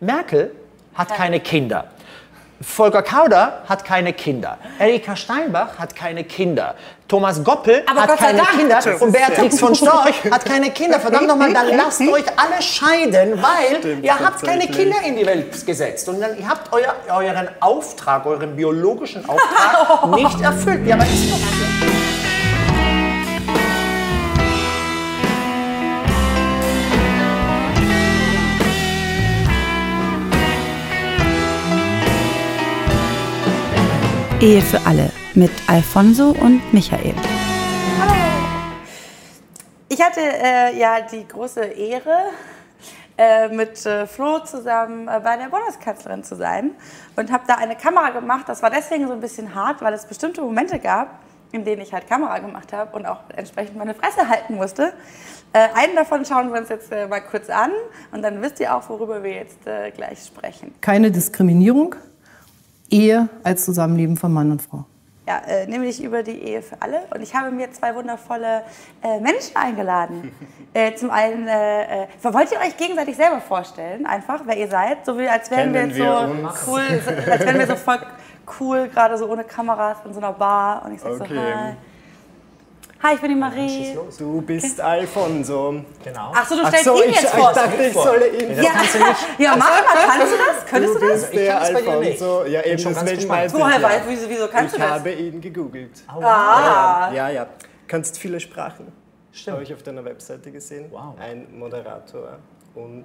Merkel hat keine Kinder. Volker Kauder hat keine Kinder. Erika Steinbach hat keine Kinder. Thomas Goppel Aber hat keine Dank. Kinder. Und Beatrix von Storch hat keine Kinder. Verdammt nochmal, dann lasst euch alle scheiden, weil Stimmt, ihr habt keine. Kinder in die Welt gesetzt. Und dann, ihr habt euer, euren Auftrag, euren biologischen Auftrag nicht erfüllt. Ja, aber ist doch so. Ehe für alle mit Alfonso und Michael. Ich hatte äh, ja die große Ehre, äh, mit äh, Flo zusammen äh, bei der Bundeskanzlerin zu sein und habe da eine Kamera gemacht. Das war deswegen so ein bisschen hart, weil es bestimmte Momente gab, in denen ich halt Kamera gemacht habe und auch entsprechend meine Fresse halten musste. Äh, einen davon schauen wir uns jetzt äh, mal kurz an und dann wisst ihr auch, worüber wir jetzt äh, gleich sprechen. keine Diskriminierung, Ehe als Zusammenleben von Mann und Frau. Ja, äh, nämlich über die Ehe für alle. Und ich habe mir zwei wundervolle äh, Menschen eingeladen. äh, zum einen, äh, äh, wollt ihr euch gegenseitig selber vorstellen, einfach, wer ihr seid? So wie als wären wir jetzt wir so uns? cool, so, als wären wir so voll cool, gerade so ohne Kameras in so einer Bar. Und ich sag so, Okay. hi. Hi, ich bin die Marie. Du bist Alfonso. Genau. Ach so, du Ach stellst so, ihn ich, jetzt ich vor. dachte, ich solle ihn. ja, ja, mach mal, kannst du das? Könntest du Du das? Ich kann es bei dir nicht. Alfonso. Ja, eben, schon das ganz gespannt. Woher ich weißt du, wieso, wieso kannst Ich du das? habe ihn gegoogelt. Ah, Ja, ja. Kannst viele Sprachen. Stimmt. Habe ich auf deiner Webseite gesehen. Wow. Ein Moderator und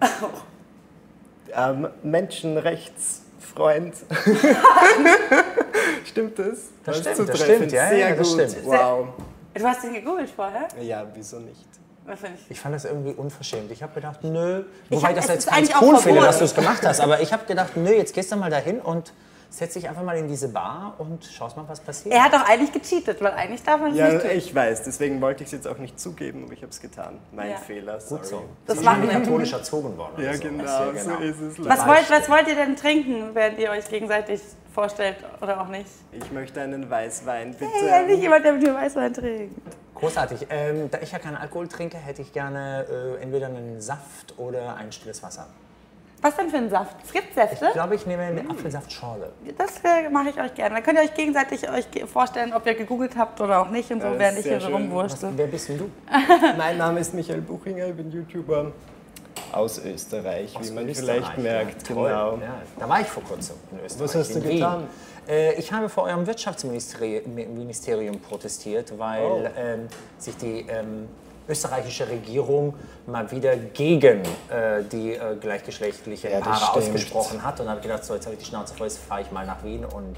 ähm, Menschenrechtsfreund. stimmt das? Das ist stimmt, das stimmt, ja, Sehr ja, das gut. stimmt. Wow. Du hast ihn gegoogelt vorher? Ja, wieso nicht? Ich? Fand das irgendwie unverschämt. Ich habe gedacht, nö. Ich Wobei hab- ich das es jetzt ganz cool finde, dass du es gemacht hast. Aber ich habe gedacht, nö, jetzt gehst du mal dahin und setz dich einfach mal in diese Bar und schaust mal, was passiert. Er hat doch eigentlich gecheatet, weil eigentlich darf man es Ja, nicht tun. ich weiß, deswegen wollte ich es jetzt auch nicht zugeben, aber ich habe es getan. Mein Ja. Fehler, sorry. Gut so. Das Sie sind wir. katholisch erzogen worden. Ja, so. genau, Ja, so ist es. Was wollt, was wollt ihr denn trinken, während ihr euch gegenseitig vorstellt oder auch nicht? Ich möchte einen Weißwein, bitte. Hey, endlich jemand, der mit mir Weißwein trinkt. Großartig. Ähm, da ich ja keinen Alkohol trinke, hätte ich gerne äh, entweder einen Saft oder ein stilles Wasser. Was denn für ein Saft? Es gibt Säfte. Ich glaube, ich nehme eine Apfelsaftschorle. Das äh, mache ich euch gerne. Dann könnt ihr euch gegenseitig euch ge- vorstellen, ob ihr gegoogelt habt oder auch nicht und so, während ich hier so schön. rumwurstel. Wer bist denn du? Mein Name ist Michael Buchinger, ich bin YouTuber aus Österreich, wie man Österreich, vielleicht merkt. ja, toll. Genau. Ja, da war ich vor kurzem in Österreich. Was hast du getan? Äh, ich habe vor eurem Wirtschaftsministerium Ministerium protestiert, weil Oh. ähm, sich die ähm, österreichische Regierung mal wieder gegen äh, die äh, gleichgeschlechtliche Ja, Paare stimmt. ausgesprochen hat. Und habe gedacht, so jetzt habe ich die Schnauze voll, jetzt fahre ich mal nach Wien und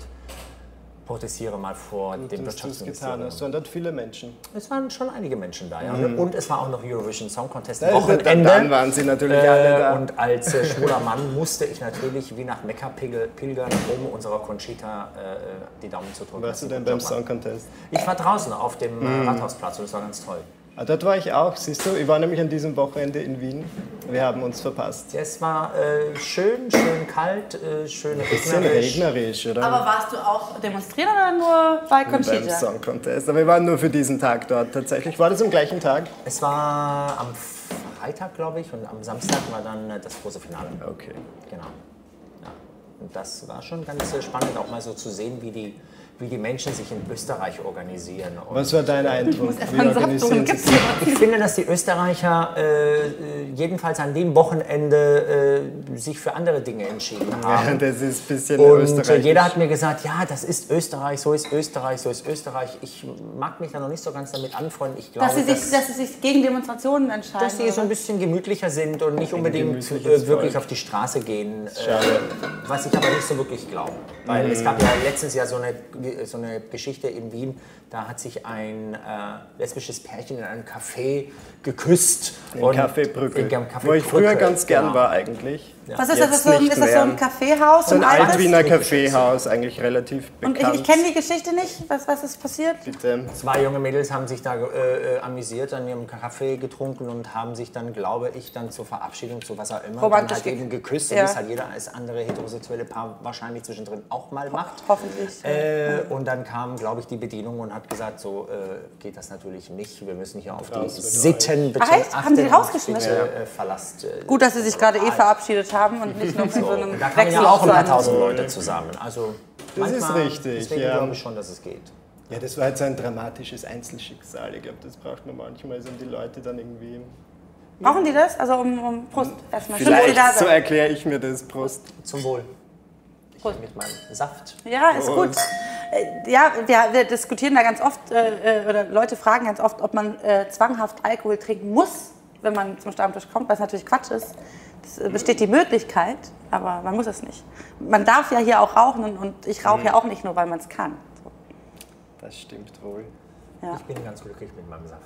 protestiere mal vor dem Dass du es getan Wirtschaftsministerium. hast. 200 viele Menschen. Es waren schon einige Menschen da, ja. Und es war auch noch Eurovision Song Contest Äh, Wochenende. Dann waren sie natürlich alle Äh, da. und als äh, schwuler Mann musste ich natürlich wie nach Mekka pilgern, um unserer Conchita äh, die Daumen zu drücken. Warst du denn beim Song Contest? Ich war draußen auf dem äh, Rathausplatz und das war ganz toll. Ah, dort war ich auch, siehst du. Ich war nämlich an diesem Wochenende in Wien. Wir haben uns verpasst. Es war äh, schön, schön kalt, äh, schön Bisschen regnerisch. regnerisch, oder? Aber warst du auch demonstrieren oder nur bei beim Conchita? Song Contest. Aber wir waren nur für diesen Tag dort tatsächlich. War das am gleichen Tag? Es war am Freitag, glaube ich, und am Samstag war dann äh, das große Finale. Okay. Genau. Ja. Und das war schon ganz äh, spannend, auch mal so zu sehen, wie die, wie die Menschen sich in Österreich organisieren. Und Was war dein Eindruck? Wie organisieren sich? ich finde, dass die Österreicher äh, äh, jedenfalls an dem Wochenende äh, sich für andere Dinge entschieden Ja, haben. das ist ein bisschen Und äh, österreichisch. jeder hat mir gesagt, ja, das ist Österreich, so ist Österreich, so ist Österreich. Ich mag mich da noch nicht so ganz damit anfreunden. Ich glaube, Dass sie, sich, dass sie sich gegen Demonstrationen entscheiden. dass sie so ein bisschen gemütlicher sind und nicht unbedingt äh, wirklich auf die Straße gehen. Schade. was ich aber nicht so wirklich glaube. Weil es gab ja letztens ja so eine, so eine Geschichte in Wien, da hat sich ein äh, lesbisches Pärchen in einem Café geküsst. In Café Brücke. In Café Wo ich früher ganz gern genau. war eigentlich. Was ist das? Ist das, so, ein- nicht ist das so ein mehr. Kaffeehaus? So ein? Altwiener Kaffeehaus, eigentlich relativ Und bekannt. ich, ich kenne die Geschichte nicht. Was, was ist passiert? Bitte. Zwei junge Mädels haben sich da äh, äh, amüsiert, an ihrem Kaffee getrunken und haben sich dann, glaube ich, dann zur Verabschiedung, zu was auch immer, Romantisch dann halt eben geküsst, Ja. wie es halt jeder als andere heterosexuelle Paar wahrscheinlich zwischendrin auch mal macht. Hoffentlich. Äh, und dann kam, glaube ich, die Bedienung und hat gesagt, so äh, geht das natürlich nicht. Wir müssen hier auf die Sitten bitte Ach echt? Haben die achten. rausgeschmissen? Bitte, äh, verlasst. Äh, Gut, dass sie sich gerade eh verabschiedet haben und nicht nur in so einem da kamen ja auch ein paar tausend Leute zusammen. Also Das ist richtig, Deswegen ja. glaube ich schon, dass es geht. Ja, das war jetzt ein dramatisches Einzelschicksal. Ich glaube, das braucht man manchmal, sind die Leute dann irgendwie. Brauchen die das? Also um, um Prost erstmal. Schön, dass Sie Vielleicht da so erkläre ich mir das. Prost. Zum Wohl. Prost. mit meinem Saft. Ja, ist gut. Prost. Äh, Ja, wir, wir diskutieren da ganz oft, äh, äh, oder Leute fragen ganz oft, ob man äh, zwanghaft Alkohol trinken muss, wenn man zum Stammtisch kommt, was natürlich Quatsch ist. Es besteht die Möglichkeit, aber man muss es nicht. Man darf ja hier auch rauchen und, und ich rauche ja auch nicht nur, weil man es kann. So. Das stimmt wohl. Ja, Ich bin ganz glücklich mit meinem Saft.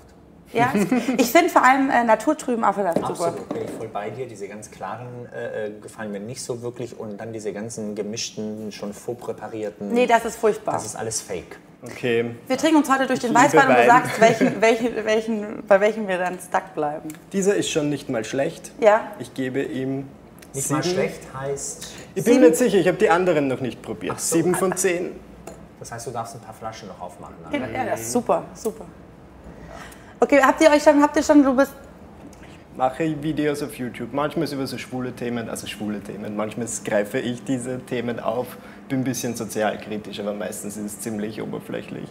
ja ich finde vor allem äh, naturtrüben Apfelsaft super. Absolut, bin ich voll bei dir. Diese ganz klaren äh, äh, gefallen mir nicht so wirklich und dann diese ganzen gemischten, schon vorpräparierten. Nee, das ist furchtbar. das ist alles Fake. Okay, wir trinken uns heute durch den Weißwein und du sagst, welchen, welchen, welchen, bei welchem wir dann stuck bleiben. dieser ist schon nicht mal schlecht. Ja, Ich gebe ihm. Nicht mal sieben. schlecht heißt, Ich bin mir nicht sicher, ich habe die anderen noch nicht probiert. so. Sieben von zehn. das heißt, du darfst ein paar Flaschen noch aufmachen. ja, das ist super, super. Okay, habt ihr euch schon, habt ihr schon, du bist Mache Videos auf YouTube. Manchmal ist über so schwule Themen, also schwule Themen. Manchmal greife ich diese Themen auf. Bin ein bisschen sozialkritisch, aber meistens ist es ziemlich oberflächlich.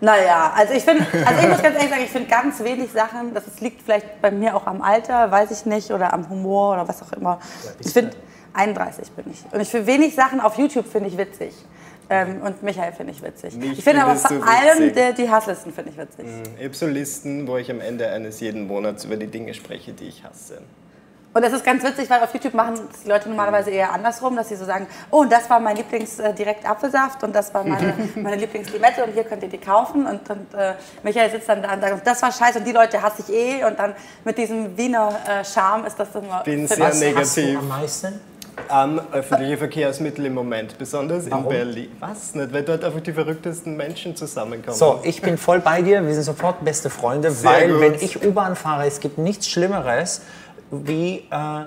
Naja, also ich finde, also ich muss ganz ehrlich sagen, ich finde ganz wenig Sachen, das liegt vielleicht bei mir auch am Alter, weiß ich nicht, oder am Humor oder was auch immer. Ich finde, 31 bin ich. Und ich finde wenig Sachen auf YouTube finde ich witzig. Ähm, und Michael finde ich witzig. Mich ich finde aber vor du allem der, die Hasslisten finde ich witzig. Ich habe so Listen, wo ich am Ende eines jeden Monats über die Dinge spreche, die ich hasse. Und das ist ganz witzig, weil auf YouTube machen die Leute normalerweise eher andersrum, dass sie so sagen, oh, das war mein Lieblings äh, direkt Apfelsaft und das war meine, meine Lieblingslimette und hier könnt ihr die kaufen. Und, und äh, Michael sitzt dann da und sagt, das war scheiße und die Leute hasse ich eh. Und dann mit diesem Wiener äh, Charme ist das immer... Bin sehr ich- Was hast du negativ. am meisten? Am öffentliche Verkehrsmittel im Moment, besonders in Warum? Berlin. Was nicht? Weil dort einfach die verrücktesten Menschen zusammenkommen. So, ich bin voll bei dir. Wir sind sofort beste Freunde, Sehr weil gut. wenn ich U-Bahn fahre, es gibt nichts Schlimmeres wie äh,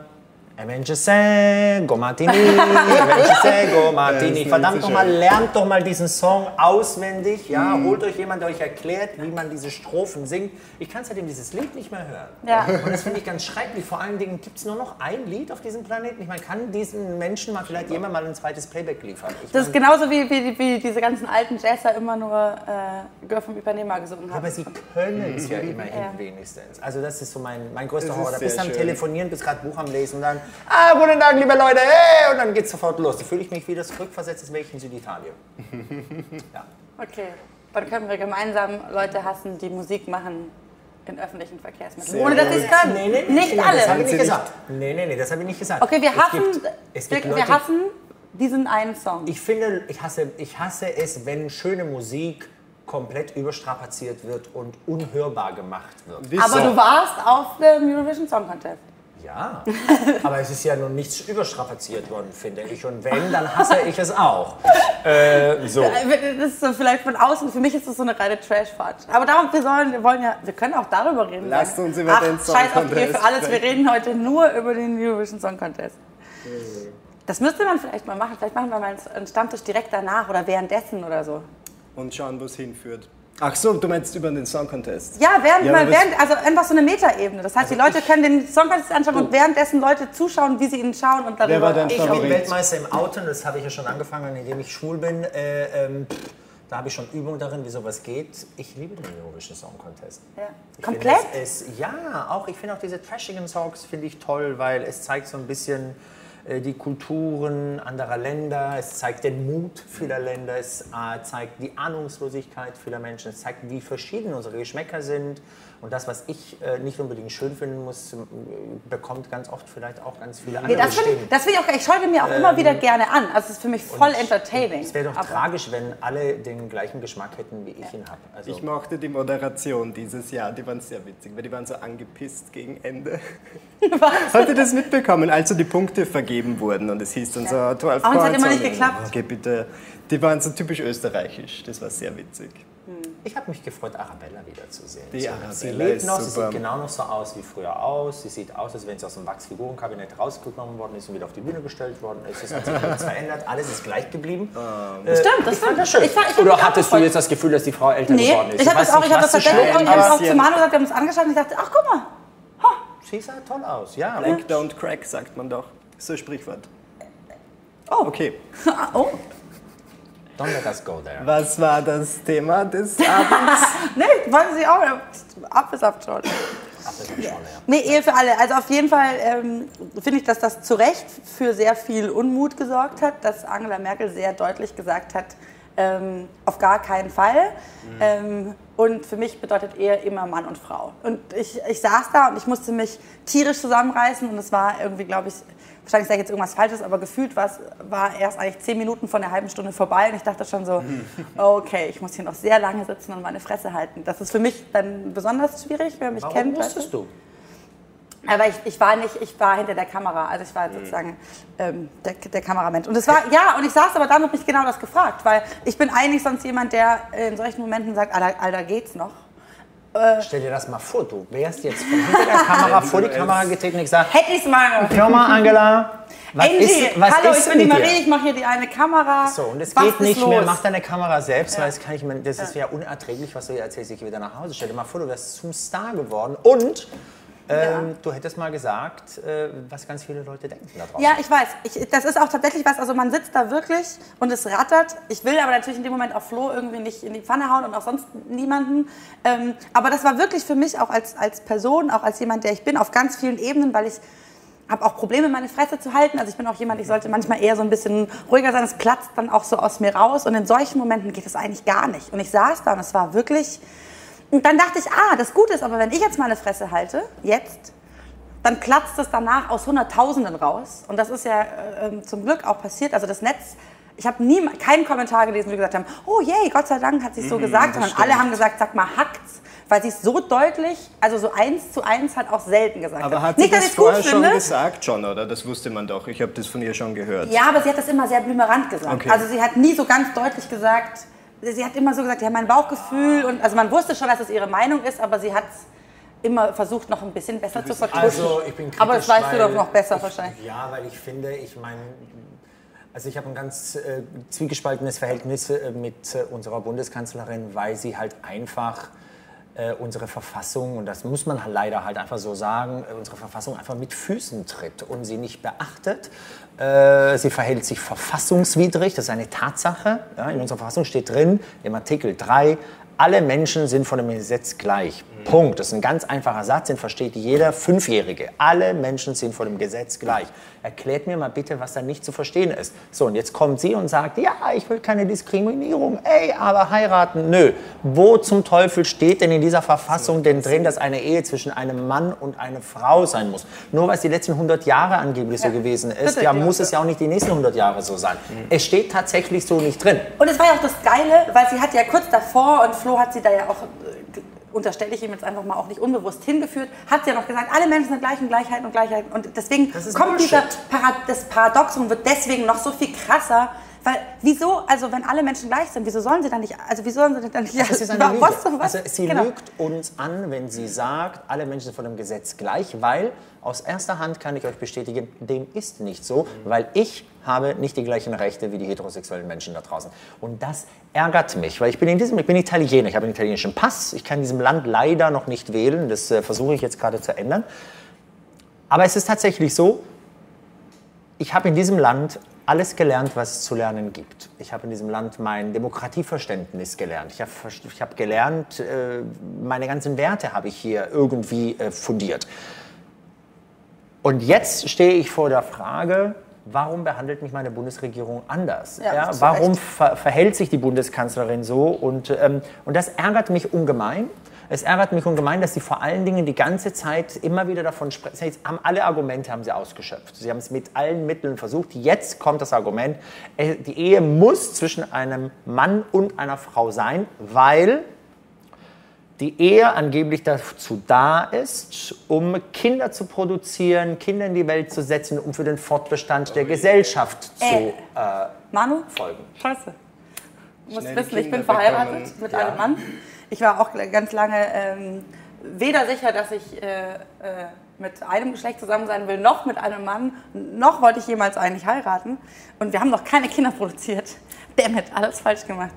Evangelego Martini, Evangelego Martini. Verdammt nochmal, lernt doch mal diesen Song auswendig. Ja, holt euch jemand, der euch erklärt, wie man diese Strophen singt. Ich kann seitdem dieses Lied nicht mehr hören. Ja. Und das finde ich ganz schrecklich. Vor allen Dingen gibt es nur noch ein Lied auf diesem Planeten. Ich meine, kann diesen Menschen mal vielleicht jemand mal ein zweites Playback liefern? Ich Das ist meine, genauso wie, wie, wie diese ganzen alten Jazzer immer nur äh, Girl vom Übernehmer gesungen haben. Aber sie können es ja Mhm. immerhin Ja. wenigstens. Also das ist so mein, mein größter Horror. ist Da bist du am. Telefonieren, bist gerade Buch am Lesen und dann, ah, guten Tag, liebe Leute, hey, und dann geht's sofort los. Da fühle ich mich wie das rückversetztes Mädchen in Süditalien. ja. Okay, dann können wir gemeinsam Leute hassen, die Musik machen in öffentlichen Verkehrsmitteln. Sehr Ohne dass sie es können. nicht Das alle. habe ich nicht gesagt. Nee, nee, nee, das habe ich nicht gesagt. Okay, wir Es hassen, gibt- es gibt wir, Leute, wir hassen diesen einen Song. Ich finde, ich hasse, ich hasse es, wenn schöne Musik komplett überstrapaziert wird und unhörbar gemacht wird. Aber du warst auf dem Eurovision Song Contest. Ja, aber es ist ja noch nichts überstrapaziert worden, finde ich. Und wenn, dann hasse ich es auch. Äh, so. Das ist so vielleicht von außen, für mich ist das so eine reine Trash-Fahrt. Aber darum, wir, sollen, wir wollen ja, wir können auch darüber reden. Lasst uns über Ach, den Song Scheiß auf die für alles, wir reden heute nur über den Eurovision Song Contest. Das müsste man vielleicht mal machen. Vielleicht machen wir mal einen Stammtisch direkt danach oder währenddessen oder so. Und schauen, wo es hinführt. Ach so, du meinst über den Song Contest? Ja, während, Ja, mal, während, also einfach so eine Metaebene. Das heißt, die Leute können den Song Contest anschauen und währenddessen Leute zuschauen, wie sie ihn schauen und darüber. Wer war dein Ich bin Favorit? Weltmeister im Auto und das habe ich ja schon angefangen, indem ich schwul bin. Äh, ähm, da habe ich schon Übung darin, wie sowas geht. Ich liebe den Eurovision Song Contest. Ja. Ich Komplett? Finde, es ist, ja, auch ich finde auch diese trashigen Songs finde ich toll, weil es zeigt so ein bisschen die Kulturen anderer Länder, es zeigt den Mut vieler Länder, es äh, zeigt die Ahnungslosigkeit vieler Menschen, es zeigt, wie verschieden unsere Geschmäcker sind und das, was ich äh, nicht unbedingt schön finden muss, äh, bekommt ganz oft vielleicht auch ganz viele Nee, andere das finde Stimmen. ich, das find ich auch, ich schaue mir auch immer wieder gerne an. Also es ist für mich voll entertaining. Es wäre doch Aber- tragisch, wenn alle den gleichen Geschmack hätten, wie ich ihn habe. Also, Ich mochte die Moderation dieses Jahr, die waren sehr witzig, weil die waren so angepisst gegen Ende. Habt ihr das mitbekommen, als so die Punkte vergeben wurden und es hieß dann so 12 Aber es hat Points immer nicht geklappt. Okay, bitte. Die waren so typisch österreichisch, das war sehr witzig. Ich habe mich gefreut, Arabella wiederzusehen. Die so, Arabella sie lebt ist noch, sie super. sieht genau noch so aus wie früher aus. Sie sieht aus, als wenn sie aus dem Wachsfigurenkabinett rausgenommen worden ist und wieder auf die Bühne gestellt worden ist. Es hat sich nichts verändert, alles ist gleich geblieben. Äh, Stimmt, das ich fand stimmt. das schön. Ich fand- ich Oder hattest du jetzt das Gefühl, dass die Frau älter Nee, geworden ist? ich habe das auch, ich habe das sie tatsächlich ich hab's aber auch zu Manu gesagt, wir haben uns angeschaut und ich dachte, ach guck mal. Sie sah toll aus, ja. Black don't crack, sagt man doch. So ein Sprichwort. Oh. Okay. oh, Don't let us go there. Was war das Thema des Abends? nee, wollen Sie auch Apfelsaft schon? Apfelsaft schon, ja. Nee, Ehe für alle. Also auf jeden Fall ähm, finde ich, dass das zu Recht für sehr viel Unmut gesorgt hat, dass Angela Merkel sehr deutlich gesagt hat, ähm, auf gar keinen Fall. Ähm, und für mich bedeutet Ehe immer Mann und Frau. Und ich, ich saß da und ich musste mich tierisch zusammenreißen und es war irgendwie, glaube ich, wahrscheinlich sage ich jetzt irgendwas Falsches, aber gefühlt war's, war erst eigentlich zehn Minuten von der halben Stunde vorbei und ich dachte schon so, okay, ich muss hier noch sehr lange sitzen und meine Fresse halten. Das ist für mich dann besonders schwierig, wer mich Warum kennt. weißt wusstest du? aber ich, ich war nicht, ich war hinter der Kamera, also ich war sozusagen ähm, der, der Kameramensch. Und es war, ja, und ich saß aber dann und mich genau das gefragt, weil ich bin eigentlich sonst jemand, der in solchen Momenten sagt, Alter, Alter geht's noch? Stell dir das mal vor, du wärst jetzt von hinter der Kamera vor die Kamera getreten und gesagt, Hätte ich's mal. hör mal Angela, was Angie, ist, was hallo, ist ich bin die mit dir? Marie, ich mache hier die eine Kamera. So, und es Was geht nicht los? mehr, mach deine Kamera selbst, weil das, kann ich, mir- das ist ja unerträglich, was du hier erzählst. Ich gehe wieder nach Hause. Stell dir mal vor, du wärst zum Star geworden und ähm, du hättest mal gesagt, äh, was ganz viele Leute denken da draußen. Ja, ich weiß. Ich, das ist auch tatsächlich was, also man sitzt da wirklich und es rattert. Ich will aber natürlich in dem Moment auch Flo irgendwie nicht in die Pfanne hauen und auch sonst niemanden. Ähm, aber das war wirklich für mich auch als, als Person, auch als jemand, der ich bin, auf ganz vielen Ebenen, weil ich habe auch Probleme, meine Fresse zu halten. Also ich bin auch jemand, ich sollte manchmal eher so ein bisschen ruhiger sein. Es platzt dann auch so aus mir raus. Und in solchen Momenten geht es eigentlich gar nicht. Und ich saß da und es war wirklich... Und dann dachte ich, ah, das Gute ist aber, wenn ich jetzt meine Fresse halte, jetzt, dann platzt es danach aus Hunderttausenden raus. Und das ist ja äh, ähm, zum Glück auch passiert. Also das Netz, ich habe nie keinen Kommentar gelesen, die gesagt haben, oh yay, Gott sei Dank hat sie es so gesagt, sondern alle haben gesagt, sag mal, hackt's. Weil sie es so deutlich, also so eins zu eins hat auch selten gesagt. Aber hat. sie Nicht, das vorher schon gesagt, schon, oder? Das wusste man doch. Ich habe das von ihr schon gehört. Ja, aber sie hat das immer sehr blümerant gesagt. Okay. Also sie hat nie so ganz deutlich gesagt, sie hat immer so gesagt, ja, mein Bauchgefühl und also man wusste schon, dass es ihre Meinung ist, aber sie hat es immer versucht, noch ein bisschen besser zu vertuschen. Also, ich bin kritisch, aber das weißt du doch noch besser ich, wahrscheinlich. Ja, weil ich finde, ich meine, also ich habe ein ganz äh, zwiegespaltenes Verhältnis äh, mit äh, unserer Bundeskanzlerin, weil sie halt einfach äh, unsere Verfassung, und das muss man leider halt einfach so sagen, äh, unsere Verfassung einfach mit Füßen tritt und sie nicht beachtet. Äh, sie verhält sich verfassungswidrig, das ist eine Tatsache. Ja, in unserer Verfassung steht drin, im Artikel 3, alle Menschen sind vor dem Gesetz gleich. Punkt. Das ist ein ganz einfacher Satz, den versteht jeder Fünfjährige. Alle Menschen sind vor dem Gesetz gleich. Erklärt mir mal bitte, was da nicht zu verstehen ist. So, und jetzt kommt sie und sagt, ja, ich will keine Diskriminierung. Ey, aber heiraten, nö. Wo zum Teufel steht denn in dieser Verfassung denn drin, dass eine Ehe zwischen einem Mann und einer Frau sein muss? Nur weil es die letzten 100 Jahre angeblich so gewesen ist, ja, ja. muss es ja auch nicht die nächsten 100 Jahre so sein. Es steht tatsächlich so nicht drin. Und es war ja auch das Geile, weil sie hat ja kurz davor, und Flo hat sie da ja auch, unterstelle ich ihm jetzt einfach mal auch nicht unbewusst hingeführt, hat sie ja noch gesagt, alle Menschen sind gleich und Gleichheit und Gleichheit. Und deswegen kommt Bullshit. dieser Parad das Paradoxon wird deswegen noch so viel krasser. Weil, wieso, also wenn alle Menschen gleich sind, wieso sollen sie dann nicht, also wieso sollen sie dann nicht, eine Lüge. was, was, Also sie genau. lügt uns an, wenn sie sagt, alle Menschen sind vor dem Gesetz gleich, weil aus erster Hand kann ich euch bestätigen, dem ist nicht so, weil ich habe nicht die gleichen Rechte wie die heterosexuellen Menschen da draußen. Und das ärgert mich, weil ich bin in diesem, ich bin Italiener, ich habe einen italienischen Pass, ich kann in diesem Land leider noch nicht wählen, das äh, versuche ich jetzt gerade zu ändern. Aber es ist tatsächlich so, ich habe in diesem Land alles gelernt, was es zu lernen gibt. Ich habe in diesem Land mein Demokratieverständnis gelernt. Ich habe, ich habe gelernt, äh, meine ganzen Werte habe ich hier irgendwie äh, fundiert. Und jetzt stehe ich vor der Frage, warum behandelt mich meine Bundesregierung anders? Ja, zu warum ver verhält sich die Bundeskanzlerin so? Und, ähm, und das ärgert mich ungemein. Es ärgert mich ungemein, dass sie vor allen Dingen die ganze Zeit immer wieder davon sprechen. Sie haben alle Argumente haben sie ausgeschöpft. Sie haben es mit allen Mitteln versucht. Jetzt kommt das Argument, äh, die Ehe muss zwischen einem Mann und einer Frau sein, weil die Ehe angeblich dazu da ist, um Kinder zu produzieren, Kinder in die Welt zu setzen, um für den Fortbestand der Gesellschaft zu Äh. äh, Manu? folgen. Scheiße. Du musst wissen, ich bin verheiratet bekommen. mit Ja. einem Mann. Ich war auch ganz lange ähm, weder sicher, dass ich äh, äh, mit einem Geschlecht zusammen sein will, noch mit einem Mann, noch wollte ich jemals eigentlich heiraten. Und wir haben noch keine Kinder produziert. Damit, alles falsch gemacht.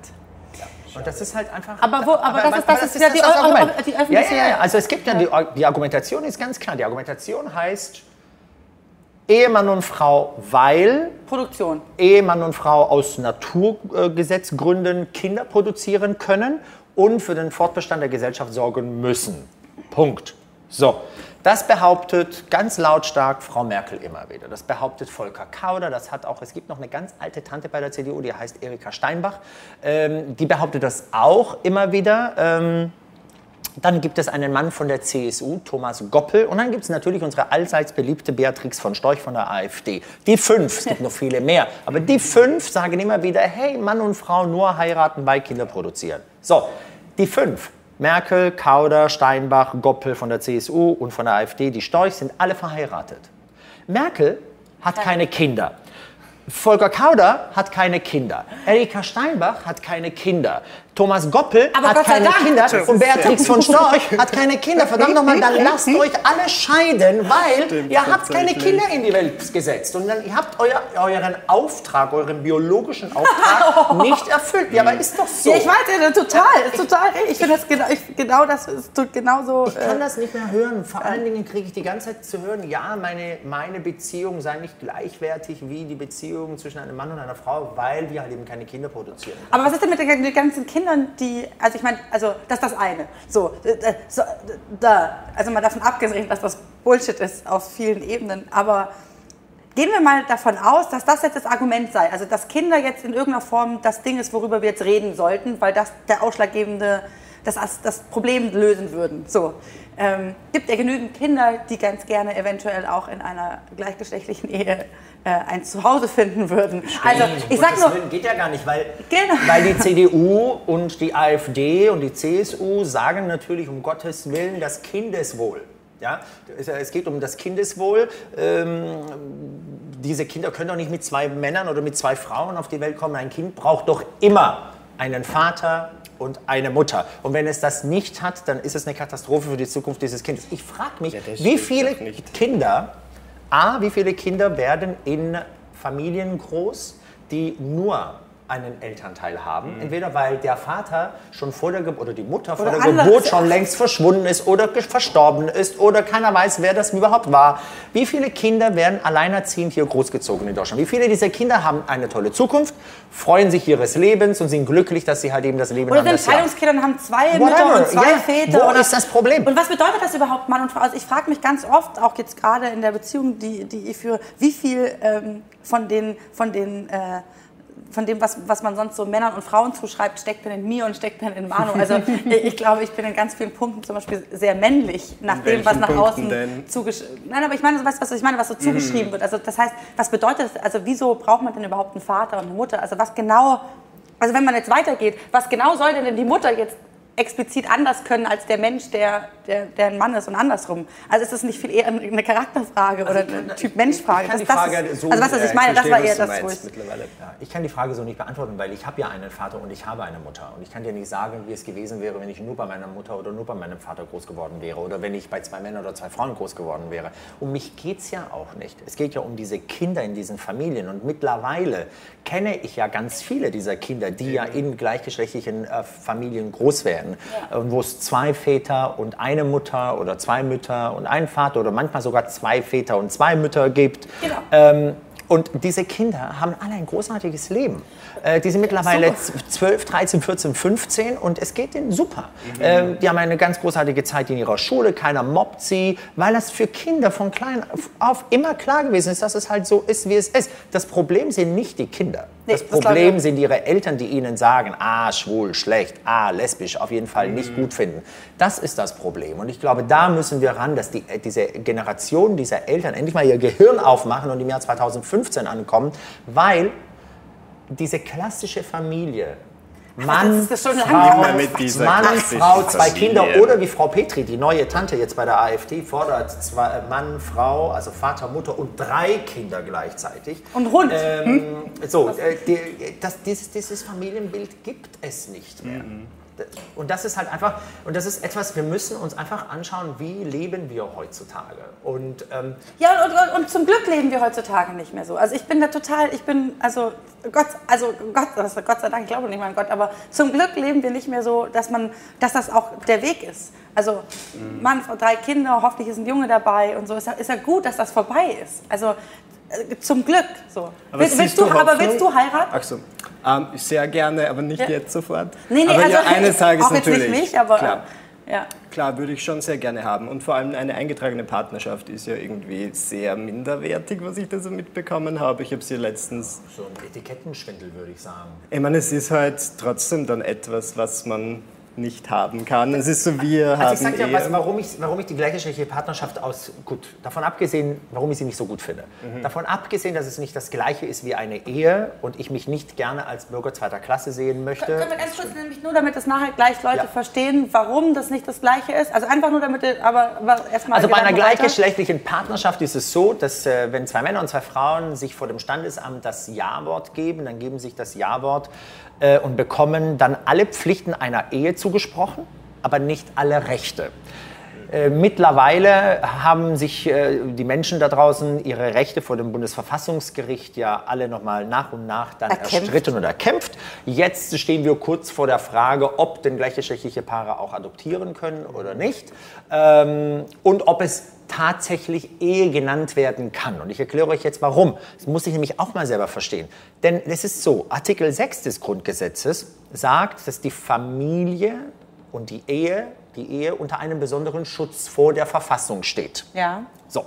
Und das ist halt einfach. Aber wo- aber das ist- das ist ja die das Eu- Argument. die ja, ja, öffentliche- ja, ja. Also es gibt ja, die, die Argumentation ist ganz klar. Die Argumentation heißt, die die ist, Ja. das ist. Aber, aber das ist das, das. Ehemann und Frau, weil Produktion. Ehemann und Frau aus Naturgesetzgründen Kinder produzieren können und für den Fortbestand der Gesellschaft sorgen müssen. Punkt. So, das behauptet ganz lautstark Frau Merkel immer wieder. Das behauptet Volker Kauder. Das hat auch, es gibt noch eine ganz alte Tante bei der CDU, die heißt Erika Steinbach. Ähm, die behauptet das auch immer wieder. Ähm, dann gibt es einen Mann von der CSU, Thomas Goppel. Und dann gibt es natürlich unsere allseits beliebte Beatrix von Storch von der AfD. Die fünf, es gibt noch viele mehr, aber die fünf sagen immer wieder, hey, Mann und Frau nur heiraten bei Kinder produzieren. So, die fünf. Merkel, Kauder, Steinbach, Goppel von der CSU und von der AfD, die Storch, sind alle verheiratet. Merkel hat keine Kinder. Volker Kauder hat keine Kinder. Erika Steinbach hat keine Kinder. Thomas Goppel Aber hat keine Dank. Kinder. Und Beatrix von Storch hat keine Kinder. Verdammt nochmal, dann lasst euch alle scheiden, weil Stimmt, ihr habt keine. Kinder in die Welt gesetzt. Und dann, ihr habt euer, euren Auftrag, euren biologischen Auftrag nicht erfüllt. Ja, aber ist doch so. Ja, ich weiß, ja, total, total. Ich finde das genau, ich, genau das ist tut genauso. Ich kann Äh, das nicht mehr hören. Vor allen Dingen kriege ich die ganze Zeit zu hören, ja, meine, meine Beziehung sei nicht gleichwertig wie die Beziehung zwischen einem Mann und einer Frau, weil wir halt eben keine Kinder produzieren. aber was ist denn mit den ganzen Kindern, die, also ich meine, also das ist das eine. So, äh, so, da, also mal davon abgesehen, dass das Bullshit ist auf vielen Ebenen, aber gehen wir mal davon aus, dass das jetzt das Argument sei, also dass Kinder jetzt in irgendeiner Form das Ding ist, worüber wir jetzt reden sollten, weil das der ausschlaggebende, das, das Problem lösen würden. So. Ähm, gibt ja genügend Kinder, die ganz gerne eventuell auch in einer gleichgeschlechtlichen Ehe äh, ein Zuhause finden würden. Also ich sag nur, geht ja gar nicht, weil, Genau. weil die CDU und die AfD und die CSU sagen natürlich um Gottes Willen das Kindeswohl. Ja, es- geht um das Kindeswohl. Ähm, diese Kinder können doch nicht mit zwei Männern oder mit zwei Frauen auf die Welt kommen. Ein Kind braucht doch immer einen Vater und eine Mutter. Und wenn es das nicht hat, dann ist es eine Katastrophe für die Zukunft dieses Kindes. Ich frage mich, Ja, wie stimmt viele. Kinder, A, wie viele Kinder werden in Familien groß, die nur einen Elternteil haben. Mhm. Entweder weil der Vater schon vor der Geburt oder die Mutter vor Oder der. Geburt schon längst verschwunden ist oder verstorben ist oder keiner weiß, wer das überhaupt war. Wie viele Kinder werden alleinerziehend hier großgezogen in Deutschland? Wie viele dieser Kinder haben eine tolle Zukunft, freuen sich ihres Lebens und sind glücklich, dass sie halt eben das Leben Oder haben. sind sie haben? Scheidungskinder und haben zwei Whatever. Mütter und zwei Ja, Väter. wo oder ist das Problem? Und was bedeutet das überhaupt, Mann und Frau? Also ich frage mich ganz oft, auch jetzt gerade in der Beziehung, die, die ich führe, wie viel ähm, von den, von den äh, von dem, was, was man sonst so Männern und Frauen zuschreibt, steckt denn in mir und steckt denn in Manu. Also ich glaube, ich bin in ganz vielen Punkten zum Beispiel sehr männlich, nach In dem, was nach Punkten außen zugeschrieben Nein, aber ich meine, was, was ich meine, was so Mhm. zugeschrieben wird. Also das heißt, was bedeutet das? Also wieso braucht man denn überhaupt einen Vater und eine Mutter? Also was genau, also wenn man jetzt weitergeht, was genau soll denn die Mutter jetzt explizit anders können als der Mensch, der, der, der ein Mann ist und andersrum? Also ist das nicht viel eher eine Charakterfrage oder eine Typ-Mensch-Frage? Kann Das- Frage ist- so, also was, was äh, ich meine, das war eher das, wo ich... Ja, ich kann die Frage so nicht beantworten, weil ich habe ja einen Vater und ich habe eine Mutter. Und ich kann dir nicht sagen, wie es gewesen wäre, wenn ich nur bei meiner Mutter oder nur bei meinem Vater groß geworden wäre oder wenn ich bei zwei Männern oder zwei Frauen groß geworden wäre. Um mich geht es ja auch nicht. Es geht ja um diese Kinder in diesen Familien. Und mittlerweile kenne ich ja ganz viele dieser Kinder, die ja in gleichgeschlechtlichen äh, Familien groß werden. Und wo es zwei Väter und eine Mutter oder zwei Mütter und einen Vater oder manchmal sogar zwei Väter und zwei Mütter gibt. Genau. Ähm, und diese Kinder haben alle ein großartiges Leben. Äh, die sind mittlerweile super. 12, 13, 14, 15 und es geht ihnen super. Ähm, die haben eine ganz großartige Zeit in ihrer Schule, keiner mobbt sie, weil das für Kinder von klein auf immer klar gewesen ist, dass es halt so ist, wie es ist. Das Problem sind nicht die Kinder. Nee, das das Problem auch. sind ihre Eltern, die ihnen sagen, ah, schwul, schlecht, ah, lesbisch, auf jeden Fall nicht gut finden. Das ist das Problem. Und ich glaube, da müssen wir ran, dass die, äh, diese Generation dieser Eltern endlich mal ihr Gehirn aufmachen und im Jahr 2015 ankommen, weil diese klassische Familie, Mann, Frau, Mann, Frau, zwei Familie. Kinder oder wie Frau Petri, die neue Tante jetzt bei der AfD, fordert zwei, äh, Mann, Frau, also Vater, Mutter und drei Kinder gleichzeitig. Und Hund. Ähm, so, äh, die, das, dieses, dieses Familienbild gibt es nicht mehr. Und das ist halt einfach, und das ist etwas, wir müssen uns einfach anschauen, wie leben wir heutzutage. Und ähm, Ja, und, und, und zum Glück leben wir heutzutage nicht mehr so. Also ich bin da total, ich bin, also Gott, also Gott, also Gott sei Dank, ich glaube nicht mal an Gott, aber zum Glück leben wir nicht mehr so, dass man, dass das auch der Weg ist. Also Mann, Frau, drei Kinder, hoffentlich ist ein Junge dabei und so. Ist ja, ist ja gut, dass das vorbei ist. Also zum Glück so. Aber Willst, willst du, du aber willst du heiraten? Ach so. Ähm, sehr gerne, aber nicht Ja. jetzt sofort. Nee, nee, aber also ja, eines Tages auch jetzt natürlich. nicht mich, aber Klar. äh, ja. Klar, würde ich schon sehr gerne haben. Und vor allem eine eingetragene Partnerschaft ist ja irgendwie sehr minderwertig, was ich da so mitbekommen habe. Ich habe sie letztens. so ein Etikettenschwindel, würde ich sagen. Ich meine, es ist halt trotzdem dann etwas, was man nicht haben kann. Es ist so, wir Also haben ich sag dir, Ehe. was, warum, ich, warum ich die gleichgeschlechtliche Partnerschaft aus, gut, davon abgesehen, warum ich sie nicht so gut finde. Davon abgesehen, dass es nicht das Gleiche ist wie eine Ehe und ich mich nicht gerne als Bürger zweiter Klasse sehen möchte. Können wir ganz kurz nämlich nur, damit das nachher gleich Leute Ja. verstehen, warum das nicht das Gleiche ist? Also einfach nur damit, aber, aber erstmal. Also bei einer gleichgeschlechtlichen Partnerschaft ist es so, dass äh, wenn zwei Männer und zwei Frauen sich vor dem Standesamt das Ja-Wort geben, dann geben sich das Ja-Wort äh, und bekommen dann alle Pflichten einer Ehe zugesprochen, aber nicht alle Rechte. Äh, Mittlerweile haben sich äh, die Menschen da draußen ihre Rechte vor dem Bundesverfassungsgericht ja alle nochmal nach und nach dann Erkämpft. erstritten und erkämpft. Jetzt stehen wir kurz vor der Frage, ob denn gleichgeschlechtliche Paare auch adoptieren können oder nicht ähm, und ob es tatsächlich Ehe genannt werden kann. Und ich erkläre euch jetzt warum. Das muss ich nämlich auch mal selber verstehen. Denn es ist so, Artikel 6 des Grundgesetzes sagt, dass die Familie und die Ehe, die Ehe unter einem besonderen Schutz vor der Verfassung steht. Ja. So,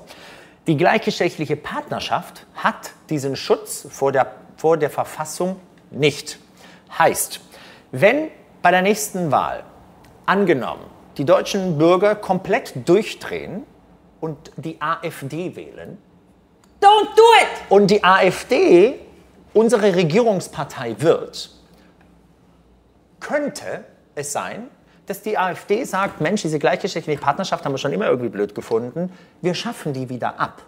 die gleichgeschlechtliche Partnerschaft hat diesen Schutz vor der, vor der Verfassung nicht. Heißt, wenn bei der nächsten Wahl angenommen die deutschen Bürger komplett durchdrehen und die AfD wählen Don't do it! und die AfD unsere Regierungspartei wird, könnte es sein, dass die AfD sagt, Mensch, diese gleichgeschlechtliche Partnerschaft haben wir schon immer irgendwie blöd gefunden, wir schaffen die wieder ab.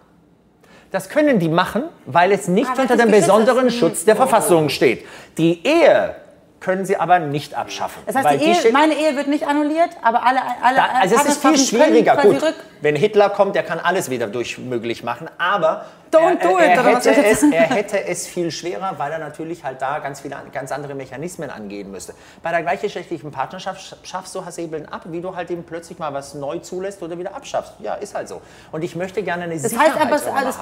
Das können die machen, weil es nicht weil unter dem besonderen. Schutz der Verfassung steht. Die Ehe können sie aber nicht abschaffen. Das heißt, Ehe, steht- meine Ehe wird nicht annulliert, aber alle, alle da, also es ist viel können schwieriger. quasi Gut, wenn Hitler kommt, der kann alles wieder durch möglich machen, aber Don't er, do it, er, hätte es, er hätte es viel schwerer, weil er natürlich halt da ganz viele ganz andere Mechanismen angehen müsste. Bei der gleichgeschlechtlichen Partnerschaft schaffst du Hasebeln ab, wie du halt eben plötzlich mal was neu zulässt oder wieder abschaffst. Ja, ist halt so. Und ich möchte gerne eine Das Sicherheit heißt aber, es, das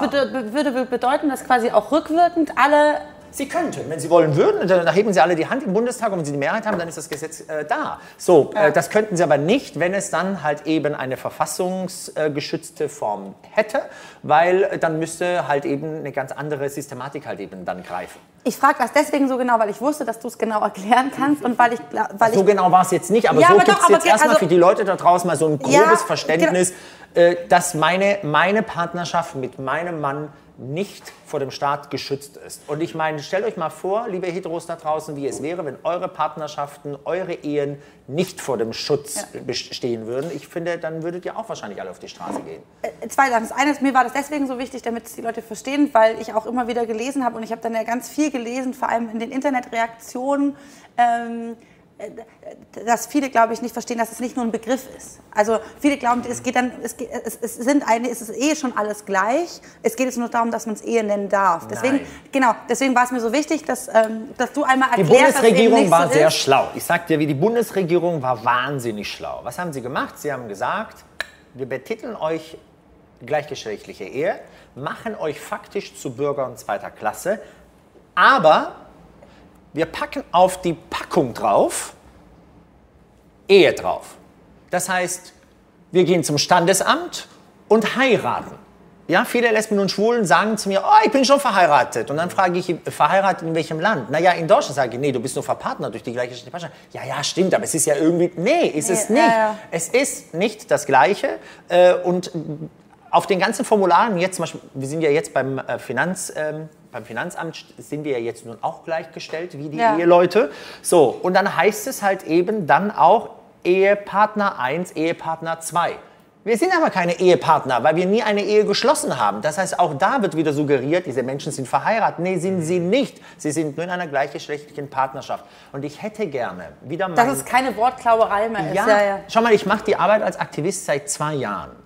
würde bedeuten, dass quasi auch rückwirkend alle. Sie könnten, wenn Sie wollen würden, dann heben Sie alle die Hand im Bundestag und wenn Sie die Mehrheit haben, dann ist das Gesetz äh, da. So, äh, das könnten Sie aber nicht, wenn es dann halt eben eine verfassungsgeschützte Form hätte, weil äh, dann müsste halt eben eine ganz andere Systematik halt eben dann greifen. Ich frage das deswegen so genau, weil ich wusste, dass du es genau erklären kannst und weil ich. Weil So ich genau war es jetzt nicht, aber Ja, so gibt es jetzt erstmal also- für die Leute da draußen mal so ein grobes Ja, genau. Verständnis, äh, dass meine, meine Partnerschaft mit meinem Mann nicht vor dem Staat geschützt ist. Und ich meine, stellt euch mal vor, liebe Heteros da draußen, wie es wäre, wenn eure Partnerschaften, eure Ehen nicht vor dem Schutz bestehen würden. Ich finde, dann würdet ihr auch wahrscheinlich alle auf die Straße gehen. Äh, zwei Sachen. Das eine ist, mir war das deswegen so wichtig, damit es die Leute verstehen, weil ich auch immer wieder gelesen habe und ich habe dann ja ganz viel gelesen, vor allem in den Internetreaktionen, ähm, äh, dass viele, glaube ich, nicht verstehen, dass es nicht nur ein Begriff ist. Also viele glauben, es geht dann, es, geht, es, es sind eine, es ist eh schon alles gleich. Es geht jetzt nur darum, dass man es Ehe nennen darf. Deswegen, Nein. genau, deswegen war es mir so wichtig, dass, ähm, dass du einmal Die erklärst, eben Bundesregierung war so sehr ist. schlau. Ich sag dir, wie die Bundesregierung war wahnsinnig schlau. Was haben sie gemacht? Sie haben gesagt, wir betiteln euch gleichgeschlechtliche Ehe, machen euch faktisch zu Bürgern zweiter Klasse, aber wir packen auf die Packung drauf Ehe drauf. Das heißt, wir gehen zum Standesamt und heiraten. Ja, viele Lesben und Schwulen sagen zu mir, oh, ich bin schon verheiratet. Und dann frage ich, verheiratet in welchem Land? Naja, in Deutschland sage ich, nee, du bist nur verpartnert durch die gleiche Partnerschaft. Ja, ja, stimmt, aber es ist ja irgendwie, nee, ist es Nee, nicht. ja, ja. Es ist nicht das Gleiche. Äh, Und auf den ganzen Formularen, jetzt zum Beispiel, wir sind ja jetzt beim, äh, Finanz, ähm, beim Finanzamt, sind wir ja jetzt nun auch gleichgestellt wie die Ja. Eheleute. So, und dann heißt es halt eben dann auch Ehepartner 1, Ehepartner 2. Wir sind aber keine Ehepartner, weil wir nie eine Ehe geschlossen haben. Das heißt, auch da wird wieder suggeriert, diese Menschen sind verheiratet. Nee, sind sie nicht. Sie sind nur in einer gleichgeschlechtlichen Partnerschaft. Und ich hätte gerne wieder mal. Dass es keine Wortklauberei mehr ist. Ja, Ja, ja. schau mal, ich mache die Arbeit als Aktivist seit zwei Jahren.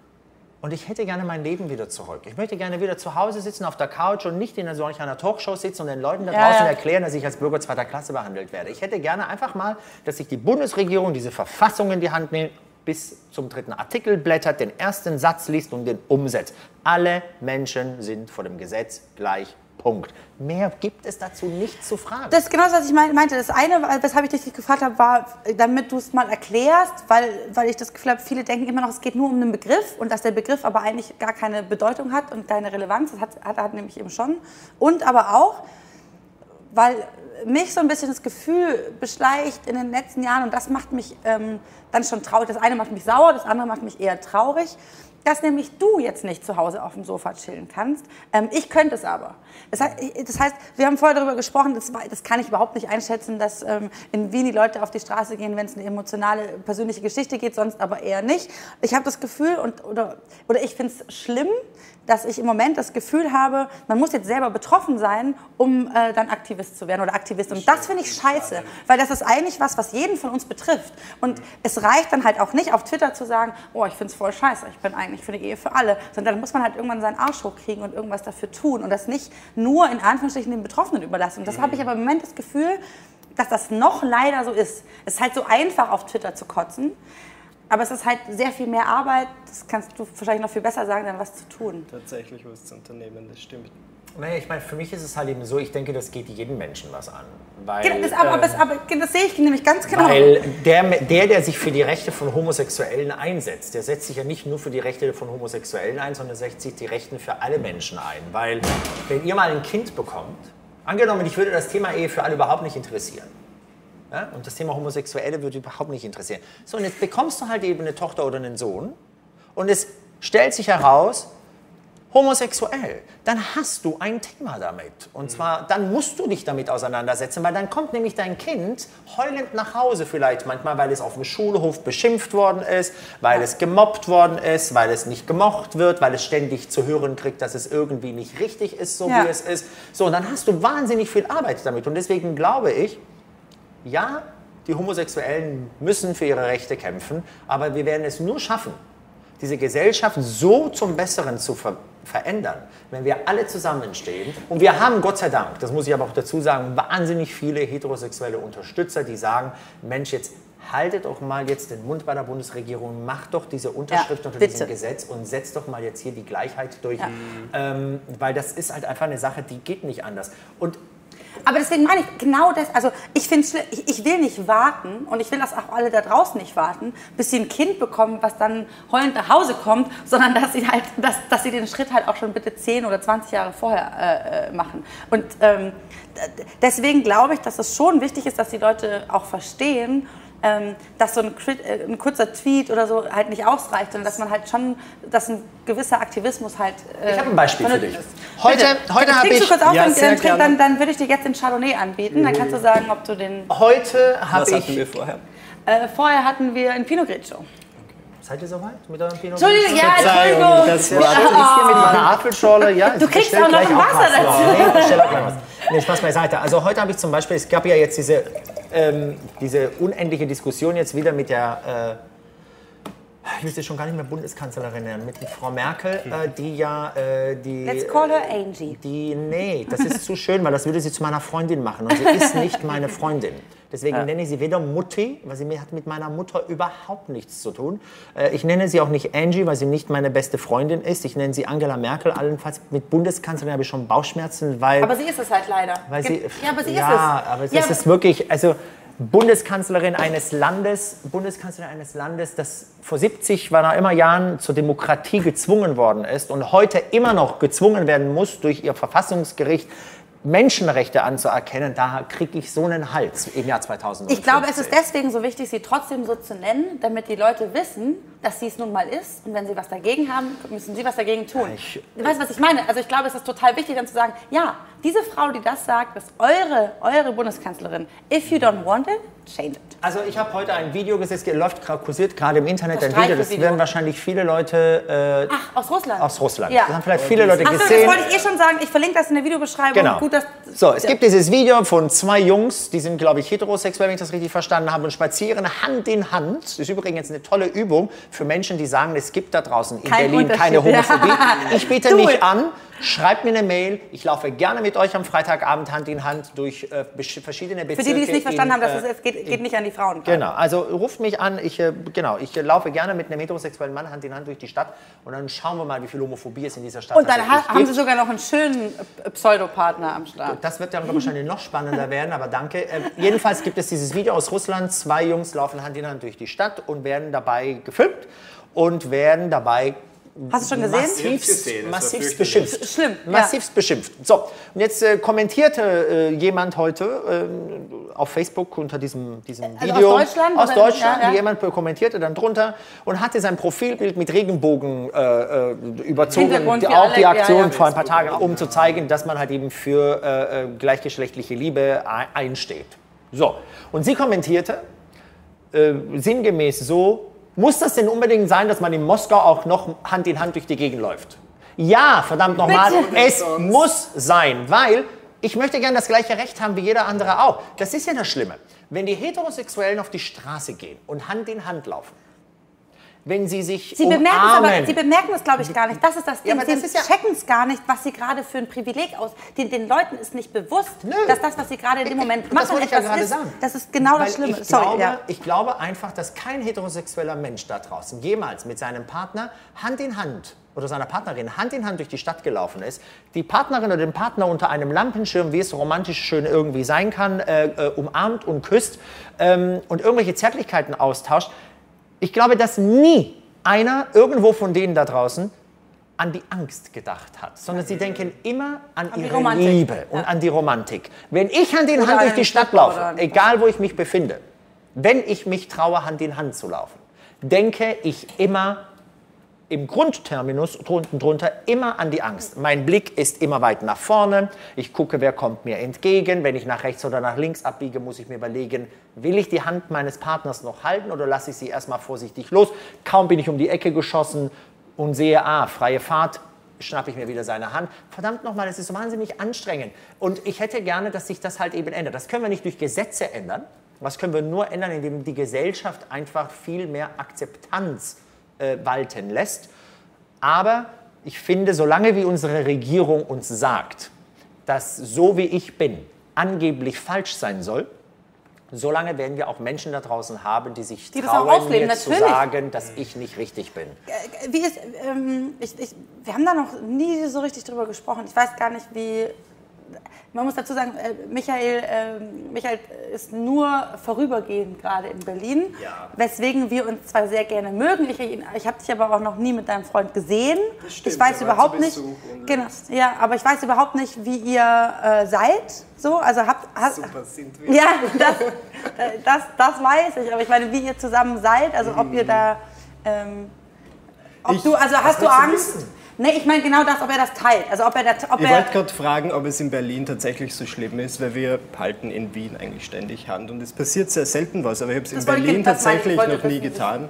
Und ich hätte gerne mein Leben wieder zurück. Ich möchte gerne wieder zu Hause sitzen auf der Couch und nicht in solch einer Talkshow sitzen und den Leuten da draußen ja. erklären, dass ich als Bürger zweiter Klasse behandelt werde. Ich hätte gerne einfach mal, dass sich die Bundesregierung diese Verfassung in die Hand nimmt, bis zum dritten Artikel blättert, den ersten Satz liest und den umsetzt. Alle Menschen sind vor dem Gesetz gleich. Punkt. Mehr gibt es dazu nicht zu fragen. Das ist genau das, was ich mein- meinte. Das eine, weshalb ich dich gefragt habe, war, damit du es mal erklärst, weil, weil ich das Gefühl habe, viele denken immer noch, es geht nur um einen Begriff und dass der Begriff aber eigentlich gar keine Bedeutung hat und keine Relevanz. Das hat, hat, hat nämlich eben schon. Und aber auch, weil mich so ein bisschen das Gefühl beschleicht in den letzten Jahren, und das macht mich ähm, dann schon traurig. Das eine macht mich sauer, das andere macht mich eher traurig, dass nämlich du jetzt nicht zu Hause auf dem Sofa chillen kannst. Ähm, ich könnte es aber. Das heißt, wir haben vorher darüber gesprochen, das, das kann ich überhaupt nicht einschätzen, dass ähm, in Wien die Leute auf die Straße gehen, wenn es eine emotionale, persönliche Geschichte geht, sonst aber eher nicht. Ich habe das Gefühl, und, oder, oder ich finde es schlimm, dass ich im Moment das Gefühl habe, man muss jetzt selber betroffen sein, um äh, dann Aktivist zu werden oder Aktivist. Und das finde ich scheiße, weil das ist eigentlich was, was jeden von uns betrifft. Und es reicht dann halt auch nicht, auf Twitter zu sagen, oh, ich finde es voll scheiße, ich bin eigentlich für eine Ehe für alle, sondern dann muss man halt irgendwann seinen Arsch hochkriegen und irgendwas dafür tun und das nicht nur in Anführungsstrichen den Betroffenen überlassen. Und das habe ich aber im Moment das Gefühl, dass das noch leider so ist. Es ist halt so einfach, auf Twitter zu kotzen. Aber es ist halt sehr viel mehr Arbeit, das kannst du wahrscheinlich noch viel besser sagen, dann was zu tun. Tatsächlich was zu unternehmen, das stimmt. Naja, ich meine, für mich ist es halt eben so, ich denke, das geht jedem Menschen was an. Weil, Genau, das, aber, ähm, aber, das, aber das sehe ich nämlich ganz genau. Weil der, der, der sich für die Rechte von Homosexuellen einsetzt, der setzt sich ja nicht nur für die Rechte von Homosexuellen ein, sondern setzt sich die Rechte für alle Menschen ein. Weil, wenn ihr mal ein Kind bekommt, angenommen, ich würde das Thema Ehe für alle überhaupt nicht interessieren. Ja? Und das Thema Homosexuelle würde überhaupt nicht interessieren. So, und jetzt bekommst du halt eben eine Tochter oder einen Sohn und es stellt sich heraus, homosexuell, dann hast du ein Thema damit. Und zwar, dann musst du dich damit auseinandersetzen, weil dann kommt nämlich dein Kind heulend nach Hause vielleicht manchmal, weil es auf dem Schulhof beschimpft worden ist, weil es gemobbt worden ist, weil es nicht gemocht wird, weil es ständig zu hören kriegt, dass es irgendwie nicht richtig ist, so Ja. wie es ist. So, und dann hast du wahnsinnig viel Arbeit damit. Und deswegen glaube ich, ja, die Homosexuellen müssen für ihre Rechte kämpfen, aber wir werden es nur schaffen, diese Gesellschaft so zum Besseren zu ver verändern, wenn wir alle zusammenstehen. Und wir haben, Gott sei Dank, das muss ich aber auch dazu sagen, wahnsinnig viele heterosexuelle Unterstützer, die sagen, Mensch, jetzt haltet doch mal jetzt den Mund bei der Bundesregierung, macht doch diese Unterschrift Ja, unter bitte. diesem Gesetz und setzt doch mal jetzt hier die Gleichheit durch. Ähm, weil das ist halt einfach eine Sache, die geht nicht anders. Und Aber deswegen meine ich genau das. Also ich finde, ich, ich will nicht warten und ich will, dass auch alle da draußen nicht warten, bis sie ein Kind bekommen, was dann heulend nach Hause kommt, sondern dass sie halt, dass, dass sie den Schritt halt auch schon bitte 10 oder 20 Jahre vorher äh, machen. Und ähm, deswegen glaube ich, dass es schon wichtig ist, dass die Leute auch verstehen, dass so ein, äh, ein kurzer Tweet oder so halt nicht ausreicht, sondern dass man halt schon, dass ein gewisser Aktivismus halt. Äh, Ich habe ein Beispiel für dich. ist. Heute, Bitte. heute habe ich, du kurz auf, Ja, dann, dann, trink, dann, dann würde ich dir jetzt den Chardonnay anbieten. Dann kannst du sagen, ob du den. heute habe Was hatten ich. wir vorher? Äh, vorher hatten wir einen Pinot Grigio. Seid ihr soweit mit eurem Pinot? Entschuldigung, ja, Entschuldigung. das Ich war stehe hier mit meiner Apfelschorle. Ja, Du ich kriegst auch noch ein Wasser was. dazu. Nee, ich bestell auch gleich was. Nee, Spaß beiseite. Also heute habe ich zum Beispiel, es gab ja jetzt diese, ähm, diese unendliche Diskussion jetzt wieder mit der, äh, ich will sie schon gar nicht mehr Bundeskanzlerin nennen, mit Frau Merkel, äh, die ja äh, die... Let's call her Angie. Die, nee, das ist zu schön, weil das würde sie zu meiner Freundin machen. Und sie ist nicht meine Freundin. Deswegen nenne ich sie weder Mutti, weil sie hat mit meiner Mutter überhaupt nichts zu tun. Äh, Ich nenne sie auch nicht Angie, weil sie nicht meine beste Freundin ist. Ich nenne sie Angela Merkel. Allenfalls mit Bundeskanzlerin habe ich schon Bauchschmerzen, weil, Aber sie ist es halt leider. weil sie. ja, aber sie ja, ist es. aber es Ja, ist es wirklich. Also Bundeskanzlerin eines Landes, Bundeskanzlerin eines Landes, das vor 70, wann auch immer Jahren zur Demokratie gezwungen worden ist und heute immer noch gezwungen werden muss durch ihr Verfassungsgericht Menschenrechte anzuerkennen, da kriege ich so einen Hals im Jahr 2015. Ich glaube, es ist deswegen so wichtig, sie trotzdem so zu nennen, damit die Leute wissen, dass sie es nun mal ist. Und wenn sie was dagegen haben, müssen sie was dagegen tun. ich- du weißt, was ich meine? Also ich glaube, es ist total wichtig, dann zu sagen, ja, diese Frau, die das sagt, ist eure, eure Bundeskanzlerin. If you don't want it, change it. Also ich habe heute ein Video gesehen, es läuft gerade, kursiert gerade im Internet Das ein Video, das werden wahrscheinlich viele Leute Ach, aus Russland? äh, aus Russland. Ja. Das haben vielleicht viele Leute Ach so, das gesehen. wollte ich eh schon sagen. Ich verlinke das in der Videobeschreibung. Genau. Gut, dass, so, es gibt dieses Video von zwei Jungs, die sind, glaube ich, heterosexuell, wenn ich das richtig verstanden habe, und spazieren Hand in Hand. Das ist übrigens eine tolle Übung für Menschen, die sagen, es gibt da draußen in Kein Berlin keine. Homophobie. Ich biete mich an, schreibt mir eine Mail. Ich laufe gerne mit euch am Freitagabend Hand in Hand durch äh, verschiedene Für Bezirke. die, die es nicht verstanden in, haben, dass äh, es, es geht, geht nicht an die Frauen. Genau, also ruft mich an, ich, äh, genau, ich äh, laufe gerne mit einem heterosexuellen Mann Hand in Hand durch die Stadt und dann schauen wir mal, wie viel Homophobie es in dieser Stadt Und dann ha haben gibt. sie sogar noch einen schönen äh, Pseudopartner am Start. Das wird dann wahrscheinlich noch spannender werden, aber danke. Äh, jedenfalls gibt es dieses Video aus Russland. Zwei Jungs laufen Hand in Hand durch die Stadt und werden dabei gefilmt und werden dabei Hast du schon gesehen? massivst, gesehen, massivst beschimpft. Schlimm, ja. Massivst beschimpft. So, und jetzt äh, kommentierte äh, jemand heute ähm, auf Facebook unter diesem, diesem Also aus Video. Deutschland, Aus? Deutschland. Ja, ja. Jemand kommentierte dann drunter und hatte sein Profilbild mit Regenbogen äh, äh, überzogen. Auch alle, die ja, Aktion ja. vor ein paar Tagen, um zu zeigen, dass man halt eben für äh, äh, gleichgeschlechtliche Liebe ei- einsteht. So, und sie kommentierte äh, sinngemäß so, muss das denn unbedingt sein, dass man in Moskau auch noch Hand in Hand durch die Gegend läuft? Ja, verdammt nochmal, es muss sein, weil ich möchte gern das gleiche Recht haben wie jeder andere auch. Das ist ja das Schlimme. Wenn die Heterosexuellen auf die Straße gehen und Hand in Hand laufen, wenn sie sich Sie bemerken es umarmen, aber, Sie bemerken es, glaube ich, gar nicht. Das ist das Ja, Ding. aber das sie ja- checken es gar nicht, was sie gerade für ein Privileg aus. Den, den Leuten ist nicht bewusst, dass das, was sie gerade in dem Moment Das machen, ja etwas gerade ist. sagen. Das ist genau das Weil Schlimme. Ich Sorry, glaube, ja. ich glaube einfach, dass kein heterosexueller Mensch da draußen jemals mit seinem Partner Hand in Hand oder seiner Partnerin Hand in Hand durch die Stadt gelaufen ist, die Partnerin oder den Partner unter einem Lampenschirm, wie es romantisch schön irgendwie sein kann, äh, äh, umarmt und küsst ähm, und irgendwelche Zärtlichkeiten austauscht. Ich glaube, dass nie einer irgendwo von denen da draußen an die Angst gedacht hat, sondern sie denken immer an, die ihre. Liebe und an die Romantik. Wenn ich Hand in Oder Hand durch die Stadt laufe, egal wo ich mich befinde, wenn ich mich traue, Hand in Hand zu laufen, denke ich immer im Grundterminus unten drunter immer an die Angst. Mein Blick ist immer weit nach vorne. Ich gucke, wer kommt mir entgegen. Wenn ich nach rechts oder nach links abbiege, muss ich mir überlegen, will ich die Hand meines Partners noch halten oder lasse ich sie erstmal vorsichtig los? Kaum bin ich um die Ecke geschossen und sehe, ah, freie Fahrt, schnappe ich mir wieder seine Hand. Verdammt nochmal, das ist so wahnsinnig anstrengend. Und ich hätte gerne, dass sich das halt eben ändert. Das können wir nicht durch Gesetze ändern. Was können wir nur ändern, indem die Gesellschaft einfach viel mehr Akzeptanz äh, walten lässt. Aber ich finde, solange wie unsere Regierung uns sagt, dass so wie ich bin angeblich falsch sein soll, solange werden wir auch Menschen da draußen haben, die sich Die trauen, mir zu sagen, dass ich nicht richtig bin. Wie ist, ähm, ich, ich, wir haben da noch nie so richtig drüber gesprochen. Ich weiß gar nicht, wie. Man muss dazu sagen, äh, Michael, ähm, Michael ist nur vorübergehend gerade in Berlin, Ja. weswegen wir uns zwar sehr gerne mögen. Ich, ich habe dich aber auch noch nie mit deinem Freund gesehen. Stimmt, ich weiß er überhaupt nicht. Genau, ja, aber ich weiß überhaupt nicht, wie ihr äh, seid. So, also habt, hast, Super sind wir. ja, das, äh, das, das weiß ich. Aber ich meine, wie ihr zusammen seid, also ob ihr da. Ähm, ob Ich- du, also hast du Angst? Nee, ich meine genau das, ob er das teilt. Also ob er das, ob Ich wollte gerade fragen, ob es in Berlin tatsächlich so schlimm ist, weil wir halten in Wien eigentlich ständig Hand und es passiert sehr selten was, aber ich habe es in Berlin ich, tatsächlich noch nie getan.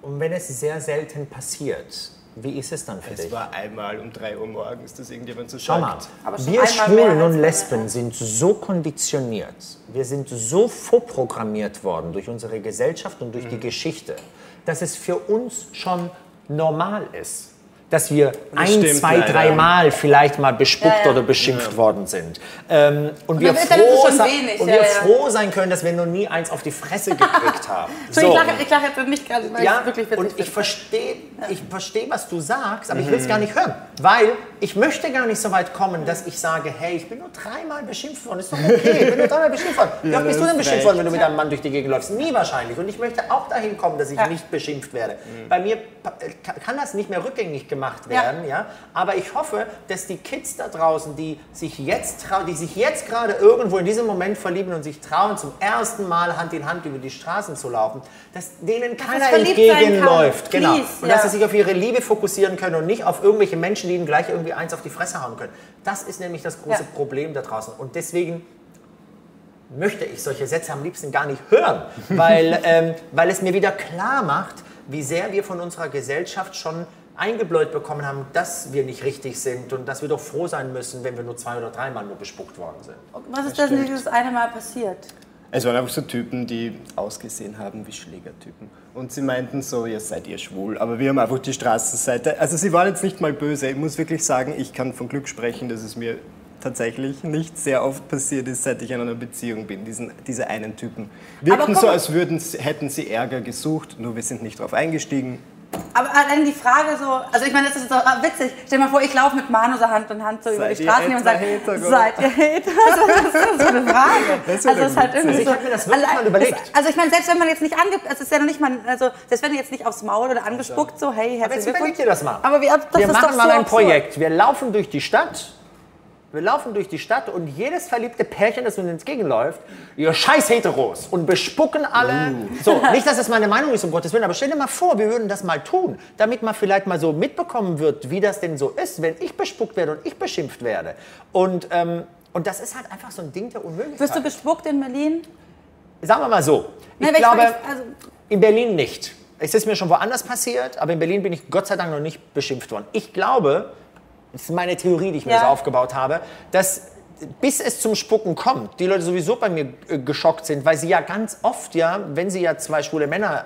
Und wenn es sehr selten passiert, wie ist es dann für Es dich? war einmal um 3 Uhr morgens, dass irgendjemand so Schau mal, wir mehr Schwulen und Lesben mir. sind so konditioniert, wir sind so vorprogrammiert worden durch unsere Gesellschaft und durch Mhm. die Geschichte, dass es für uns schon normal ist, dass wir ein, stimmt zwei, leider. dreimal vielleicht mal bespuckt Ja, ja. oder beschimpft worden sind. Ähm, und wir, ist das froh, schon sein- wenig, und ja, wir ja. froh sein können, dass wir noch nie eins auf die Fresse gekriegt haben. So. Ich lache ich lache jetzt für mich gerade, weil ich Ja, es wirklich witzig und ich verstehe, ich verstehe, was du sagst, aber ich will es gar nicht hören, weil ich möchte gar nicht so weit kommen, dass ich sage, hey, ich bin nur dreimal beschimpft worden, ist doch okay, ich bin nur dreimal beschimpft worden. Wie oft bist du das denn beschimpft worden, wenn du mit einem Mann durch die Gegend läufst? Nie wahrscheinlich. Und ich möchte auch dahin kommen, dass ich Ja. nicht beschimpft werde. Bei mir äh, ka- kann das nicht mehr rückgängig gemacht werden, ja. Aber ich hoffe, dass die Kids da draußen, die sich jetzt trauen, die sich jetzt gerade irgendwo in diesem Moment verlieben und sich trauen, zum ersten Mal Hand in Hand über die Straßen zu laufen, dass denen keiner sein kann. entgegenläuft. Genau. Please, Und ja. dass sie sich auf ihre Liebe fokussieren können und nicht auf irgendwelche Menschen, die ihnen gleich irgendwie eins auf die Fresse hauen können. Das ist nämlich das große Ja. Problem da draußen. Und deswegen möchte ich solche Sätze am liebsten gar nicht hören, weil, ähm, weil es mir wieder klar macht, wie sehr wir von unserer Gesellschaft schon eingebläut bekommen haben, dass wir nicht richtig sind und dass wir doch froh sein müssen, wenn wir nur zwei oder dreimal nur bespuckt worden sind. Was ist denn dieses eine Mal passiert? Es waren einfach so Typen, die ausgesehen haben wie Schlägertypen. Und sie meinten so, ihr seid ihr schwul. Aber wir haben einfach die Straßenseite. Also sie waren jetzt nicht mal böse. Ich muss wirklich sagen, ich kann von Glück sprechen, dass es mir tatsächlich nicht sehr oft passiert ist, seit ich in einer Beziehung bin, diesen, diese einen Typen. Wirkten so, als würden, hätten sie Ärger gesucht, nur wir sind nicht darauf eingestiegen. Aber allein die Frage so, also ich meine, das ist so witzig. Stell dir mal vor, ich laufe mit Manu so Hand in Hand so über die Straßen und sage, seid ihr Hater? Also das ist so eine Frage. Das also es ist halt irgendwie so. Ich mir das wirklich mal überlegt. Also ich meine, selbst wenn man jetzt nicht angibt, also es ist ja noch nicht mal, also selbst wenn jetzt nicht aufs Maul oder angespuckt so, hey, herzlich Aber jetzt überleg dir das mal. Aber wie, das wir ist machen doch mal so ein Projekt. Wir laufen durch die Stadt wir laufen durch die Stadt und jedes verliebte Pärchen, das uns entgegenläuft, ihr scheiß Heteros und bespucken alle. Uh. So, nicht, dass das meine Meinung ist, um Gottes Willen, aber stell dir mal vor, wir würden das mal tun, damit man vielleicht mal so mitbekommen wird, wie das denn so ist, wenn ich bespuckt werde und ich beschimpft werde. Und, ähm, und das ist halt einfach so ein Ding der Unmöglichkeit. Wirst du bespuckt in Berlin? Sagen wir mal so. Ich Nein, glaube, ich, also in Berlin nicht. Es ist mir schon woanders passiert, aber in Berlin bin ich Gott sei Dank noch nicht beschimpft worden. Ich glaube, das ist meine Theorie, die ich mir Ja. so aufgebaut habe, dass bis es zum Spucken kommt, die Leute sowieso bei mir äh, geschockt sind, weil sie ja ganz oft ja, wenn sie ja zwei schwule Männer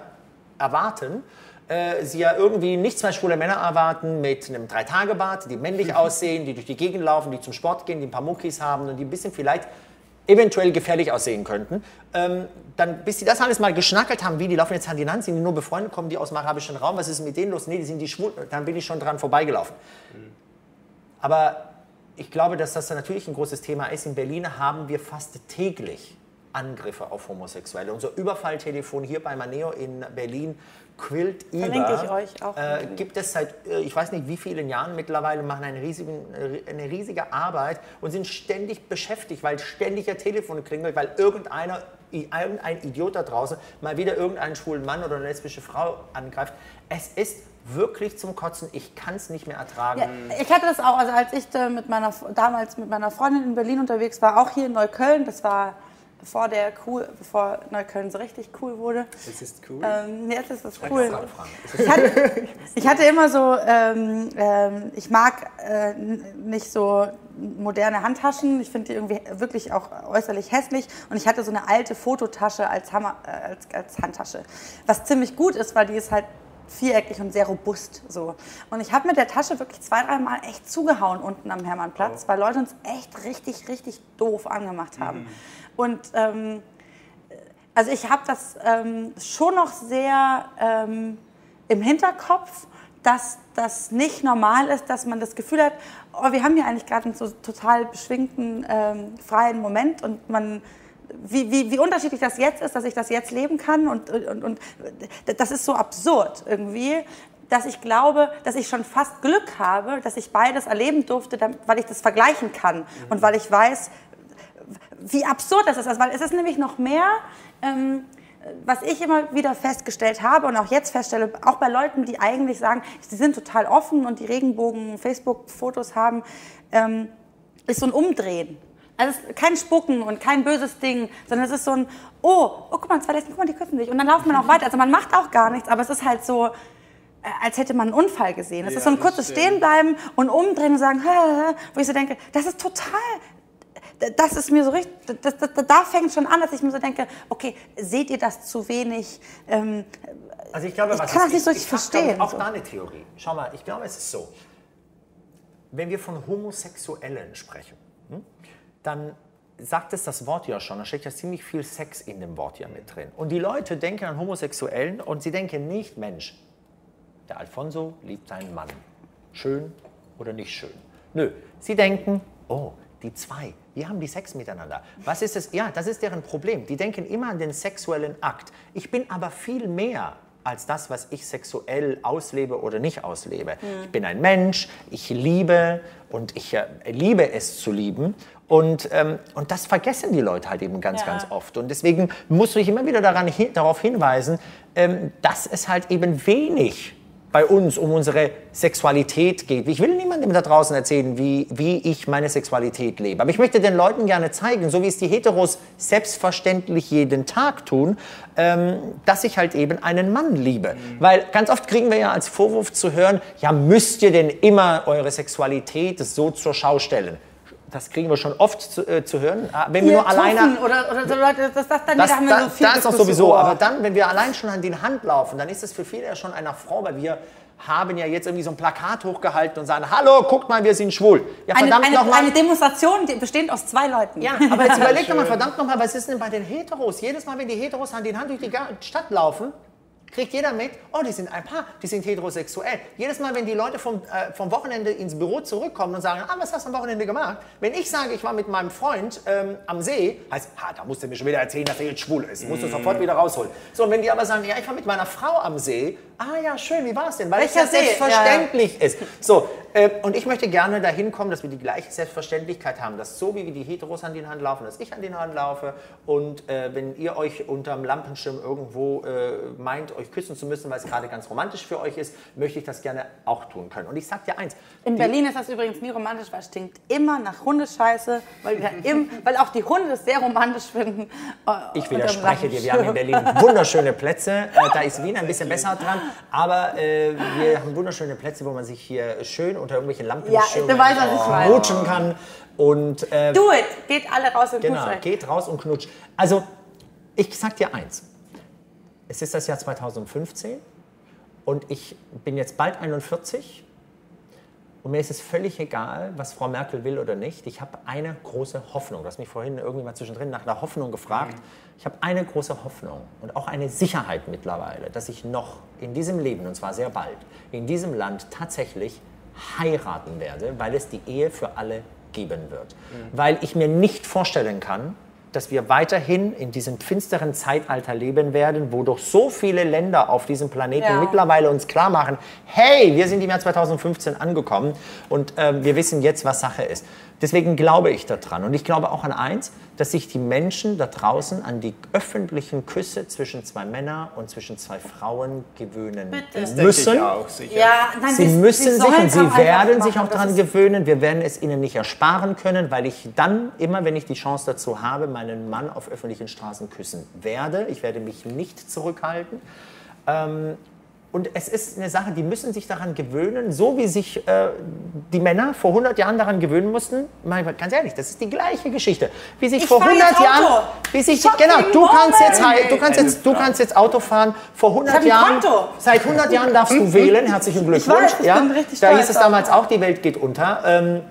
erwarten, äh, sie ja irgendwie nicht zwei schwule Männer erwarten mit einem Drei-Tage-Bart, die männlich aussehen, die durch die Gegend laufen, die zum Sport gehen, die ein paar Muckis haben und die ein bisschen vielleicht eventuell gefährlich aussehen könnten. Ähm, dann, bis sie das alles mal geschnackelt haben, wie, die laufen jetzt Hand in Hand, sind die nur befreundet, kommen die aus dem arabischen Raum, was ist mit denen los? Nee, die sind die schwul, dann bin ich schon dran vorbeigelaufen. Aber ich glaube, dass das natürlich ein großes Thema ist. In Berlin haben wir fast täglich Angriffe auf Homosexuelle. Unser Überfalltelefon hier bei Maneo in Berlin quillt über. Verlinke ich euch auch. Äh, gibt es seit, äh, ich weiß nicht wie vielen Jahren mittlerweile, machen eine, riesigen, äh, eine riesige Arbeit und sind ständig beschäftigt, weil ständig ihr Telefon klingelt, weil irgendeiner, irgendein Idiot da draußen mal wieder irgendeinen schwulen Mann oder eine lesbische Frau angreift. Es ist wirklich zum Kotzen. Ich kann es nicht mehr ertragen. Ja, ich hatte das auch, also als ich mit meiner, damals mit meiner Freundin in Berlin unterwegs war, auch hier in Neukölln, das war bevor, der cool, bevor Neukölln so richtig cool wurde. Es ist cool. Ähm, jetzt ist das cool. Ich hatte, ich hatte immer so, ähm, ähm, ich mag äh, nicht so moderne Handtaschen. Ich finde die irgendwie wirklich auch äußerlich hässlich. Und ich hatte so eine alte Fototasche als, Hammer, äh, als, als Handtasche. Was ziemlich gut ist, weil die ist halt viereckig und sehr robust. So. Und ich habe mit der Tasche wirklich zwei, dreimal echt zugehauen unten am Hermannplatz, weil Leute uns echt richtig, richtig doof angemacht haben. Und ähm, also ich habe das ähm, schon noch sehr ähm, im Hinterkopf, dass das nicht normal ist, dass man das Gefühl hat, oh, wir haben hier eigentlich gerade einen so total beschwingten, ähm, freien Moment und man wie, wie, wie unterschiedlich das jetzt ist, dass ich das jetzt leben kann und, und, und das ist so absurd irgendwie, dass ich glaube, dass ich schon fast Glück habe, dass ich beides erleben durfte, weil ich das vergleichen kann und weil ich weiß, wie absurd das ist. Also, weil es ist nämlich noch mehr, ähm, was ich immer wieder festgestellt habe und auch jetzt feststelle, auch bei Leuten, die eigentlich sagen, sie sind total offen und die Regenbogen-Facebook-Fotos haben, ähm, ist so ein Umdrehen. Also es ist kein Spucken und kein böses Ding, sondern es ist so ein, oh, oh guck mal, zwei Lesben, guck mal, die küssen sich. Und dann lauft man auch weiter. Also man macht auch gar nichts, aber es ist halt so, äh, als hätte man einen Unfall gesehen. Es ist so ein kurzes Stehenbleiben und umdrehen und sagen, hä, hä, wo ich so denke, das ist total, das ist mir so richtig, das, das, da fängt schon an, dass ich mir so denke, okay, seht ihr das zu wenig? Ähm, Also ich glaube, Ich was kann es das nicht ist, so richtig verstehen, Auch so. da eine Theorie. Schau mal, ich glaube, es ist so. Wenn wir von Homosexuellen sprechen, hm, dann sagt es das Wort ja schon, da steckt ja ziemlich viel Sex in dem Wort ja mit drin. Und die Leute denken an Homosexuellen und sie denken nicht, Mensch, der Alfonso liebt seinen Mann. Schön oder nicht schön? Nö, sie denken, oh, die zwei, wie haben die Sex miteinander? Was ist es? Ja, das ist deren Problem. Die denken immer an den sexuellen Akt. Ich bin aber viel mehr als das, was ich sexuell auslebe oder nicht auslebe. Ich bin ein Mensch, ich liebe und ich äh, liebe es zu lieben. Und, ähm, und das vergessen die Leute halt eben ganz, Ja. ganz oft. Und deswegen musst du dich immer wieder daran, hin, darauf hinweisen, ähm, dass es halt eben wenig bei uns um unsere Sexualität geht. Ich will niemandem da draußen erzählen, wie, wie ich meine Sexualität lebe. Aber ich möchte den Leuten gerne zeigen, so wie es die Heteros selbstverständlich jeden Tag tun, ähm, dass ich halt eben einen Mann liebe. Weil ganz oft kriegen wir ja als Vorwurf zu hören, ja müsst ihr denn immer eure Sexualität so zur Schau stellen? Das kriegen wir schon oft zu, äh, zu hören. Ah, Wenn wir Ihr nur alleine... Oder, oder so Leute, das, das dann Das, wieder haben wir so viel das auch Diskussion. sowieso, aber dann, wenn wir allein schon an den Hand laufen, dann ist es für viele ja schon einer Frau, weil wir haben ja jetzt irgendwie so ein Plakat hochgehalten und sagen, hallo, guckt mal, wir sind schwul. Ja, eine, verdammt eine, nochmal. eine Demonstration, die bestehend aus zwei Leuten. Ja, aber jetzt überleg doch mal, verdammt nochmal, was ist denn bei den Heteros? Jedes Mal, wenn die Heteros Hand in Hand durch die Stadt laufen, kriegt jeder mit, oh, die sind ein Paar, die sind heterosexuell. Jedes Mal, wenn die Leute vom, äh, vom Wochenende ins Büro zurückkommen und sagen, ah, was hast du am Wochenende gemacht? Wenn ich sage, ich war mit meinem Freund ähm, am See, heißt, ha, da musst du mir schon wieder erzählen, dass er jetzt schwul ist. Musst du sofort wieder rausholen. So, und wenn die aber sagen, ja, ich war mit meiner Frau am See, ah ja, schön, wie war es denn? Weil Welcher ja See? selbstverständlich ist. So, äh, und ich möchte gerne dahin kommen, dass wir die gleiche Selbstverständlichkeit haben, dass so wie wir die Heteros an den Hand laufen, dass ich an den Hand laufe und äh, wenn ihr euch unterm Lampenschirm irgendwo äh, meint, euch küssen zu müssen, weil es gerade ganz romantisch für euch ist, möchte ich das gerne auch tun können. Und ich sag dir eins, In Berlin ist das übrigens nie romantisch, weil es stinkt immer nach Hundescheiße, weil, wir im, weil auch die Hunde es sehr romantisch finden. äh, Ich widerspreche dir, wir haben in. Berlin wunderschöne Plätze. Äh, da ist Wien ein bisschen besser dran, aber äh, wir haben wunderschöne Plätze, wo man sich hier schön unter irgendwelchen Lampenschirmen Ja, ich meine. knutschen kann. Und äh, Do it! Geht alle raus und Genau, knutscht euch. geht raus und knutscht. Also, ich sag dir eins. Es ist das Jahr 2015 und ich bin jetzt bald 41 und mir ist es völlig egal, was Frau Merkel will oder nicht. Ich habe eine große Hoffnung. Du hast mich vorhin irgendwie mal zwischendrin nach einer Hoffnung gefragt. Ich habe eine große Hoffnung und auch eine Sicherheit mittlerweile, dass ich noch in diesem Leben, und zwar sehr bald, in diesem Land tatsächlich heiraten werde, weil es die Ehe für alle geben wird. Weil ich mir nicht vorstellen kann, dass wir weiterhin in diesem finsteren Zeitalter leben werden, wo doch so viele Länder auf diesem Planeten Ja. mittlerweile uns klar machen, hey, wir sind im Jahr 2015 angekommen und ähm, wir wissen jetzt, was Sache ist. Deswegen glaube ich daran und ich glaube auch an eins, dass sich die Menschen da draußen an die öffentlichen Küsse zwischen zwei Männern und zwischen zwei Frauen gewöhnen Das denke müssen. ich auch, sicher. Ja, nein, Sie müssen sich sollen und sie werden sich auch daran gewöhnen. Wir werden es ihnen nicht ersparen können, weil ich dann immer, wenn ich die Chance dazu habe, meinen Mann auf öffentlichen Straßen küssen werde. Ich werde mich nicht zurückhalten. Ähm, und es ist eine Sache, die müssen sich daran gewöhnen, so wie sich äh, die Männer vor 100 Jahren daran gewöhnen mussten. Mal ganz ehrlich, das ist die gleiche Geschichte. Wie sich Ich vor fahr 100 jetzt Auto. Jahren, wie sich Shopping genau, du kannst jetzt, du kannst jetzt, du kannst jetzt Auto fahren. Vor 100 Ich hab ein Jahren, Konto. seit 100 Jahren darfst du wählen. Herzlichen Glückwunsch. weiß, ich ja, bin richtig da hieß es damals auch, die Welt geht unter. Ähm,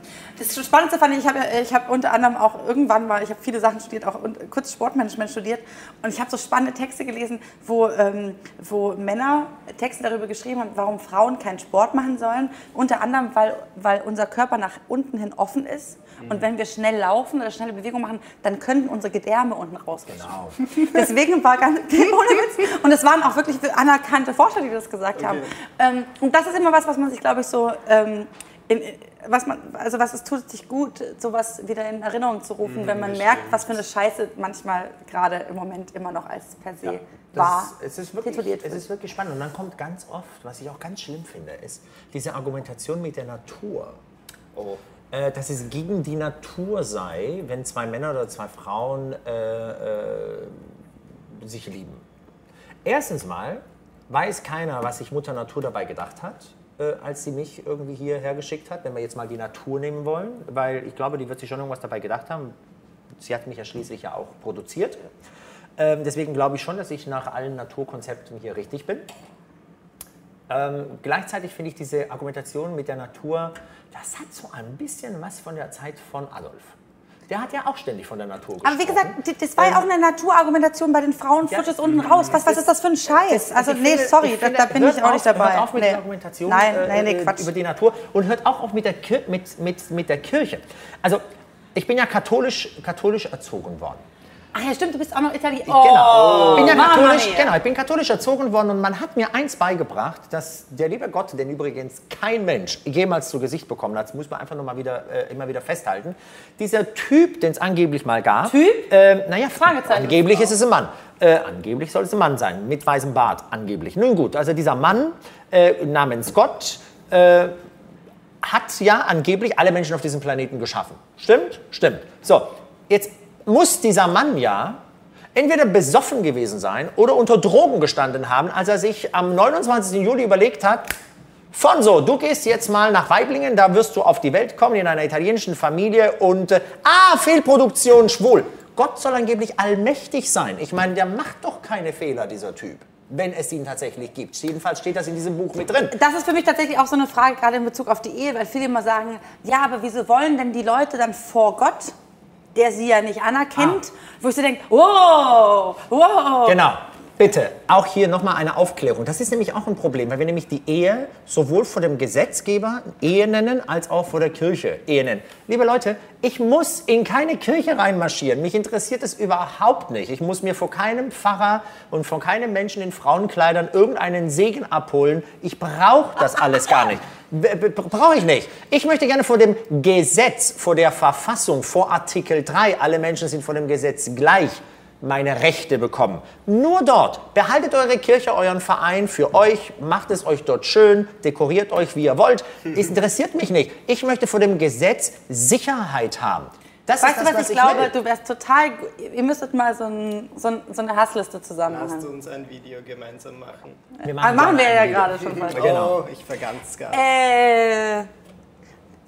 Das Spannendste fand ich, ich habe ich hab unter anderem auch irgendwann mal, ich habe viele Sachen studiert, auch kurz Sportmanagement studiert und ich habe so spannende Texte gelesen, wo, ähm, wo Männer Texte darüber geschrieben haben, warum Frauen keinen Sport machen sollen. Unter anderem, weil, weil unser Körper nach unten hin offen ist und wenn wir schnell laufen oder schnelle Bewegungen machen, dann könnten unsere Gedärme unten rausrutschen. Deswegen war ganz. Und es waren auch wirklich anerkannte Forscher, die das gesagt haben. Ähm, und das ist immer was, was man sich, glaube ich, so, ähm, in, was man, also was es tut sich gut, sowas wieder in Erinnerung zu rufen, wenn man merkt, was für eine Scheiße manchmal gerade im Moment immer noch als per se war. Das, es, ist wirklich, tituliert es ist wirklich spannend. Und dann kommt ganz oft, was ich auch ganz schlimm finde, ist diese Argumentation mit der Natur. Oh. Äh, dass es gegen die Natur sei, wenn zwei Männer oder zwei Frauen äh, äh, sich lieben. Erstens mal weiß keiner, was sich Mutter Natur dabei gedacht hat, äh, als sie mich irgendwie hierher geschickt hat, wenn wir jetzt mal die Natur nehmen wollen, weil ich glaube, die wird sich schon irgendwas dabei gedacht haben. Sie hat mich ja schließlich ja auch produziert. Ähm, deswegen glaube ich schon, dass ich nach allen Naturkonzepten hier richtig bin. Ähm, gleichzeitig finde ich diese Argumentation mit der Natur, das hat so ein bisschen was von der Zeit von Adolf. Der hat ja auch ständig von der Natur gesprochen. Aber wie gesagt, das war ja auch eine Naturargumentation bei den Frauen, Ja, unten raus. Was, was ist das für ein Scheiß? Also, nee, finde- sorry, ich da, finde, da bin ich auch auf- nicht dabei. Hört auf mit nee. der Argumentation Nein, äh, nein, nee, äh, Quatsch. über die Natur und hört auch auf mit der, Kir mit, mit, mit der Kirche. Also, ich bin ja katholisch, katholisch erzogen worden. Ach ja, stimmt, du bist auch noch Italiener. Genau. Ich bin ja katholisch, genau, ich bin katholisch erzogen worden und man hat mir eins beigebracht, dass der liebe Gott, den übrigens kein Mensch jemals zu Gesicht bekommen hat, das muss man einfach nur mal wieder, äh, immer wieder festhalten. Dieser Typ, den es angeblich mal gab. Typ? Ähm, naja, Fragezeichen. angeblich ist es ein Mann. Äh, angeblich soll es ein Mann sein, mit weißem Bart, angeblich. Nun gut, also dieser Mann äh, namens Scott äh, hat ja angeblich alle Menschen auf diesem Planeten geschaffen. Stimmt? Stimmt. So, jetzt muss dieser Mann ja entweder besoffen gewesen sein oder unter Drogen gestanden haben, als er sich am 29. Juli überlegt hat, Fonso, du gehst jetzt mal nach Weiblingen, da wirst du auf die Welt kommen in einer italienischen Familie und äh, ah, Fehlproduktion, schwul. Gott soll angeblich allmächtig sein. Ich meine, der macht doch keine Fehler, dieser Typ. Wenn es ihn tatsächlich gibt. Jedenfalls steht das in diesem Buch mit drin. Das ist für mich tatsächlich auch so eine Frage, gerade in Bezug auf die Ehe, weil viele immer sagen, ja, aber wieso wollen denn die Leute dann vor Gott, der sie ja nicht anerkennt, wo ich so denke, wow, wow. Genau. Bitte, auch hier nochmal eine Aufklärung. Das ist nämlich auch ein Problem, weil wir nämlich die Ehe sowohl vor dem Gesetzgeber Ehe nennen, als auch vor der Kirche Ehe nennen. Liebe Leute, ich muss in keine Kirche reinmarschieren. Mich interessiert es überhaupt nicht. Ich muss mir vor keinem Pfarrer und von keinem Menschen in Frauenkleidern irgendeinen Segen abholen. Ich brauche das alles gar nicht. Brauche ich nicht. Ich möchte gerne vor dem Gesetz, vor der Verfassung, vor Artikel 3, alle Menschen sind vor dem Gesetz gleich, meine Rechte bekommen. Nur dort. Behaltet eure Kirche, euren Verein für euch, macht es euch dort schön, dekoriert euch, wie ihr wollt. Es interessiert mich nicht. Ich möchte vor dem Gesetz Sicherheit haben. Das Weißt ist du, was, was ich ich glaube? will. Du wärst total. Ihr müsstet mal so, ein, so, ein, so eine Hassliste zusammen Lasst machen. uns ein Video gemeinsam machen. Wir Aber machen wir gerne ja ein Video. gerade schon mal. Genau. Oh, ich verganz gar. Äh,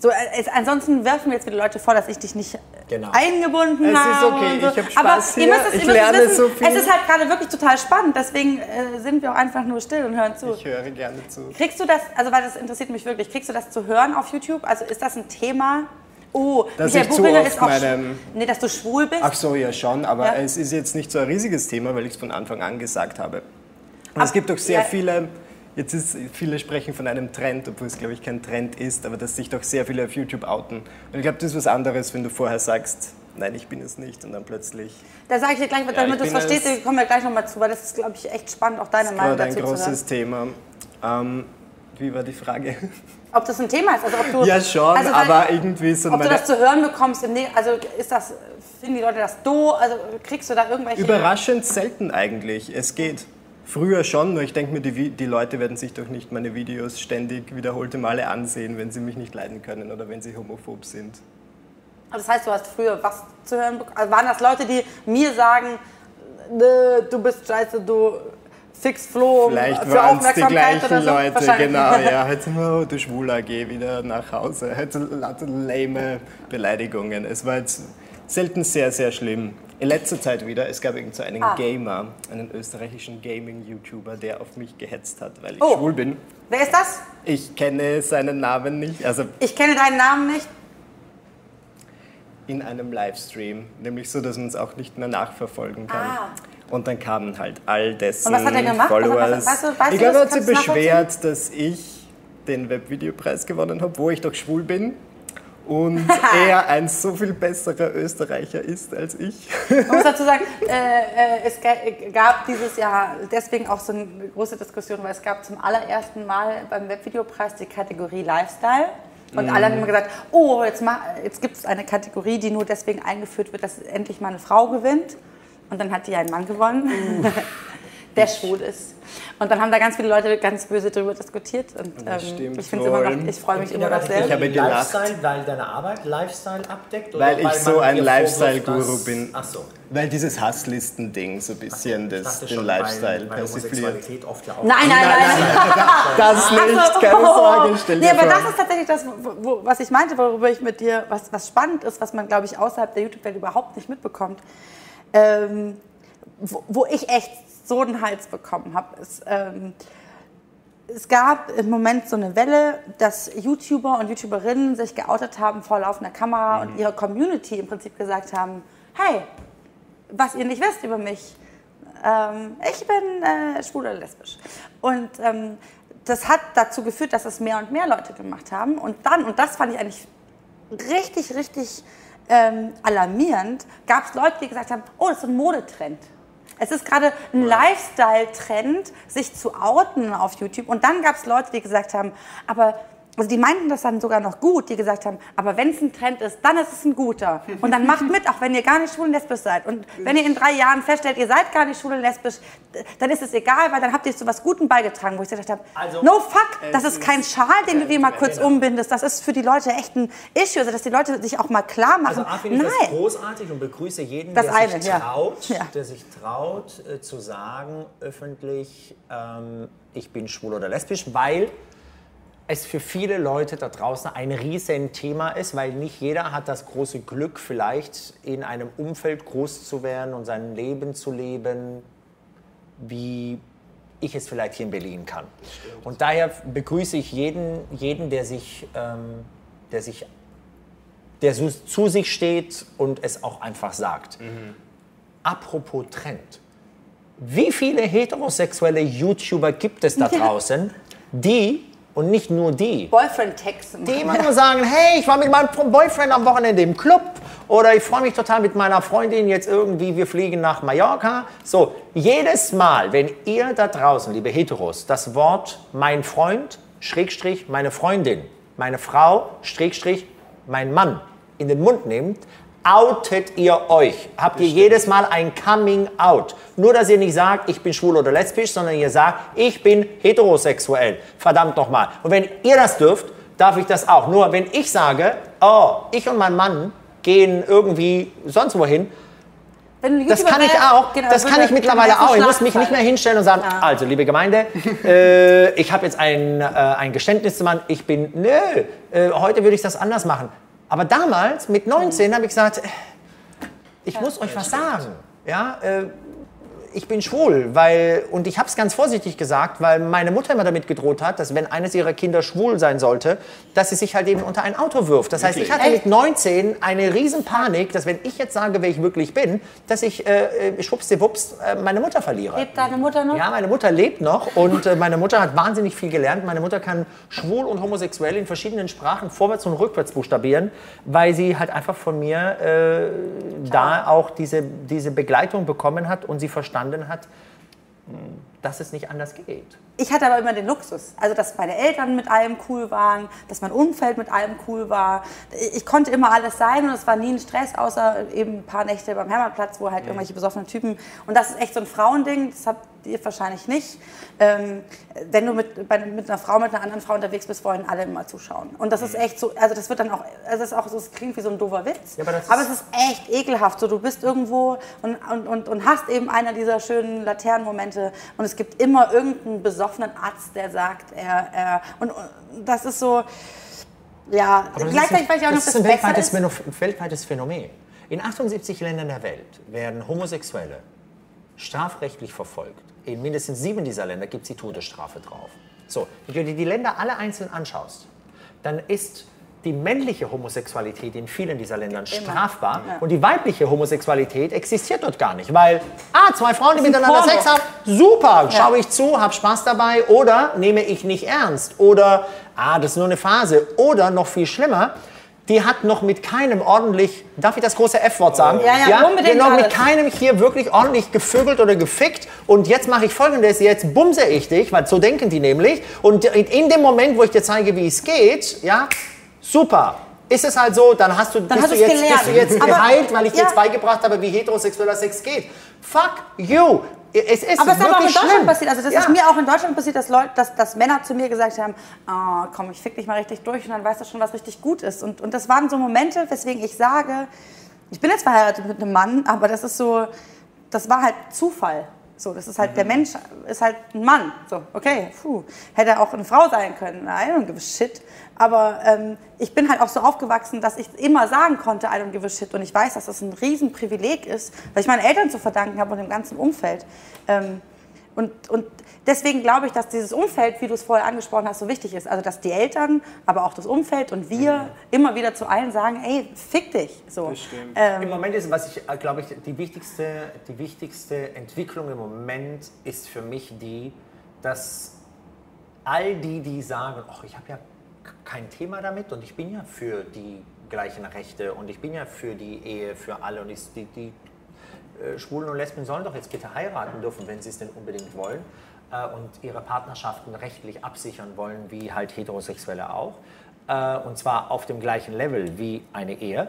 so, äh, es, ansonsten werfen mir jetzt wieder Leute vor, dass ich dich nicht Genau. eingebunden Es ist habe. okay, so. ich hab Aber Spaß ihr hier, müsst es, ich ihr lerne wissen, so viel. Es ist halt gerade wirklich total spannend, deswegen äh, sind wir auch einfach nur still und hören zu. Ich höre gerne zu. Kriegst du das, also weil das interessiert mich wirklich, kriegst du das zu hören auf YouTube? Also ist das ein Thema? Oh, Dass Michael oft ist auch. meinem- nee, dass du schwul bist? Ach so, ja schon, aber Ja. es ist jetzt nicht so ein riesiges Thema, weil ich es von Anfang an gesagt habe. Und Ab- es gibt doch sehr ja. viele, jetzt ist, viele sprechen von einem Trend, obwohl es glaube ich kein Trend ist, aber dass sich doch sehr viele auf YouTube outen. Und ich glaube, das ist was anderes, wenn du vorher sagst, nein, ich bin es nicht und dann plötzlich Da sage ich dir gleich, damit ich du es verstehst, es- kommen wir gleich nochmal zu, weil das ist, glaube ich, echt spannend, auch deine Meinung ein dazu zu hören. großes Thema. Ähm, wie war die Frage? Ob das ein Thema ist, also ob du. Ja schon, also, aber irgendwie so Ob du das zu hören bekommst, Ne- also ist das, finden die Leute das do, also kriegst du da irgendwelche... Überraschend selten eigentlich. Es geht. Früher schon, nur ich denke mir, die, die Leute werden sich doch nicht meine Videos ständig wiederholte Male ansehen, wenn sie mich nicht leiden können oder wenn sie homophob sind. Das heißt, du hast früher was zu hören bekommen. Also waren das Leute, die mir sagen, "Nö, du bist scheiße, du fix Flo Vielleicht für waren es die gleichen so? Leute, genau. Ja, heute oh, du Schwuler, geh wieder nach Hause. Heute lame Beleidigungen. Es war jetzt selten sehr, sehr schlimm. In letzter Zeit wieder, es gab irgend so einen Ah. Gamer, einen österreichischen Gaming-YouTuber, der auf mich gehetzt hat, weil ich Oh. schwul bin. Wer ist das? Ich kenne seinen Namen nicht, also Ich kenne deinen Namen nicht. in einem Livestream, nämlich so, dass man es auch nicht mehr nachverfolgen kann. Ah. Und dann kamen halt all dessen Und was hat er gemacht? Was- Followers. was- weißt ich glaube, er hat sich beschwert, dass ich den Webvideopreis gewonnen habe, wo ich doch schwul bin. Und er ein so viel besserer Österreicher ist als ich. Man muss dazu sagen, äh, äh, es ga- gab dieses Jahr deswegen auch so eine große Diskussion, weil es gab zum allerersten Mal beim Webvideopreis die Kategorie Lifestyle. Und alle haben immer gesagt, oh, jetzt, jetzt gibt es eine Kategorie, die nur deswegen eingeführt wird, dass endlich mal eine Frau gewinnt. Und dann hat die ein Mann gewonnen, der schwul ist. Und dann haben da ganz viele Leute ganz böse darüber diskutiert. Und ähm, stimmt ich, noch, ich freue mich immer noch sehr. Ich habe gelacht. Lifestyle, weil deine Arbeit Lifestyle abdeckt? Weil ich so ein Lifestyle-Guru bin. Ach so. Weil dieses Hasslisten-Ding so ein bisschen Ich das, den schon, Lifestyle weil, weil persifliert. Ja auch Nein, nein, nein. Das nicht, keine Sorge, stell dir Nee, aber vor. das ist tatsächlich das, wo, was ich meinte, worüber ich mit dir, was, was spannend ist, was man, glaube ich, außerhalb der YouTube-Welt überhaupt nicht mitbekommt. Ähm, wo, wo ich echt so einen Hals bekommen habe, ist, ähm, es gab im Moment so eine Welle, dass YouTuber und YouTuberinnen sich geoutet haben vor laufender Kamera und ihrer Community im Prinzip gesagt haben, hey, was ihr nicht wisst über mich, ähm, ich bin äh, schwul oder lesbisch. Und ähm, das hat dazu geführt, dass es mehr und mehr Leute gemacht haben. Und dann, und das fand ich eigentlich richtig, richtig ähm, alarmierend, gab es Leute, die gesagt haben, oh, das ist ein Modetrend. Es ist gerade ein Lifestyle-Trend, sich zu outen auf YouTube. Und dann gab es Leute, die gesagt haben, aber also die meinten das dann sogar noch gut, die gesagt haben, aber wenn es ein Trend ist, dann ist es ein guter. Und dann macht mit, auch wenn ihr gar nicht schwul und lesbisch seid. Und wenn ihr in drei Jahren feststellt, ihr seid gar nicht schwul und lesbisch, dann ist es egal, weil dann habt ihr zu was Gutem beigetragen, wo ich gedacht habe, Also- no fuck, das ist kein Schal, den du dir mal kurz umbindest. Das ist für die Leute echt ein Issue, also dass die Leute sich auch mal klar machen. Also A finde ich das Nein. großartig und begrüße jeden, Das der eine, sich traut, Ja. der sich traut äh, zu sagen öffentlich, ähm, ich bin schwul oder lesbisch, weil es für viele Leute da draußen ein riesen Thema ist, weil nicht jeder hat das große Glück, vielleicht in einem Umfeld groß zu werden und sein Leben zu leben, wie ich es vielleicht hier in Berlin kann. Und daher begrüße ich jeden, jeden der, sich, ähm, der sich der so zu sich steht und es auch einfach sagt. Apropos Trend. Wie viele heterosexuelle YouTuber gibt es da draußen, die, und nicht nur die, Boyfriend-Text. die immer nur sagen, hey, ich war mit meinem Boyfriend am Wochenende im Club oder ich freue mich total mit meiner Freundin jetzt irgendwie, wir fliegen nach Mallorca. So, jedes Mal, wenn ihr da draußen, liebe Heteros, das Wort mein Freund, Schrägstrich, meine Freundin, meine Frau, Schrägstrich, mein Mann in den Mund nehmt, outet ihr euch. Habt ihr jedes Mal ein Coming Out. Nur, dass ihr nicht sagt, ich bin schwul oder lesbisch, sondern ihr sagt, ich bin heterosexuell. Verdammt nochmal. Und wenn ihr das dürft, darf ich das auch. Nur, wenn ich sage, oh, ich und mein Mann gehen irgendwie sonst wohin, das kann ich auch. genau, das kann ich mittlerweile auch. Ich muss mich nicht mehr hinstellen und sagen, also liebe Gemeinde, äh, ich habe jetzt ein, äh, ein Geständnis zu machen. Ich bin, nö, äh, heute würde ich das anders machen. Aber damals, mit 19, habe ich gesagt, ich muss euch was sagen. Ja, äh, ich bin schwul, weil, und ich habe es ganz vorsichtig gesagt, weil meine Mutter immer damit gedroht hat, dass wenn eines ihrer Kinder schwul sein sollte, dass sie sich halt eben unter ein Auto wirft. Das heißt, ich hatte mit 19 eine riesen Panik, dass wenn ich jetzt sage, wer ich wirklich bin, dass ich äh, äh, schwuppsdiwupps äh, meine Mutter verliere. Lebt deine Mutter noch? Ja, meine Mutter lebt noch und äh, meine Mutter hat wahnsinnig viel gelernt. Meine Mutter kann schwul und homosexuell in verschiedenen Sprachen vorwärts und rückwärts buchstabieren, weil sie halt einfach von mir äh, da auch diese, diese Begleitung bekommen hat und sie verstanden hat, mh, dass es nicht anders geht. Ich hatte aber immer den Luxus. Also, dass meine Eltern mit allem cool waren, dass mein Umfeld mit allem cool war. Ich konnte immer alles sein und es war nie ein Stress, außer eben ein paar Nächte beim Hermannplatz, wo halt irgendwelche besoffenen Typen. Und das ist echt so ein Frauending, das habt ihr wahrscheinlich nicht. Ähm, wenn du mit, bei, mit einer Frau, mit einer anderen Frau unterwegs bist, wollen alle immer zuschauen. Und das ist echt so, also das wird dann auch, also das ist auch so, es klingt wie so ein doofer Witz. Ja, aber aber ist- es ist echt ekelhaft. So, du bist irgendwo und, und, und, und hast eben einer dieser schönen Laternenmomente und es gibt immer irgendeinen besoffenen Arzt, der sagt, er, er und, und das ist so, ja, Aber das gleichzeitig weiß ich auch ein- nicht, ob das ist das ein weltweites, weltweites Phänomen. In 78 Ländern der Welt werden Homosexuelle strafrechtlich verfolgt. In mindestens sieben dieser Länder gibt es die Todesstrafe drauf. So, wenn du dir die Länder alle einzeln anschaust, dann ist die männliche Homosexualität in vielen dieser Ländern strafbar Ja. und die weibliche Homosexualität existiert dort gar nicht, weil ah zwei Frauen, die miteinander Porno. Sex haben, super, schaue ich zu, habe Spaß dabei oder nehme ich nicht ernst oder ah das ist nur eine Phase oder noch viel schlimmer. Die hat noch mit keinem ordentlich, darf ich das große F-Wort sagen? Ja, ja, unbedingt die noch mit keinem hier wirklich ordentlich gevögelt oder gefickt. Und jetzt mache ich folgendes, jetzt bumse ich dich, weil so denken die nämlich. Und in dem Moment, wo ich dir zeige, wie es geht, ja, super. Ist es halt so, dann hast du, bist, hast du jetzt, bist du jetzt Aber- geheilt, weil ich dir ja. jetzt beigebracht habe, wie heterosexueller Sex geht. Fuck you. Es ist Aber es ist aber auch in Deutschland schlimm. passiert. Also das Ja. ist mir auch in Deutschland passiert, dass, Leute, dass, dass Männer zu mir gesagt haben, oh, komm, ich fick dich mal richtig durch und dann weißt du schon, was richtig gut ist. Und, und das waren so Momente, weswegen ich sage, ich bin jetzt verheiratet mit einem Mann, aber das ist so, das war halt Zufall. So, das ist halt, der Mensch ist halt ein Mann. So, okay, puh. Hätte auch eine Frau sein können. I don't give a shit. Aber ähm, ich bin halt auch so aufgewachsen, dass ich immer sagen konnte, I don't give a shit. Und ich weiß, dass das ein Riesenprivileg ist, weil ich meinen Eltern zu verdanken habe und dem ganzen Umfeld. Ähm, und, und deswegen glaube ich, dass dieses Umfeld, wie du es vorher angesprochen hast, so wichtig ist. Also, dass die Eltern, aber auch das Umfeld und wir immer wieder zu allen sagen, ey, fick dich. So. Im Moment ist, was ich, äh, glaube ich, die wichtigste, die wichtigste Entwicklung im Moment ist für mich die, dass all die, die sagen, ach, ich habe ja kein Thema damit und ich bin ja für die gleichen Rechte und ich bin ja für die Ehe für alle und ich, die, die, äh, Schwulen und Lesben sollen doch jetzt bitte heiraten dürfen, wenn sie es denn unbedingt wollen und ihre Partnerschaften rechtlich absichern wollen, wie halt Heterosexuelle auch. Äh, und zwar auf dem gleichen Level wie eine Ehe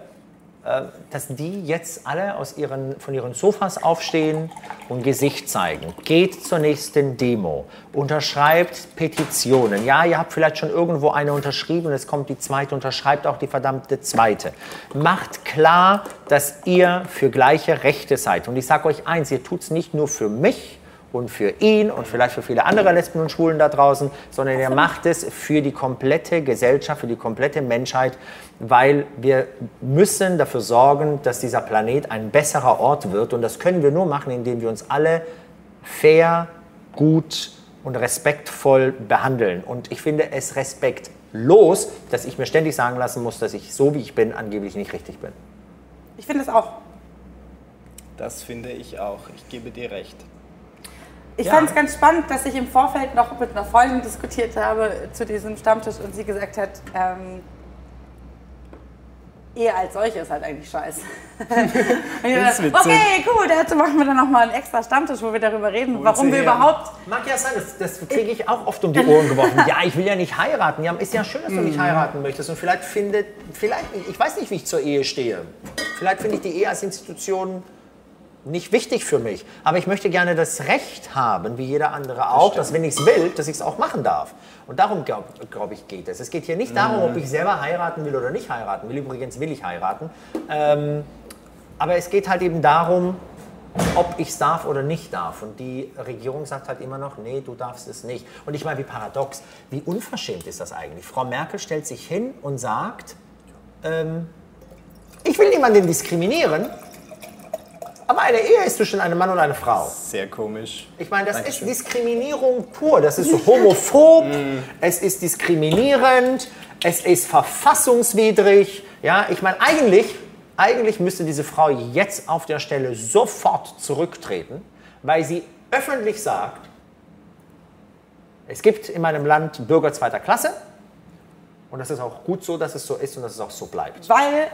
äh, dass die jetzt alle aus ihren, von ihren Sofas aufstehen und Gesicht zeigen. Geht zur nächsten Demo, unterschreibt Petitionen. Ja, ihr habt vielleicht schon irgendwo eine unterschrieben jetzt kommt die zweite, unterschreibt auch die verdammte zweite. Macht klar, dass ihr für gleiche Rechte seid. Und ich sage euch eins, ihr tut es nicht nur für mich, und für ihn und vielleicht für viele andere Lesben und Schwulen da draußen, sondern er macht es für die komplette Gesellschaft, für die komplette Menschheit, weil wir müssen dafür sorgen, dass dieser Planet ein besserer Ort wird und das können wir nur machen, indem wir uns alle fair, gut und respektvoll behandeln. Und ich finde es respektlos, dass ich mir ständig sagen lassen muss, dass ich so wie ich bin angeblich nicht richtig bin. Ich finde es auch. Das finde ich auch. Ich gebe dir recht. Ich Ja. fand es ganz spannend, dass ich im Vorfeld noch mit einer Freundin diskutiert habe zu diesem Stammtisch und sie gesagt hat, ähm, Ehe als solche ist halt eigentlich scheiße. Das dachte, okay, cool, dazu machen wir dann nochmal einen extra Stammtisch, wo wir darüber reden, warum sie wir her. überhaupt Mag ja sein, das, das kriege ich auch oft um die Ohren geworfen. Ja, ich will ja nicht heiraten. Ja, ist ja schön, dass du nicht heiraten möchtest. Und vielleicht findet, vielleicht, ich weiß nicht, wie ich zur Ehe stehe. Vielleicht finde ich die Ehe als Institution nicht wichtig für mich. Aber ich möchte gerne das Recht haben, wie jeder andere auch, dass wenn ich es will, dass ich es auch machen darf. Und darum, glaube glaub ich, geht es. Es geht hier nicht darum, ob ich selber heiraten will oder nicht heiraten will. Übrigens will ich heiraten. Ähm, aber es geht halt eben darum, ob ich es darf oder nicht darf. Und die Regierung sagt halt immer noch, nee, du darfst es nicht. Und ich meine, wie paradox, wie unverschämt ist das eigentlich? Frau Merkel stellt sich hin und sagt, ähm, ich will niemanden diskriminieren, aber eine Ehe ist zwischen einem Mann und einer Frau. Sehr komisch. Ich meine, das ist Diskriminierung pur. Das ist so homophob, es ist diskriminierend, es ist verfassungswidrig. Ja, ich meine, eigentlich, eigentlich müsste diese Frau jetzt auf der Stelle sofort zurücktreten, weil sie öffentlich sagt, es gibt in meinem Land Bürger zweiter Klasse und das ist auch gut so, dass es so ist und dass es auch so bleibt. weil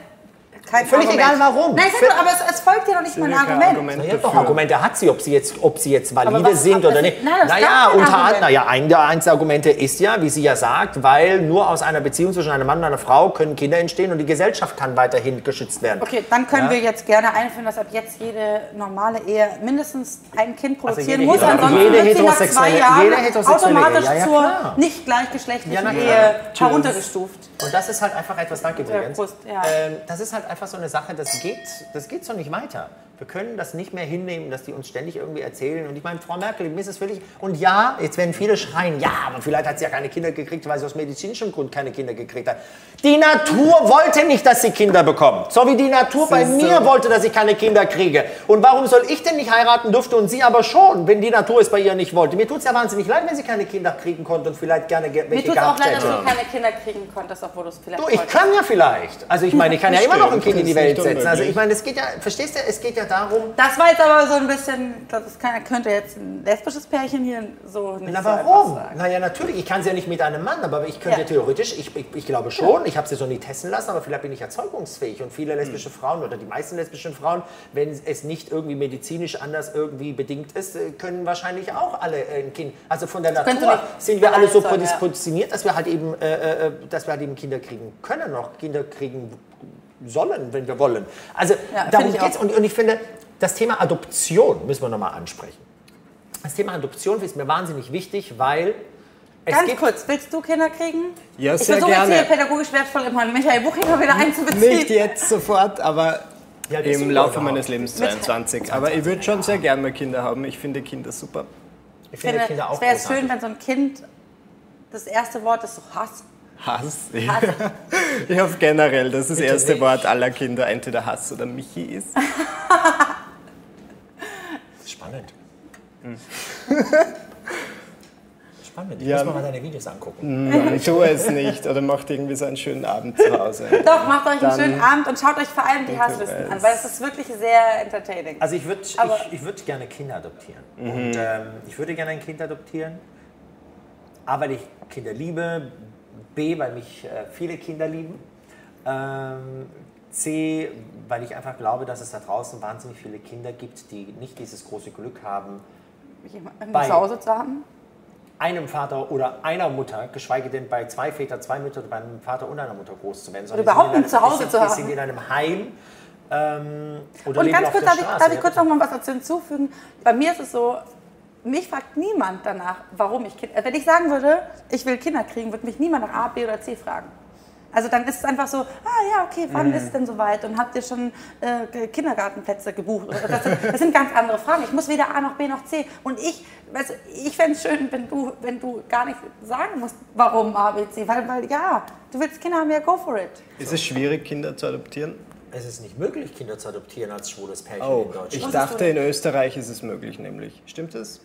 kein Völlig Argument. egal warum. Nein, sag doch, aber es, es folgt ja noch nicht mal ein Argument. Argument Ja, doch. Argumente hat sie, ob sie jetzt, ob sie jetzt valide was- sind oder nicht. nein, das naja, unter anderem, naja, ein der eins der Argumente ist ja, wie sie ja sagt, weil nur aus einer Beziehung zwischen einem Mann und einer Frau können Kinder entstehen und die Gesellschaft kann weiterhin geschützt werden. Okay, dann können Ja. wir jetzt gerne einführen, dass ab jetzt jede normale Ehe mindestens ein Kind produzieren jede muss. Ansonsten jede wird sie nach zwei heterosexuelle- Jahren jede heterosexuelle automatisch Ehe, ja, ja, zur nicht gleichgeschlechtlichen. Ehe heruntergestuft. Und das ist halt einfach etwas, danke Ja, übrigens. Prost, ja. Ähm, das ist halt einfach so eine Sache, das geht, das geht so nicht weiter. Wir können das nicht mehr hinnehmen, dass die uns ständig irgendwie erzählen. Und ich meine, Frau Merkel, mir ist es völlig. Und ja, jetzt werden viele schreien, ja, aber vielleicht hat sie ja keine Kinder gekriegt, weil sie aus medizinischem Grund keine Kinder gekriegt hat. Die Natur wollte nicht, dass sie Kinder bekommt. So wie die Natur bei ist mir so. wollte, dass ich keine Kinder kriege. Und warum soll ich denn nicht heiraten dürfte und sie aber schon, wenn die Natur es bei ihr nicht wollte? Mir tut es ja wahnsinnig leid, wenn sie keine Kinder kriegen konnte und vielleicht gerne ge- Mir welche tut es auch gehabt leid, dass hätte. du keine Kinder kriegen konntest, obwohl du es vielleicht Du, ich wolltest. kann ja vielleicht. Also ich meine, ich kann ja immer noch ein Kind in die Welt setzen. Also ich meine, es geht ja, verstehst du, es geht ja darum, Das war jetzt aber so ein bisschen, das kann, könnte jetzt ein lesbisches Pärchen hier so nicht na so warum? sagen. Naja, natürlich, ich kann es ja nicht mit einem Mann, aber ich könnte Ja. theoretisch, ich, ich, ich glaube schon, ich habe sie so nie testen lassen, aber vielleicht bin ich erzeugungsfähig. Und viele lesbische Frauen oder die meisten lesbischen Frauen, wenn es nicht irgendwie medizinisch anders irgendwie bedingt ist, äh, können wahrscheinlich auch alle äh, ein Kind. Also von der könnte Natur sind wir alle so sein, ja. prädisponiert, dass wir halt eben, äh, äh, dass wir halt eben Kinder kriegen können, noch Kinder kriegen sollen, wenn wir wollen. Also Ja, darum finde ich geht's auch. und, und ich finde, das Thema Adoption müssen wir nochmal ansprechen. Das Thema Adoption ist mir wahnsinnig wichtig, weil es Ganz gibt kurz, willst du Kinder kriegen? Ja, ich sehr versuche jetzt gerne. hier pädagogisch wertvoll immer Michael Buchinger wieder einzubeziehen. Nicht jetzt sofort, aber Ja, das im Laufe überhaupt. meines Lebens 22. Aber ich würde schon sehr gerne mal Kinder haben. Ich finde Kinder super. ich Ich finde finde, Kinder auch es wäre schön, wenn so ein Kind, das erste Wort ist so Hass. Hass. Hass. Ich hoffe generell, dass das Bitte erste nicht. Wort aller Kinder entweder Hass oder Michi ist. Spannend. Spannend. Ich Ja. muss mal mal deine Videos angucken. Dann tu es nicht oder macht irgendwie so einen schönen Abend zu Hause. Doch, macht euch einen Dann- schönen Abend und schaut euch vor allem die Hasslisten an, weil es ist wirklich sehr entertaining. Also ich würde Aber- ich, ich würd gerne Kinder adoptieren. Und, ähm, ich würde gerne ein Kind adoptieren. A, weil ich Kinder liebe. B, weil mich äh, viele Kinder lieben. Ähm, C, weil ich einfach glaube, dass es da draußen wahnsinnig viele Kinder gibt, die nicht dieses große Glück haben, Jemanden zu Hause zu haben. einem Vater oder einer Mutter, geschweige denn bei zwei Vätern, zwei Mütter, bei einem Vater und einer Mutter groß zu werden. sondern Oder überhaupt ein in einem- Zuhause zu haben. Die sind in einem Heim ähm, oder Und ganz kurz, darf ich, darf ich kurz noch mal was dazu hinzufügen? Bei mir ist es so, mich fragt niemand danach, warum ich Kinder. Wenn ich sagen würde, ich will Kinder kriegen, würde mich niemand nach A, B oder C fragen. Also dann ist es einfach so, ah ja, okay, wann Mhm. ist es denn soweit? Und habt ihr schon äh, Kindergartenplätze gebucht? Das sind, das sind ganz andere Fragen. Ich muss weder A noch B noch C. Und ich, du, ich fände es schön, wenn du, wenn du gar nicht sagen musst, warum A, B, C. Weil, weil ja, du willst Kinder haben, ja, go for it. Ist es schwierig, Kinder zu adoptieren? Es ist nicht möglich, Kinder zu adoptieren als schwules Pärchen Oh, in Deutschland. ich dachte, in Österreich ist es möglich, nämlich. Stimmt es?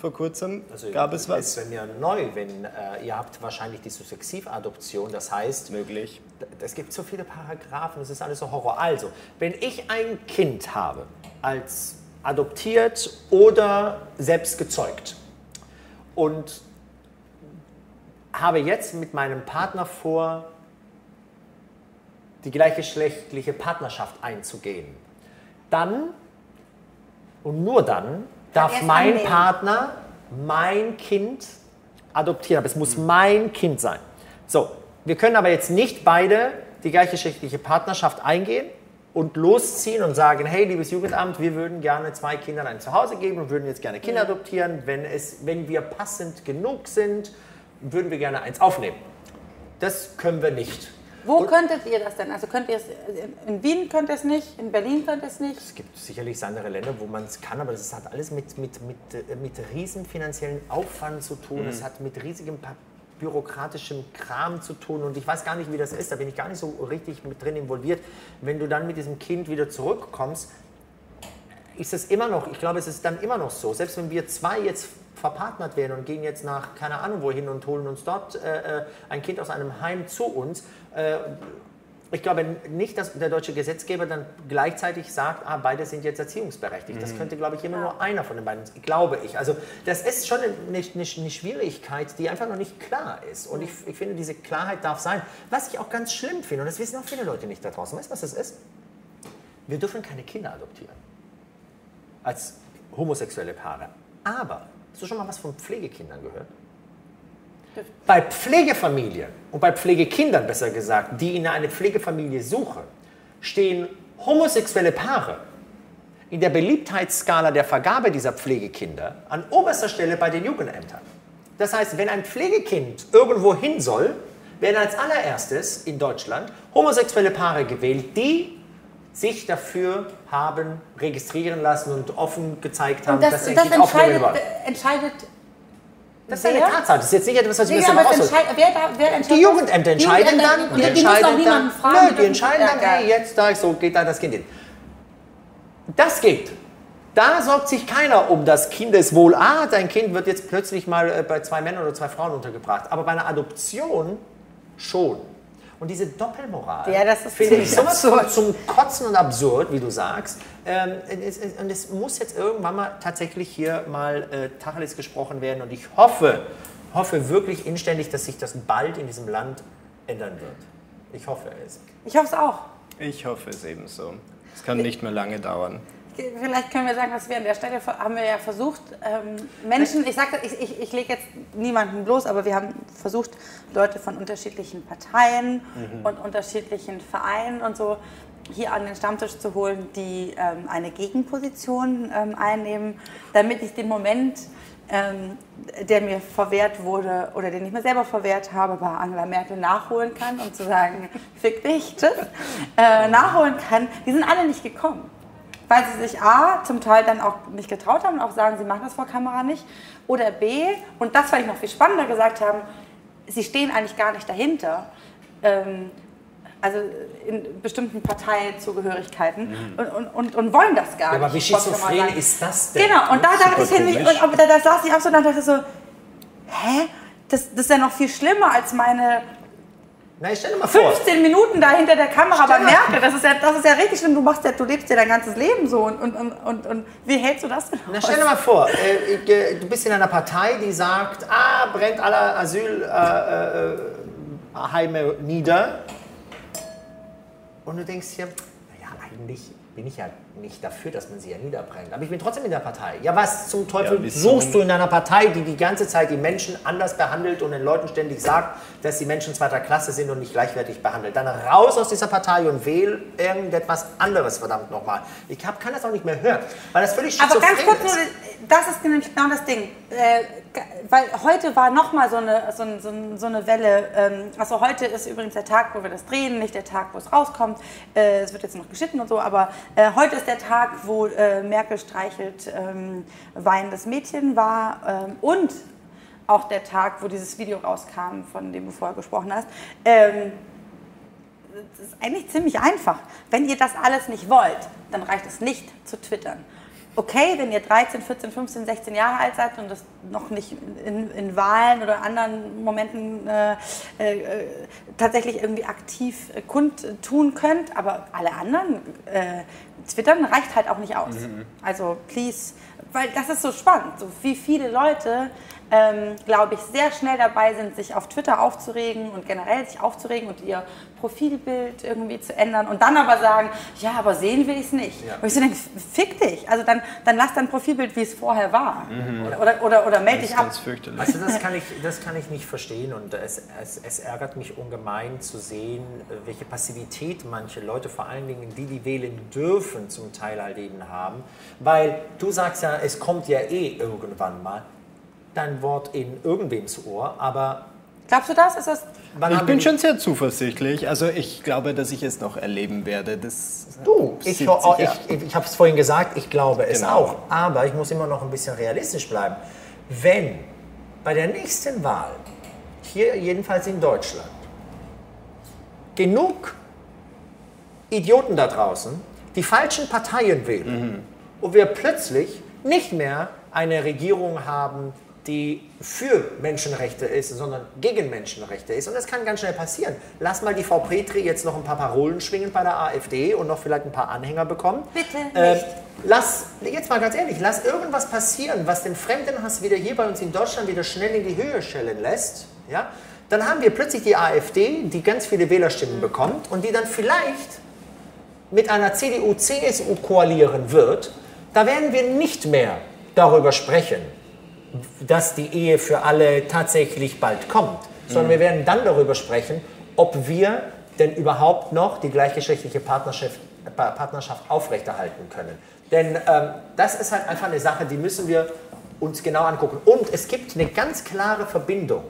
Vor kurzem Also, gab es Ist was? bei mir neu, wenn äh, ihr habt wahrscheinlich die Sukzessivadoption, das heißt, Möglich. es gibt so viele Paragraphen, es ist alles so Horror. Also, wenn ich ein Kind habe, als adoptiert oder selbst gezeugt und habe jetzt mit meinem Partner vor, die gleichgeschlechtliche Partnerschaft einzugehen, dann und nur dann darf mein annehmen. Partner mein Kind adoptieren. Aber es muss mein Kind sein. So, wir können aber jetzt nicht beide die gleichgeschlechtliche Partnerschaft eingehen und losziehen und sagen, hey, liebes Jugendamt, wir würden gerne zwei Kindern ein Zuhause geben und würden jetzt gerne Kinder adoptieren. Wenn, es, wenn wir passend genug sind, würden wir gerne eins aufnehmen. Das können wir nicht. Wo könntet ihr das denn? Also könnt ihr es, in Wien könnt ihr es nicht, in Berlin könnt ihr es nicht? Es gibt sicherlich andere Länder, wo man es kann, aber das hat alles mit, mit, mit, äh, mit riesen finanziellen Aufwand zu tun. Es hat mit riesigem bürokratischem Kram zu tun und ich weiß gar nicht, wie das ist. Da bin ich gar nicht so richtig mit drin involviert. Wenn du dann mit diesem Kind wieder zurückkommst, ist es immer noch, ich glaube, es ist dann immer noch so, selbst wenn wir zwei jetzt verpartnert werden und gehen jetzt nach keine Ahnung wohin und holen uns dort äh, äh, ein Kind aus einem Heim zu uns, äh, ich glaube nicht, dass der deutsche Gesetzgeber dann gleichzeitig sagt, ah, beide sind jetzt erziehungsberechtigt. Das könnte, glaube ich, immer nur einer von den beiden, glaube ich. Also das ist schon eine, eine, eine Schwierigkeit, die einfach noch nicht klar ist. Und ich, ich finde, diese Klarheit darf sein. Was ich auch ganz schlimm finde, und das wissen auch viele Leute nicht da draußen, weißt du, was das ist? Wir dürfen keine Kinder adoptieren. Als homosexuelle Paare. Aber, hast du schon mal was von Pflegekindern gehört? Bei Pflegefamilien und bei Pflegekindern besser gesagt, die in eine Pflegefamilie suchen, stehen homosexuelle Paare in der Beliebtheitsskala der Vergabe dieser Pflegekinder an oberster Stelle bei den Jugendämtern. Das heißt, wenn ein Pflegekind irgendwo hin soll, werden als allererstes in Deutschland homosexuelle Paare gewählt, die sich dafür haben registrieren lassen und offen gezeigt haben, Und das, dass sie das entscheidet, entscheidet Das ist eine wer? Tatsache. Das ist jetzt nicht etwas, was ich Ja, aber wer, da, wer entscheidet Die Jugendämter entscheiden dann. Die, und die, die müssen entscheiden auch niemanden dann, fragen. Nö, die entscheiden dann, ja, hey, jetzt da, so geht da das Kind hin. Das geht. Da sorgt sich keiner um das Kindeswohl. Ah, dein Kind wird jetzt plötzlich mal äh, bei zwei Männern oder zwei Frauen untergebracht. Aber bei einer Adoption schon. Und diese Doppelmoral Ja, das ist finde ich sowas absurd. zum Kotzen und absurd, wie du sagst. Ähm, es, es, und es muss jetzt irgendwann mal tatsächlich hier mal äh, Tacheles gesprochen werden. Und ich hoffe, hoffe wirklich inständig, dass sich das bald in diesem Land ändern wird. Ich hoffe es. Ich hoffe es auch. Ich hoffe es ebenso. Es kann nicht mehr lange dauern. Vielleicht können wir sagen, dass wir an der Stelle haben wir ja versucht, ähm, Menschen, ich sage, ich, ich, ich lege jetzt niemanden bloß, aber wir haben versucht, Leute von unterschiedlichen Parteien und unterschiedlichen Vereinen und so hier an den Stammtisch zu holen, die ähm, eine Gegenposition ähm, einnehmen, damit ich den Moment, ähm, der mir verwehrt wurde oder den ich mir selber verwehrt habe, bei Angela Merkel nachholen kann und zu sagen, fick dich, tschüss, äh, nachholen kann. Die sind alle nicht gekommen weil sie sich A, zum Teil dann auch nicht getraut haben und auch sagen, sie machen das vor Kamera nicht. Oder B, und das fand ich noch viel spannender, gesagt haben, sie stehen eigentlich gar nicht dahinter. Ähm, also in bestimmten Parteizugehörigkeiten und, und, und, und wollen das gar Mhm. Ja, nicht. aber wie schizophren ist das denn? Genau, und da dachte ich komisch. und, da, da saß ich auch so und dachte so, hä? Das, das ist ja noch viel schlimmer als meine Na, stell dir mal vor. 15 Minuten da hinter der Kamera bei Stell Merkel. Das ist, ja, das ist ja richtig schlimm. Du, machst ja, du lebst ja dein ganzes Leben so. Und, und, und, und, wie hältst du das denn Na, aus? stell dir mal vor, äh, ich, äh, du bist in einer Partei, die sagt, ah, brennt alle Asylheime äh, äh, Heime nieder. Und du denkst hier, naja, eigentlich bin ich ja nicht dafür, dass man sie ja niederbrennt. Aber ich bin trotzdem in der Partei. Ja, was zum Teufel Ja, suchst du in einer Partei, die die ganze Zeit die Menschen anders behandelt und den Leuten ständig sagt, dass die Menschen zweiter Klasse sind und nicht gleichwertig behandelt? Dann raus aus dieser Partei und wähl irgendetwas anderes, verdammt nochmal. Ich hab, kann das auch nicht mehr hören, weil das völlig Aber ganz kurz, ist. nur, das ist nämlich genau das Ding. Äh, weil heute war nochmal so eine, so, ein- so, ein- so eine Welle. Ähm, also heute ist übrigens der Tag, wo wir das drehen, nicht der Tag, wo es rauskommt. Äh, es wird jetzt noch geschnitten und so, aber äh, heute ist der Tag, wo äh, Merkel streichelt ähm, weinendes Mädchen war ähm, und auch der Tag, wo dieses Video rauskam, von dem du vorher gesprochen hast. Ähm, das ist eigentlich ziemlich einfach. Wenn ihr das alles nicht wollt, dann reicht es nicht zu twittern. Okay, wenn ihr 13, 14, 15, 16 Jahre alt seid und das noch nicht in, in Wahlen oder anderen Momenten äh, äh, tatsächlich irgendwie aktiv äh, kundtun könnt, aber alle anderen äh, twittern reicht halt auch nicht aus. Also please, weil das ist so spannend, so wie viele Leute ähm, glaube ich, sehr schnell dabei sind, sich auf Twitter aufzuregen und generell sich aufzuregen und ihr Profilbild irgendwie zu ändern und dann aber sagen, ja, aber sehen will ich es nicht. Und ich so denke, fick dich. Also dann, dann lass dein Profilbild, wie es vorher war. Oder, oder, oder, oder melde dich ab. Ganz fürchterlich. Also das kann ich, das kann ich nicht verstehen und es, es, es ärgert mich ungemein zu sehen, welche Passivität manche Leute, vor allen Dingen die, die wählen dürfen, zum Teil halt eben haben. Weil du sagst ja, es kommt ja eh irgendwann mal dein Wort in irgendwems Ohr, aber Glaubst du das? Ist das Ich bin schon sehr zuversichtlich. Also ich glaube, dass ich es noch erleben werde. Das Du, ich, sich ich, ich, ich habe es vorhin gesagt, ich glaube es Genau. auch. Aber ich muss immer noch ein bisschen realistisch bleiben. Wenn bei der nächsten Wahl, hier jedenfalls in Deutschland, genug Idioten da draußen die falschen Parteien wählen und wir plötzlich nicht mehr eine Regierung haben, die für Menschenrechte ist, sondern gegen Menschenrechte ist. Und das kann ganz schnell passieren. Lass mal die Frau Petri jetzt noch ein paar Parolen schwingen bei der AfD und noch vielleicht ein paar Anhänger bekommen. Bitte Äh, nicht. lass, jetzt mal ganz ehrlich, lass irgendwas passieren, was den Fremdenhass wieder hier bei uns in Deutschland wieder schnell in die Höhe schellen lässt. Ja? Dann haben wir plötzlich die AfD, die ganz viele Wählerstimmen bekommt und die dann vielleicht mit einer CDU, CSU koalieren wird, da werden wir nicht mehr darüber sprechen, dass die Ehe für alle tatsächlich bald kommt, sondern wir werden dann darüber sprechen, ob wir denn überhaupt noch die gleichgeschlechtliche Partnerschaft, Pa- Partnerschaft aufrechterhalten können. Denn ähm, das ist halt einfach eine Sache, die müssen wir uns genau angucken. Und es gibt eine ganz klare Verbindung.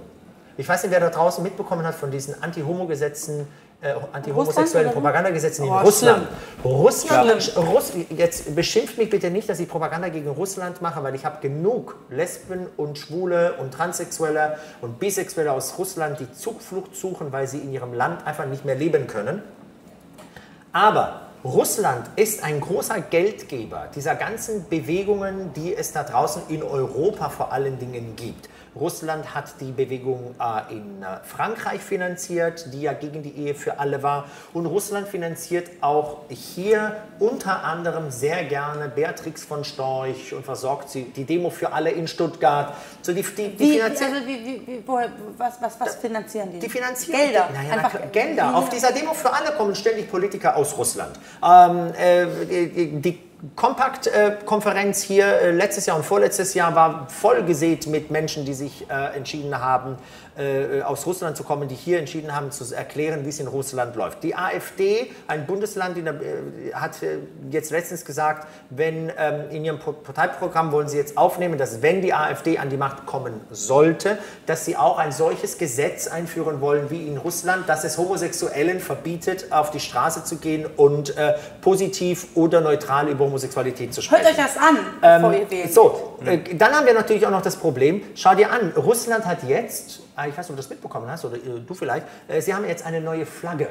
Ich weiß nicht, wer da draußen mitbekommen hat von diesen Anti-Homo-Gesetzen, äh, anti-homosexuellen Russland? Propagandagesetzen in Oh, Russland. Russland, Schlimm. Russ, jetzt beschimpft mich bitte nicht, dass ich Propaganda gegen Russland mache, weil ich habe genug Lesben und Schwule und Transsexuelle und Bisexuelle aus Russland, die Zugflucht suchen, weil sie in ihrem Land einfach nicht mehr leben können. Aber Russland ist ein großer Geldgeber dieser ganzen Bewegungen, die es da draußen in Europa vor allen Dingen gibt. Russland hat die Bewegung äh, in äh, Frankreich finanziert, die ja gegen die Ehe für alle war. Und Russland finanziert auch hier unter anderem sehr gerne Beatrix von Storch und versorgt sie die Demo für alle in Stuttgart. So die, die, die Wie, also wie, wie, wie, woher, was, was, was finanzieren die? die finanzieren Gelder. Naja, na Einfach klar, Gelder. Auf dieser Demo für alle kommen ständig Politiker aus Russland. Ähm, äh, die die Compact-Konferenz hier äh, letztes Jahr und vorletztes Jahr war voll gesät mit Menschen, die sich äh, entschieden haben, äh, aus Russland zu kommen, die hier entschieden haben, zu erklären, wie es in Russland läuft. Die AfD, ein Bundesland, der, äh, hat äh, jetzt letztens gesagt, wenn ähm, in ihrem Pro- Parteiprogramm wollen sie jetzt aufnehmen, dass wenn die AfD an die Macht kommen sollte, dass sie auch ein solches Gesetz einführen wollen wie in Russland, dass es Homosexuellen verbietet, auf die Straße zu gehen und äh, positiv oder neutral über Homosexualität zu sprechen. Hört euch das an, bevor ihr wählt. So, äh, dann haben wir natürlich auch noch das Problem, schau dir an, Russland hat jetzt, ich weiß nicht, ob du das mitbekommen hast, oder äh, du vielleicht, äh, sie haben jetzt eine neue Flagge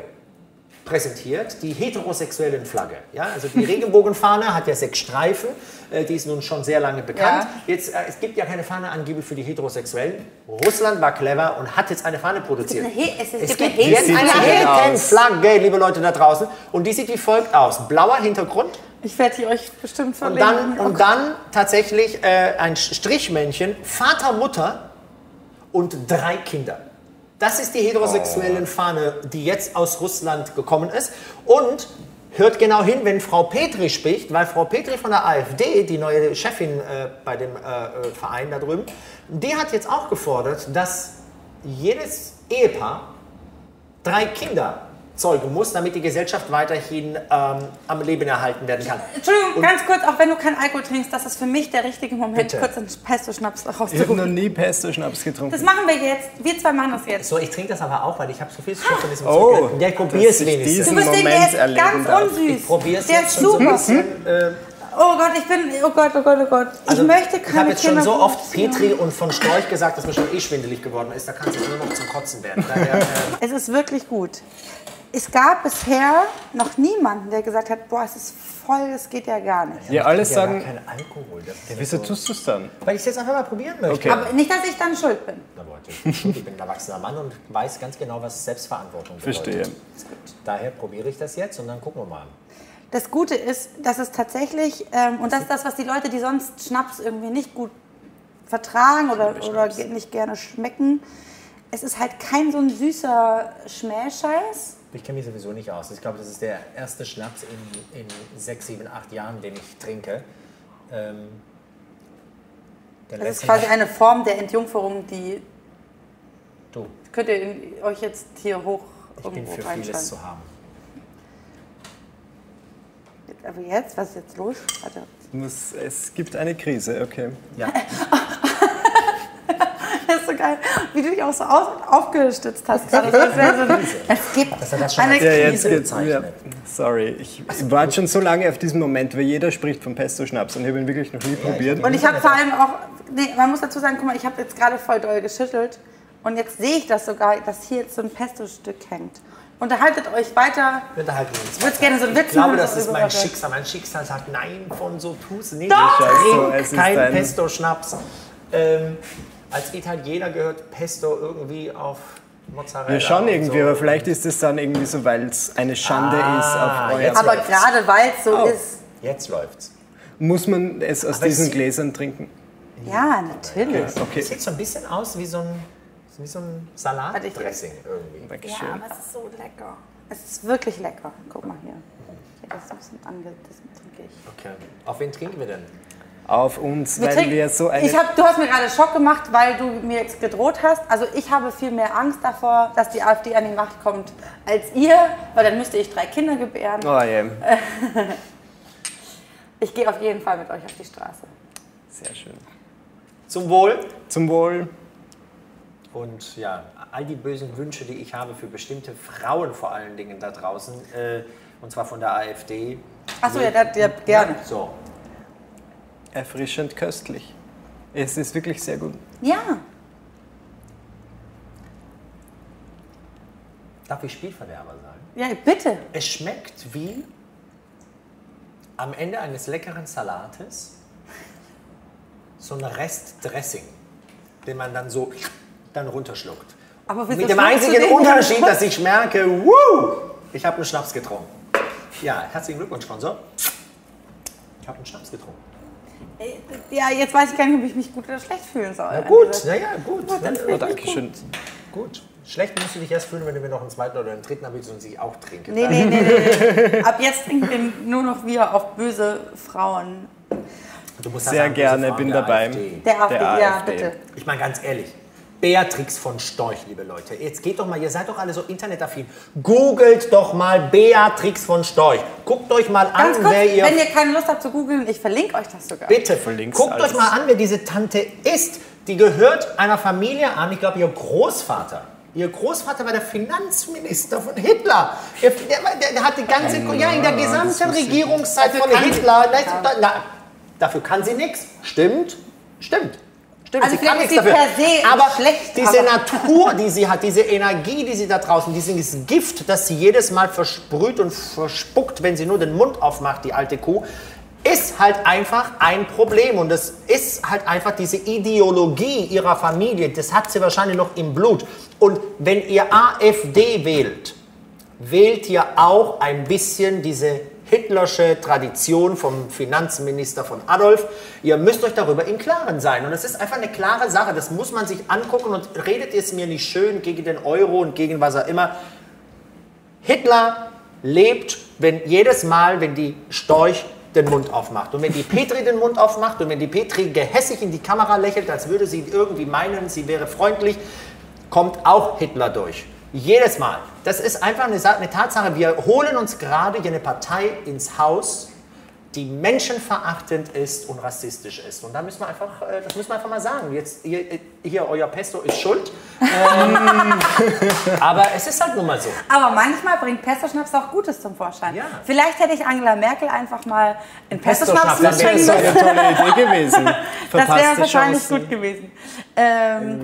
präsentiert, die heterosexuellen Flagge. Ja, also die Regenbogenfahne hat ja sechs Streifen, äh, die ist nun schon sehr lange bekannt. Ja. Jetzt, äh, es gibt ja keine Fahne angeblich für die Heterosexuellen. Russland war clever und hat jetzt eine Fahne produziert. Es gibt eine He- es es gibt gibt jetzt eine? Hetenflagge, liebe Leute da draußen, und die sieht wie folgt aus. Blauer Hintergrund, Ich werde die euch bestimmt und verlinken. dann, und dann tatsächlich äh, ein Strichmännchen, Vater, Mutter und drei Kinder. Das ist die heterosexuellen Fahne, die jetzt aus Russland gekommen ist. Und hört genau hin, wenn Frau Petri spricht, weil Frau Petri von der AfD, die neue Chefin äh, bei dem äh, äh, Verein da drüben, die hat jetzt auch gefordert, dass jedes Ehepaar drei Kinder zeugen muss, damit die Gesellschaft weiterhin ähm, am Leben erhalten werden kann. Entschuldigung, Und- ganz kurz, auch wenn du keinen Alkohol trinkst, das ist für mich der richtige Moment, Bitte. kurz einen Pesto-Schnaps Ich habe noch rauszuholen. nie Pesto-Schnaps getrunken. Das machen wir jetzt. Wir zwei machen das jetzt. So, ich trinke das aber auch, weil ich habe so viel Stoff von diesem Oh, Zeug. Ja, ich probiere es ich wenigstens. Du bist den Moment jetzt ganz darf. unsüß. Ich probiere es Der jetzt ist schon super. bisschen. Äh, Oh Gott, ich bin. Oh Gott, oh Gott, oh Gott. also, ich möchte ich keine habe jetzt schon Kinder so oft. Petri und von Storch gesagt, dass mir schon eh schwindelig geworden ist. Da kann es jetzt nur noch zum Kotzen werden. Daher, äh, Es ist wirklich gut. Es gab bisher noch niemanden, der gesagt hat, boah, es ist voll, es geht ja gar nicht. Ja, alle ja gar sagen, kein Alkohol. Das ist wieso so- tust du es dann? Weil ich es jetzt einfach mal probieren möchte. Okay. Aber nicht, dass ich dann schuld bin. Na Leute, ich bin ein erwachsener Mann und weiß ganz genau, was Selbstverantwortung bedeutet. Verstehe. Daher probiere ich das jetzt und dann gucken wir mal. Das Gute ist, dass es tatsächlich, ähm, und das ist das, was die Leute, die sonst Schnaps irgendwie nicht gut vertragen oder, oder nicht gerne schmecken, es ist halt kein so ein süßer Schmähscheiß. Ich kenne mich sowieso nicht aus. Ich glaube, das ist der erste Schnaps in, in sechs, sieben, acht Jahren, den ich trinke. Ähm, der Das ist quasi eine Form der Entjungferung, die Du, könnt ihr in- euch jetzt hier hoch ich bin für vieles zu haben. Aber jetzt, was ist jetzt los? Warte. Es gibt eine Krise, okay. Ja, Das ist so geil, wie du dich auch so aus, aufgestützt hast. gerade. Das wäre so ein- es gibt das schon eine Ja, jetzt geht's. Ja, bezeichnet. sorry, ich warte schon so lange auf diesen Moment, weil jeder spricht vom Pesto-Schnaps und ich habe ihn wirklich noch nie probiert. Und ich habe vor allem auch, nee, man muss dazu sagen, guck mal, ich habe jetzt gerade voll doll geschüttelt und jetzt sehe ich das sogar, dass hier jetzt so ein Pesto-Stück hängt. Unterhaltet euch weiter. wir unterhalten uns. Ich würde gerne so einen Witz Ich glaube, das so ist mein Schicksal. Mein Schicksal sagt, nein, von so tust nicht. Doch! Ich trink es ist kein ein- Pesto-Schnaps. Ähm, als Italiener gehört Pesto irgendwie auf Mozzarella. Ja, schon irgendwie, so. aber vielleicht ist es dann irgendwie so, weil es eine Schande Ah, ist auf euer jetzt Aber gerade weil es so Oh. ist. Jetzt läuft's. Muss man es aus Aber es diesen Gläsern trinken? Ja, natürlich. Okay, Sieht so ein bisschen aus wie so ein, wie so ein Salatdressing irgendwie. Ja, Dankeschön. aber es ist so lecker. Es ist wirklich lecker. Guck mal hier. Ja, das ist ein bisschen ange... Das trinke ich. Okay. Auf wen trinken wir denn? Auf uns, Wir weil trinken- wir so eine... ich hab, du hast mir gerade Schock gemacht, weil du mir jetzt gedroht hast. Also ich habe viel mehr Angst davor, dass die AfD an die Macht kommt, als ihr, weil dann müsste ich drei Kinder gebären. oh je, Ich gehe auf jeden Fall mit euch auf die Straße. sehr schön. Zum Wohl. Zum Wohl. Und ja, all die bösen Wünsche, die ich habe für bestimmte Frauen vor allen Dingen da draußen, äh, und zwar von der AfD. Achso, ja, ja, gerne. So, Erfrischend köstlich. Es ist wirklich sehr gut. Ja. darf ich Spielverderber sagen? Ja, bitte. Es schmeckt wie am Ende eines leckeren Salates so ein Restdressing, den man dann so dann runterschluckt. Aber Mit dem einzigen? Unterschied, dass ich merke, wuh, ich habe einen Schnaps getrunken. Ja, herzlichen Glückwunsch, Sponsor. Ich habe einen Schnaps getrunken. Ja, jetzt weiß ich gar nicht, ob ich mich gut oder schlecht fühlen soll. Na gut, naja, gut. Oh, danke schön. Gut. Schlecht musst du dich erst fühlen, wenn du mir noch einen zweiten oder einen dritten anbietest und sie auch trinken. Nee, nee, nee, nee, nee. Ab jetzt trinken wir nur noch wir auf böse Frauen. Du musst Sehr sagen, gerne, bin der dabei. AfD. Der AfD, ja, AfD. bitte. Ich meine ganz ehrlich, Beatrix von Storch, liebe Leute. Jetzt geht doch mal, ihr seid doch alle so internetaffin. Googelt doch mal Beatrix von Storch. Guckt euch mal an, Ganz kurz, wer ihr wenn ihr keine Lust habt zu googeln, ich verlinke euch das sogar. Bitte, Verlinkst guckt alles. euch mal an, wer diese Tante ist. Die gehört einer Familie an, ich glaube, ihr Großvater. Ihr Großvater war der Finanzminister von Hitler. Der, der, der, der hat die ganze, ja, in der gesamten Regierungszeit von Hitler. Dafür kann sie nichts. Stimmt, stimmt. Stimmt, Also sie kann nichts dafür. per se aber schlecht, diese aber- Natur, die sie hat, diese Energie, die sie da draußen, dieses Gift, das sie jedes Mal versprüht und verspuckt, wenn sie nur den Mund aufmacht, die alte Kuh, ist halt einfach ein Problem. Und das ist halt einfach diese Ideologie ihrer Familie, das hat sie wahrscheinlich noch im Blut. Und wenn ihr AfD wählt, wählt ihr auch ein bisschen diese Hitlersche Tradition vom Finanzminister von Adolf. Ihr müsst euch darüber im Klaren sein. Und es ist einfach eine klare Sache. Das muss man sich angucken und redet es mir nicht schön gegen den Euro und gegen was auch immer. Hitler lebt, wenn jedes Mal, wenn die Storch den Mund aufmacht. Und wenn die Petri den Mund aufmacht und wenn die Petri gehässig in die Kamera lächelt, als würde sie irgendwie meinen, sie wäre freundlich, kommt auch Hitler durch. Jedes Mal. Das ist einfach eine, Sa- eine Tatsache. Wir holen uns gerade hier eine Partei ins Haus, die menschenverachtend ist und rassistisch ist. Und da müssen wir einfach, äh, das müssen wir einfach mal sagen. Jetzt, hier, hier euer Pesto ist schuld. Ähm, aber es ist halt nun mal so. Aber manchmal bringt Pesto-Schnaps auch Gutes zum Vorschein. Ja. Vielleicht hätte ich Angela Merkel einfach mal einen Pesto-Schnaps, mitbringen es Das wäre müssen. eine tolle Idee gewesen. Das wäre wahrscheinlich Chancen. gut gewesen. Ähm,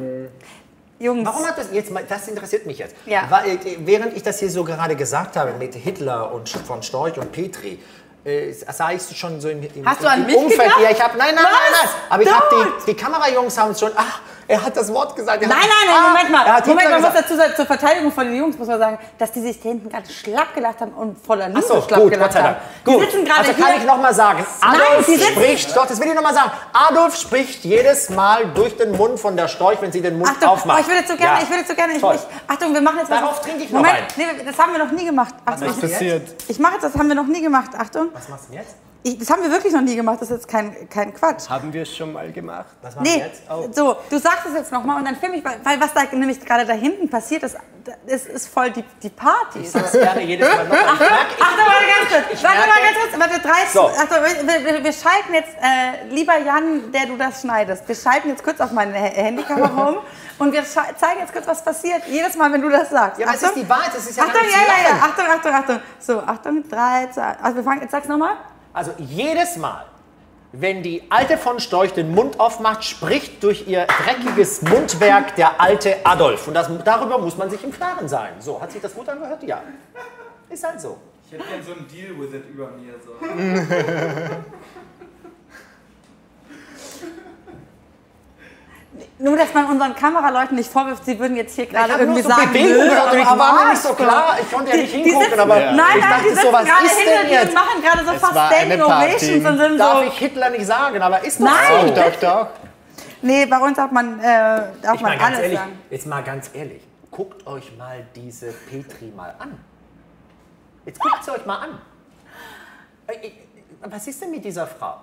Jungs, Warum hat das jetzt mal, das interessiert mich jetzt. Ja. Weil, äh, während ich das hier so gerade gesagt habe mit Hitler und von Storch und Petri, äh, sah ich schon so im, im, Hast du an im mich Umfeld. gedacht? Ja, ich habe, nein, nein, nein, Was? nein. Aber ich habe Don't. die, die Kamerajungs haben es schon, ach, er hat das Wort gesagt. Er Nein, hat, nein, nein, ah, Moment mal. Moment, Hitler man muss gesagt. dazu sagen, zur Verteidigung von den Jungs muss man sagen, dass die sich da hinten gerade schlapp gelacht haben und voller Liebe Ach so, schlapp gut, gelacht Gott sei Dank. haben. Die Gut, sitzen gerade also hier. kann ich nochmal sagen, Adolf die sitzen- spricht, doch, das will ich nochmal sagen, Adolf spricht jedes Mal durch den Mund von der Storch, wenn sie den Mund Achtung, aufmacht. oh, ich würde jetzt so gerne, Ja. ich würde so gerne, ich, ich, Achtung, wir machen jetzt was. Darauf trinke ich noch Moment, einen. nee, das haben wir noch nie gemacht. Achtung, ich, du Passiert. ich mache jetzt, das haben wir noch nie gemacht. Achtung, Was machst du denn jetzt? Ich, das haben wir wirklich noch nie gemacht, das ist jetzt kein, kein Quatsch. Haben wir es schon mal gemacht? Was machen wir Nee, jetzt? Oh. so, du sagst es jetzt nochmal und dann filme ich, weil, weil was da nämlich gerade da hinten passiert ist, das ist voll die, die Party. Ich sag's gerne jedes Mal noch. Ich merke, Achtung, warte ganz kurz. Warte merke- mal ganz kurz. Warte, 30. So. Achtung, wir, wir, wir schalten jetzt, äh, lieber Jan, der du das schneidest, wir schalten jetzt kurz auf meine Handykamera um und wir zeigen jetzt kurz, was passiert. Jedes Mal, wenn du das sagst. Ja, aber es ist die Wahrheit, es ist ja Achtung, ja, ja, ja. Achtung, Achtung, Achtung. So, Achtung, 3, 2. Also, wir fangen, jetzt sag's nochmal. Also jedes Mal, wenn die alte von Storch den Mund aufmacht, spricht durch ihr dreckiges Mundwerk der alte Adolf. Und das, darüber muss man sich im Klaren sein. So, hat sich das gut angehört? Ja. Ist halt so. Ich hätte gern so einen Deal with it über mir. So. Nur, dass man unseren Kameraleuten nicht vorwirft, sie würden jetzt hier gerade irgendwie so sagen, Bewegungen nö, und ich aber war mir nicht so klar. Ich konnte ja Die- nicht die hingucken, sitzen- aber Nein, ich nein, dachte die so, sitzen was gerade ist hinter denn dir und jetzt? machen gerade so Es fast war eine Standing Ovations und sind Darf so... ich Hitler nicht sagen, aber ist doch Nein. so. Doch, doch. Nee, bei uns darf man, äh, darf Ich man alles ehrlich, sagen. jetzt mal ganz ehrlich, guckt euch mal diese Petri mal an. Jetzt guckt sie euch mal an. Äh, äh, Was ist denn mit dieser Frau?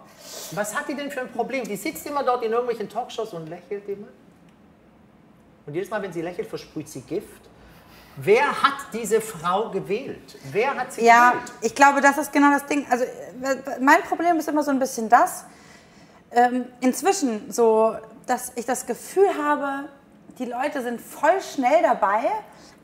Was hat die denn für ein Problem? Die sitzt immer dort in irgendwelchen Talkshows und lächelt immer. Und jedes Mal, wenn sie lächelt, versprüht sie Gift. Wer hat diese Frau gewählt? Wer hat sie Ja, gewählt? ich glaube, das ist genau das Ding. Also äh, mein Problem ist immer so ein bisschen das, ähm, inzwischen so, dass ich das Gefühl habe, die Leute sind voll schnell dabei,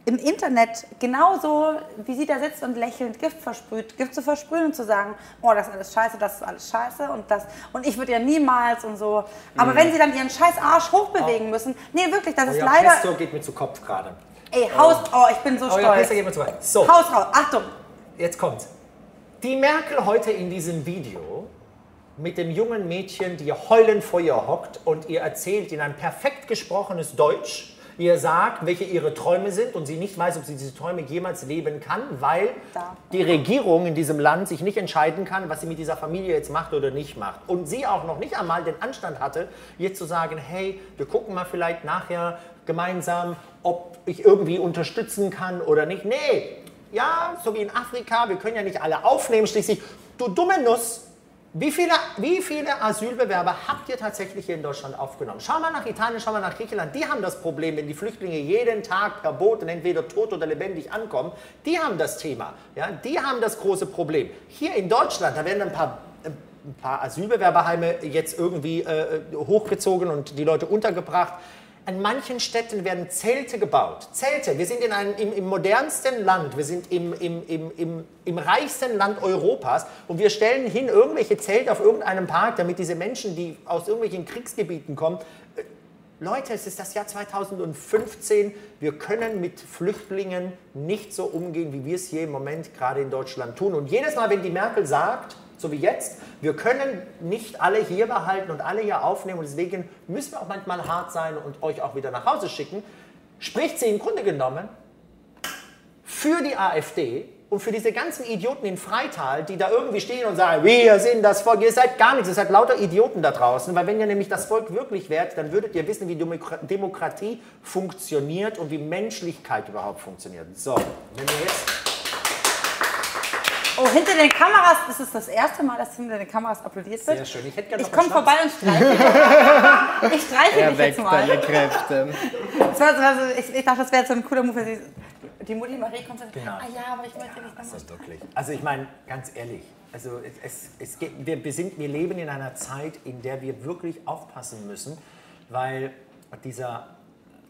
im Internet genauso, wie sie da sitzt und lächelnd Gift versprüht, Gift zu versprühen und zu sagen, oh, das ist alles scheiße, das ist alles scheiße und das und ich würde ja niemals und so. Aber wenn sie dann ihren scheiß Arsch hochbewegen müssen, nee, wirklich, das ist Euer leider, Pesto geht mir zu Kopf gerade. ey, Haus, oh, ich bin so Euer stolz. Pesto geht mir zu weit. So. Haus raus, Achtung. Jetzt kommt's. Die Merkel heute in diesem Video mit dem jungen Mädchen, die heulend vor ihr hockt und ihr erzählt in ein perfekt gesprochenes Deutsch, ihr sagt, welche ihre Träume sind und sie nicht weiß, ob sie diese Träume jemals leben kann, weil Da. die Regierung in diesem Land sich nicht entscheiden kann, was sie mit dieser Familie jetzt macht oder nicht macht. Und sie auch noch nicht einmal den Anstand hatte, jetzt zu sagen, hey, wir gucken mal vielleicht nachher gemeinsam, ob ich irgendwie unterstützen kann oder nicht. Nee, ja, so wie in Afrika, wir können ja nicht alle aufnehmen, schließlich, du dumme Nuss, wie viele, wie viele Asylbewerber habt ihr tatsächlich hier in Deutschland aufgenommen? Schau mal nach Italien, schau mal nach Griechenland. Die haben das Problem, wenn die Flüchtlinge jeden Tag per Boot entweder tot oder lebendig ankommen. Die haben das Thema. Ja? Die haben das große Problem. Hier in Deutschland, da werden ein paar, ein paar Asylbewerberheime jetzt irgendwie äh, hochgezogen und die Leute untergebracht. An manchen Städten werden Zelte gebaut. Zelte. Wir sind in einem, im, im modernsten Land, wir sind im, im, im, im, im reichsten Land Europas und wir stellen hin irgendwelche Zelte auf irgendeinem Park, damit diese Menschen, die aus irgendwelchen Kriegsgebieten kommen, äh, Leute, es ist das Jahr 2015. Wir können mit Flüchtlingen nicht so umgehen, wie wir es hier im Moment gerade in Deutschland tun. Und jedes Mal, wenn die Merkel sagt, so wie jetzt, wir können nicht alle hier behalten und alle hier aufnehmen. Und deswegen müssen wir auch manchmal hart sein und euch auch wieder nach Hause schicken, spricht sie im Grunde genommen für die AfD, Und für diese ganzen Idioten in Freital, die da irgendwie stehen und sagen, wir sind das Volk, ihr seid gar nichts, ihr seid lauter Idioten da draußen, weil wenn ihr nämlich das Volk wirklich wärt, dann würdet ihr wissen, wie Demokra- Demokratie funktioniert und wie Menschlichkeit überhaupt funktioniert. So, wenn ihr jetzt... Oh, hinter den Kameras, das ist das erste Mal, dass hinter den Kameras applaudiert wird. Sehr schön, ich hätte gerne Ich komme vorbei und streiche dich. Ich streiche dich Erweckt jetzt mal. deine Kräfte. Das war, das war so, ich, ich dachte, das wäre jetzt so ein cooler Move. wenn sie- Die Mutti Marie kommt und sagt, Genau. ah ja, aber ich möchte nicht Das ist wirklich. Also ich meine, ganz ehrlich, also es, es, geht, wir, wir, sind, wir leben in einer Zeit, in der wir wirklich aufpassen müssen, weil dieser,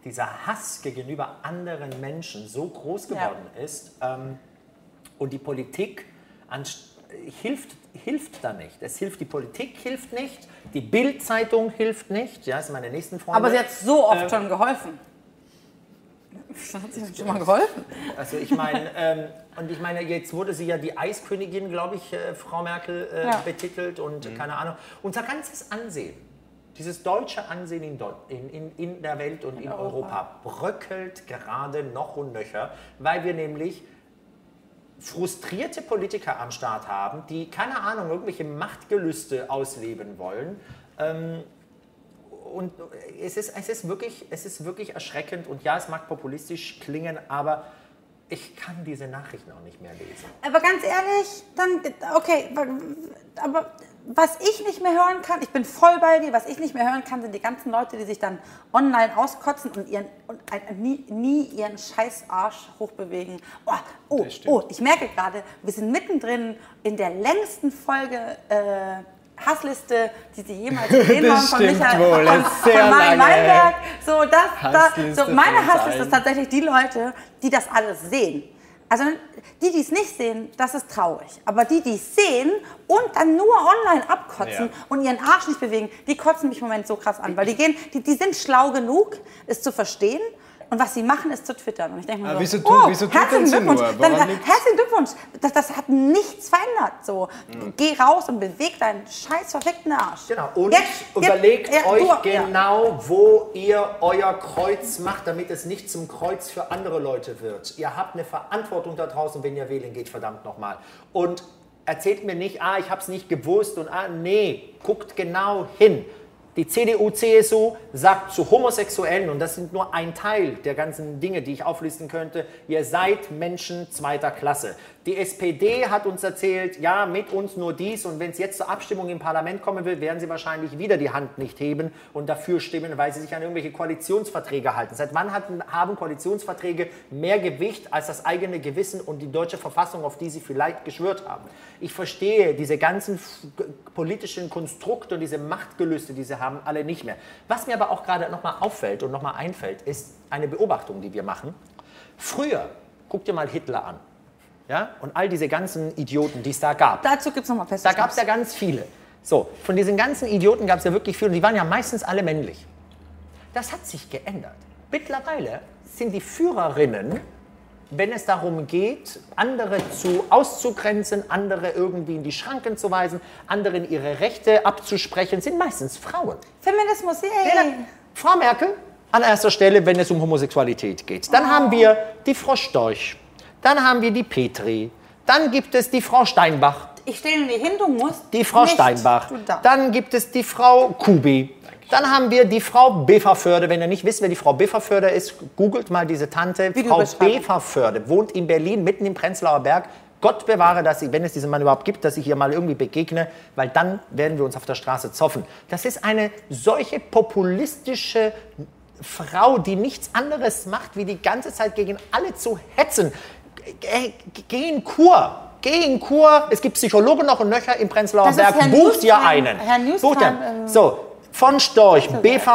dieser Hass gegenüber anderen Menschen so groß Ja. geworden ist ähm, und die Politik hilft, hilft da nicht. Es hilft, die Politik hilft nicht, die Bild-Zeitung hilft nicht, ja, das sind meine nächsten Freunde. Aber sie hat so oft Ähm, schon geholfen. Hat sie denn schon mal geholfen? Also ich meine, ähm, und ich meine, jetzt wurde sie ja die Eiskönigin, glaube ich, äh, Frau Merkel äh, Ja. betitelt und keine Ahnung. Unser ganzes Ansehen, dieses deutsche Ansehen in, Deu- in, in, in der Welt und in Europa. bröckelt gerade noch und nöcher, weil wir nämlich frustrierte Politiker am Start haben, die, keine Ahnung, irgendwelche Machtgelüste ausleben wollen. Ähm, und es ist, es, ist wirklich, es ist wirklich erschreckend und ja, es mag populistisch klingen, aber ich kann diese Nachrichten auch nicht mehr lesen. Aber ganz ehrlich, dann, okay, aber was ich nicht mehr hören kann, ich bin voll bei dir, was ich nicht mehr hören kann, sind die ganzen Leute, die sich dann online auskotzen und, ihren, und ein, nie, nie ihren scheiß Arsch hochbewegen. Oh, oh, oh, ich merke gerade, wir sind mittendrin in der längsten Folge äh, Hassliste, die sie jemals gesehen Das haben von Michael, wohl, von, das von her. Weinberg. So, das, da, Hassliste so meine Hassliste ist tatsächlich die Leute, die das alles sehen. Also die, die es nicht sehen, das ist traurig. Aber die, die es sehen und dann nur online abkotzen Ja. und ihren Arsch nicht bewegen, die kotzen mich im Moment so krass an. Weil die, gehen, die, die sind schlau genug, es zu verstehen. Und was sie machen, ist zu twittern. Und ich denke mir Aber so, wieso oh, wieso herzlichen Glückwunsch. nur? Dann, herzlichen Glückwunsch. Das, das hat nichts verändert. So, Geh raus und beweg deinen scheiß verfickten Arsch. Genau, und Jetzt- jetzt- überlegt ja, euch du- ja. genau, wo ihr euer Kreuz macht, damit es nicht zum Kreuz für andere Leute wird. Ihr habt eine Verantwortung da draußen, wenn ihr wählen geht, verdammt nochmal. Und erzählt mir nicht, ah, ich habe es nicht gewusst und ah, nee, guckt genau hin. Die CDU, CSU sagt zu Homosexuellen, und das sind nur ein Teil der ganzen Dinge, die ich auflisten könnte, ihr seid Menschen zweiter Klasse. Die SPD hat uns erzählt, ja, mit uns nur dies, und wenn es jetzt zur Abstimmung im Parlament kommen will, werden sie wahrscheinlich wieder die Hand nicht heben und dafür stimmen, weil sie sich an irgendwelche Koalitionsverträge halten. Seit wann hatten, haben Koalitionsverträge mehr Gewicht als das eigene Gewissen und die deutsche Verfassung, auf die sie vielleicht geschwört haben? Ich verstehe diese ganzen politischen Konstrukte und diese Machtgelüste, die sie haben, alle nicht mehr. Was mir aber auch gerade nochmal auffällt und nochmal einfällt, ist eine Beobachtung, die wir machen. Früher, guck dir mal Hitler an. Ja? Und all diese ganzen Idioten, die es da gab. Dazu gibt es nochmal Pest. Da gab es ja ganz viele. So, von diesen ganzen Idioten gab es ja wirklich viele und die waren ja meistens alle männlich. Das hat sich geändert. Mittlerweile sind die Führerinnen, wenn es darum geht, andere zu auszugrenzen, andere irgendwie in die Schranken zu weisen, anderen ihre Rechte abzusprechen, sind meistens Frauen. Feminismus, yay. Frau Merkel an erster Stelle, wenn es um Homosexualität geht. Dann haben wir die Frau Storch, dann haben wir die Petri, dann gibt es die Frau Steinbach, Ich stelle dir hin, du musst. die Frau nicht. Steinbach. Dann gibt es die Frau Kubi. Dann haben wir die Frau Beverförde. Wenn ihr nicht wisst, wer die Frau Beverförde ist, googelt mal diese Tante. Frau Videobeschreibung. Beverförde wohnt in Berlin, mitten im Prenzlauer Berg. Gott bewahre, dass ich, wenn es diesen Mann überhaupt gibt, dass ich hier mal irgendwie begegne, weil dann werden wir uns auf der Straße zoffen. Das ist eine solche populistische Frau, die nichts anderes macht, wie die ganze Zeit gegen alle zu hetzen. G- g- Geh in Kur. Geh in Kur. Es gibt Psychologen noch und nöcher im Prenzlauer Das Berg. Bucht ihr Newstime. einen. Herr Newstime, Bucht ihr. ähm, So, von Storch,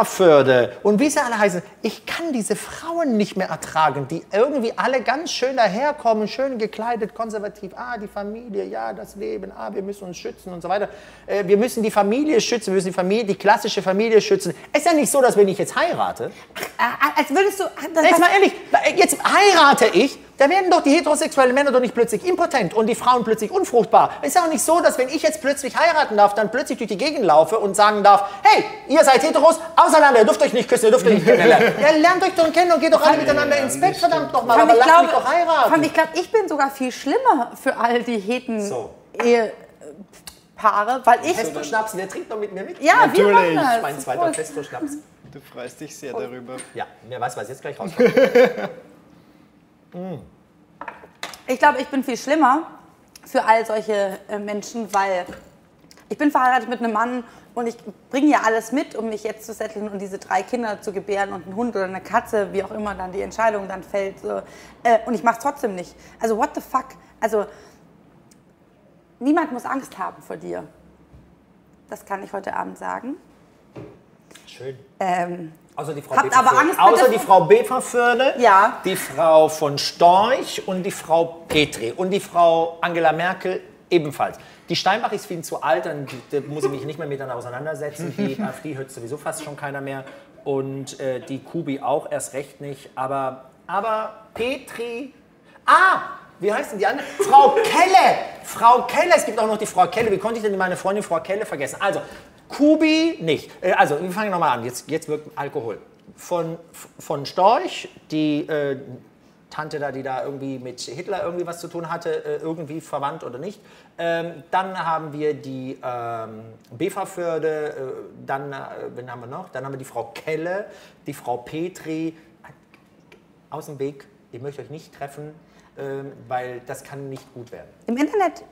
Beverförde und wie sie alle heißen. Ich kann diese Frauen nicht mehr ertragen, die irgendwie alle ganz schön daherkommen, schön gekleidet, konservativ. Ah, die Familie, ja, das Leben, ah, wir müssen uns schützen und so weiter. Äh, wir müssen die Familie schützen, wir müssen die Familie, die klassische Familie schützen. Es ist ja nicht so, dass wenn ich jetzt heirate, Ah, Als würdest du. Das, Jetzt mal ehrlich, jetzt heirate ich, Da werden doch die heterosexuellen Männer doch nicht plötzlich impotent und die Frauen plötzlich unfruchtbar. Es ist ja auch nicht so, dass wenn ich jetzt plötzlich heiraten darf, dann plötzlich durch die Gegend laufe und sagen darf, hey, ihr seid Heteros, auseinander, ihr dürft euch nicht küssen, ihr dürft euch nicht kennenlernen. ja, lernt euch doch kennen und geht doch alle miteinander ins Bett, verdammt nochmal, aber lasst glaube, mich doch heiraten. ich, glaube, ich bin sogar viel schlimmer für all die Heten So. Ehepaare, weil ich... Festo-Schnaps, wer trinkt noch mit mir mit? Ja, wir Natürlich. machen das. Mein zweiter. Festo-Schnaps. Du freust dich sehr darüber. Ja, wer weiß, was jetzt gleich rauskommt. Ich glaube, ich bin viel schlimmer für all solche äh, Menschen, weil ich bin verheiratet mit einem Mann und ich bringe ja alles mit, um mich jetzt zu setteln und diese drei Kinder zu gebären und einen Hund oder eine Katze, wie auch immer dann die Entscheidung dann fällt. So. Äh, und ich mache es trotzdem nicht. Also what the fuck? Also niemand muss Angst haben vor dir. Das kann ich heute Abend sagen. Schön. Ähm, Außer die Frau Habt aber. Angst Außer die Frau Beverförde, Ja. die Frau von Storch und die Frau Petri und die Frau Angela Merkel ebenfalls. Die Steinbach ist viel zu alt, dann da muss ich mich nicht mehr mit dann auseinandersetzen. Die AfD hört sowieso fast schon keiner mehr. Und äh, die Kubi auch erst recht nicht. Aber, aber Petri. Ah! Wie heißt denn die andere? Frau Kelle! Frau Kelle! Es gibt auch noch die Frau Kelle. Wie konnte ich denn meine Freundin Frau Kelle vergessen? Also, Kubi nicht. Äh, Also, wir fangen nochmal an. Jetzt, jetzt wirkt Alkohol. Von, von Storch, die äh, Tante da, die da irgendwie mit Hitler irgendwie was zu tun hatte, äh, irgendwie verwandt oder nicht. Ähm, dann haben wir die ähm, Beverförde, äh, dann, äh, wen haben wir noch? Dann haben wir die Frau Kelle, die Frau Petri. Aus dem Weg, ich möchte euch nicht treffen, ähm, weil das kann nicht gut werden. Im Internet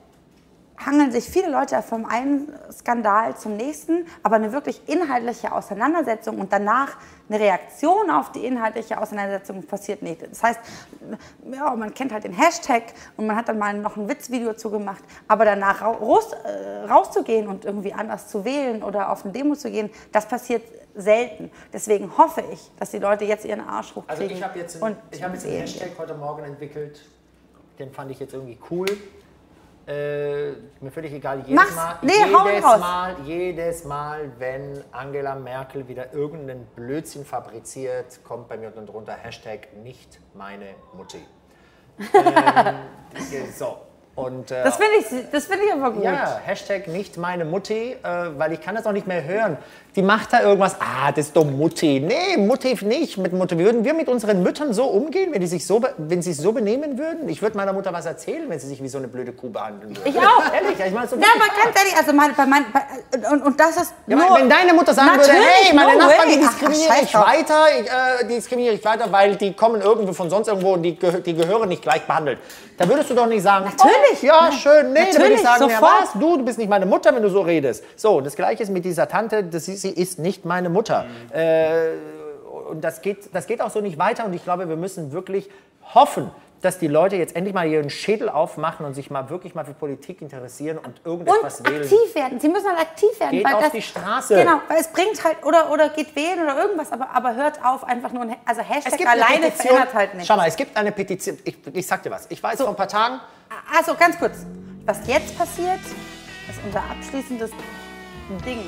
hangeln sich viele Leute vom einen Skandal zum nächsten, aber eine wirklich inhaltliche Auseinandersetzung und danach eine Reaktion auf die inhaltliche Auseinandersetzung passiert nicht. Das heißt, ja, man kennt halt den Hashtag und man hat dann mal noch ein Witzvideo zugemacht, aber danach raus, äh, rauszugehen und irgendwie anders zu wählen oder auf eine Demo zu gehen, das passiert selten. Deswegen hoffe ich, dass die Leute jetzt ihren Arsch hochkriegen. Also ich habe jetzt, ich hab jetzt einen Hashtag heute Morgen entwickelt, den fand ich jetzt irgendwie cool. Äh, mir völlig egal, jedes Mach's. Mal, Nee, jedes. Mal, jedes Mal, wenn Angela Merkel wieder irgendeinen Blödsinn fabriziert, kommt bei mir unten drunter Hashtag nicht meine Mutti. ähm, so. Und, äh, Das finde ich, das finde ich aber gut. ja, Hashtag nicht meine Mutti, äh, weil ich kann das auch nicht mehr hören. Die macht da irgendwas, ah, das ist doch Mutti. Nee, Mutti nicht. Mit Mutti würden wir mit unseren Müttern so umgehen, wenn die sich so, wenn sie sich so benehmen würden? Ich würde meiner Mutter was erzählen, wenn sie sich wie so eine blöde Kuh behandeln würde. Ich auch. Ehrlich, ich meine so Ja, aber ganz ehrlich, also mein, bei mein, bei, und, und das ist Ja, nur, wenn deine Mutter sagen würde, Natürlich, hey, meine no Nachbarn, die diskriminiere ich weiter, ich, äh, die diskriminiere ich weiter, weil die kommen irgendwo von sonst irgendwo und die, die gehören nicht gleich behandelt. Da würdest du doch nicht sagen, Natürlich. oh, ja, schön, nee, da würde ich Natürlich, sagen, ja, was, du, du bist nicht meine Mutter, wenn du so redest. So, das Gleiche ist mit dieser Tante, das ist, sie ist nicht meine Mutter. Äh, und das geht, das geht auch so nicht weiter und ich glaube, wir müssen wirklich hoffen, dass die Leute jetzt endlich mal ihren Schädel aufmachen und sich mal wirklich mal für Politik interessieren und und irgendetwas wählen. aktiv werden. Sie müssen halt aktiv werden. Geht weil auf das, die Straße. Genau, weil es bringt halt, oder, oder geht wählen oder irgendwas, aber, aber hört auf, einfach nur, ein, also Hashtag alleine verändert halt nichts. Schau mal, es gibt eine Petition. Ich, ich sag dir was. Ich war jetzt vor ein paar Tagen. Also ganz kurz, was jetzt passiert, ist unser abschließendes Ding.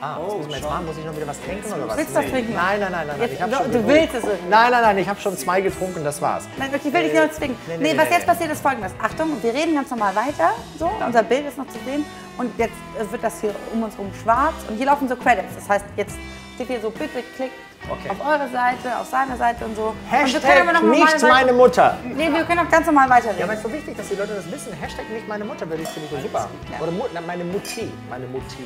Ah, was müssen wir jetzt machen? Muss ich noch wieder was trinken oder was? Willst du was trinken? Nein, nein, nein, nein. Jetzt- ich hab du- schon willst es irgendwie. Nein, nein, nein. Ich habe schon zwei getrunken. Das war's. Nein, ich will dich nicht zwingen. nee, Nee, nee, was nee, jetzt nee. passiert ist folgendes. Achtung, wir reden ganz normal weiter. So, unser Bild ist noch zu sehen. Und jetzt äh, wird das hier um uns herum schwarz. Und hier laufen so Credits. Das heißt, jetzt steht hier so, bitte klickt Okay. auf eure Seite, auf seine Seite und so. und Hashtag mal nicht meine Mutter. Nee, wir können auch ganz normal weiterreden. Ja, aber es ist so wichtig, dass die Leute das wissen. Hashtag nicht meine Mutter, würde ich finde ich so super. Ja. Oder na, meine Mutti. Meine Mutti.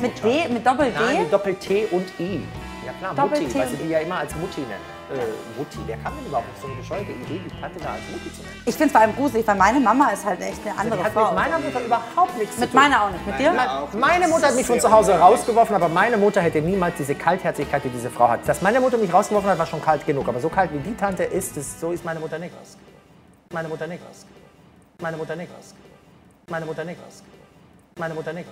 mit D, mit Doppel-D? Nein, mit Doppel-T und I. Ja klar, Doppel-T Mutti, weil sie und die ja immer als Mutti nennen. Äh, Mutti, wer kam denn überhaupt auf so eine bescheuerte Idee, die Tante da als Mutti zu nennen? Ich finde es vor allem gruselig, weil meine Mama ist halt echt eine andere hat Frau. mit meiner Mutter überhaupt nichts Mit zu tun. meiner auch nicht. Mit dir? Meine Mutter hat mich von zu Hause rausgeworfen, aber meine Mutter hätte niemals diese Kaltherzigkeit, die diese Frau hat. Dass meine Mutter mich rausgeworfen hat, war schon kalt genug. Aber so kalt wie die Tante ist, das, so ist meine Mutter nicht. Meine Mutter nicht. Meine Mutter nicht. Meine Mutter nicht. Meine Mutter nicht.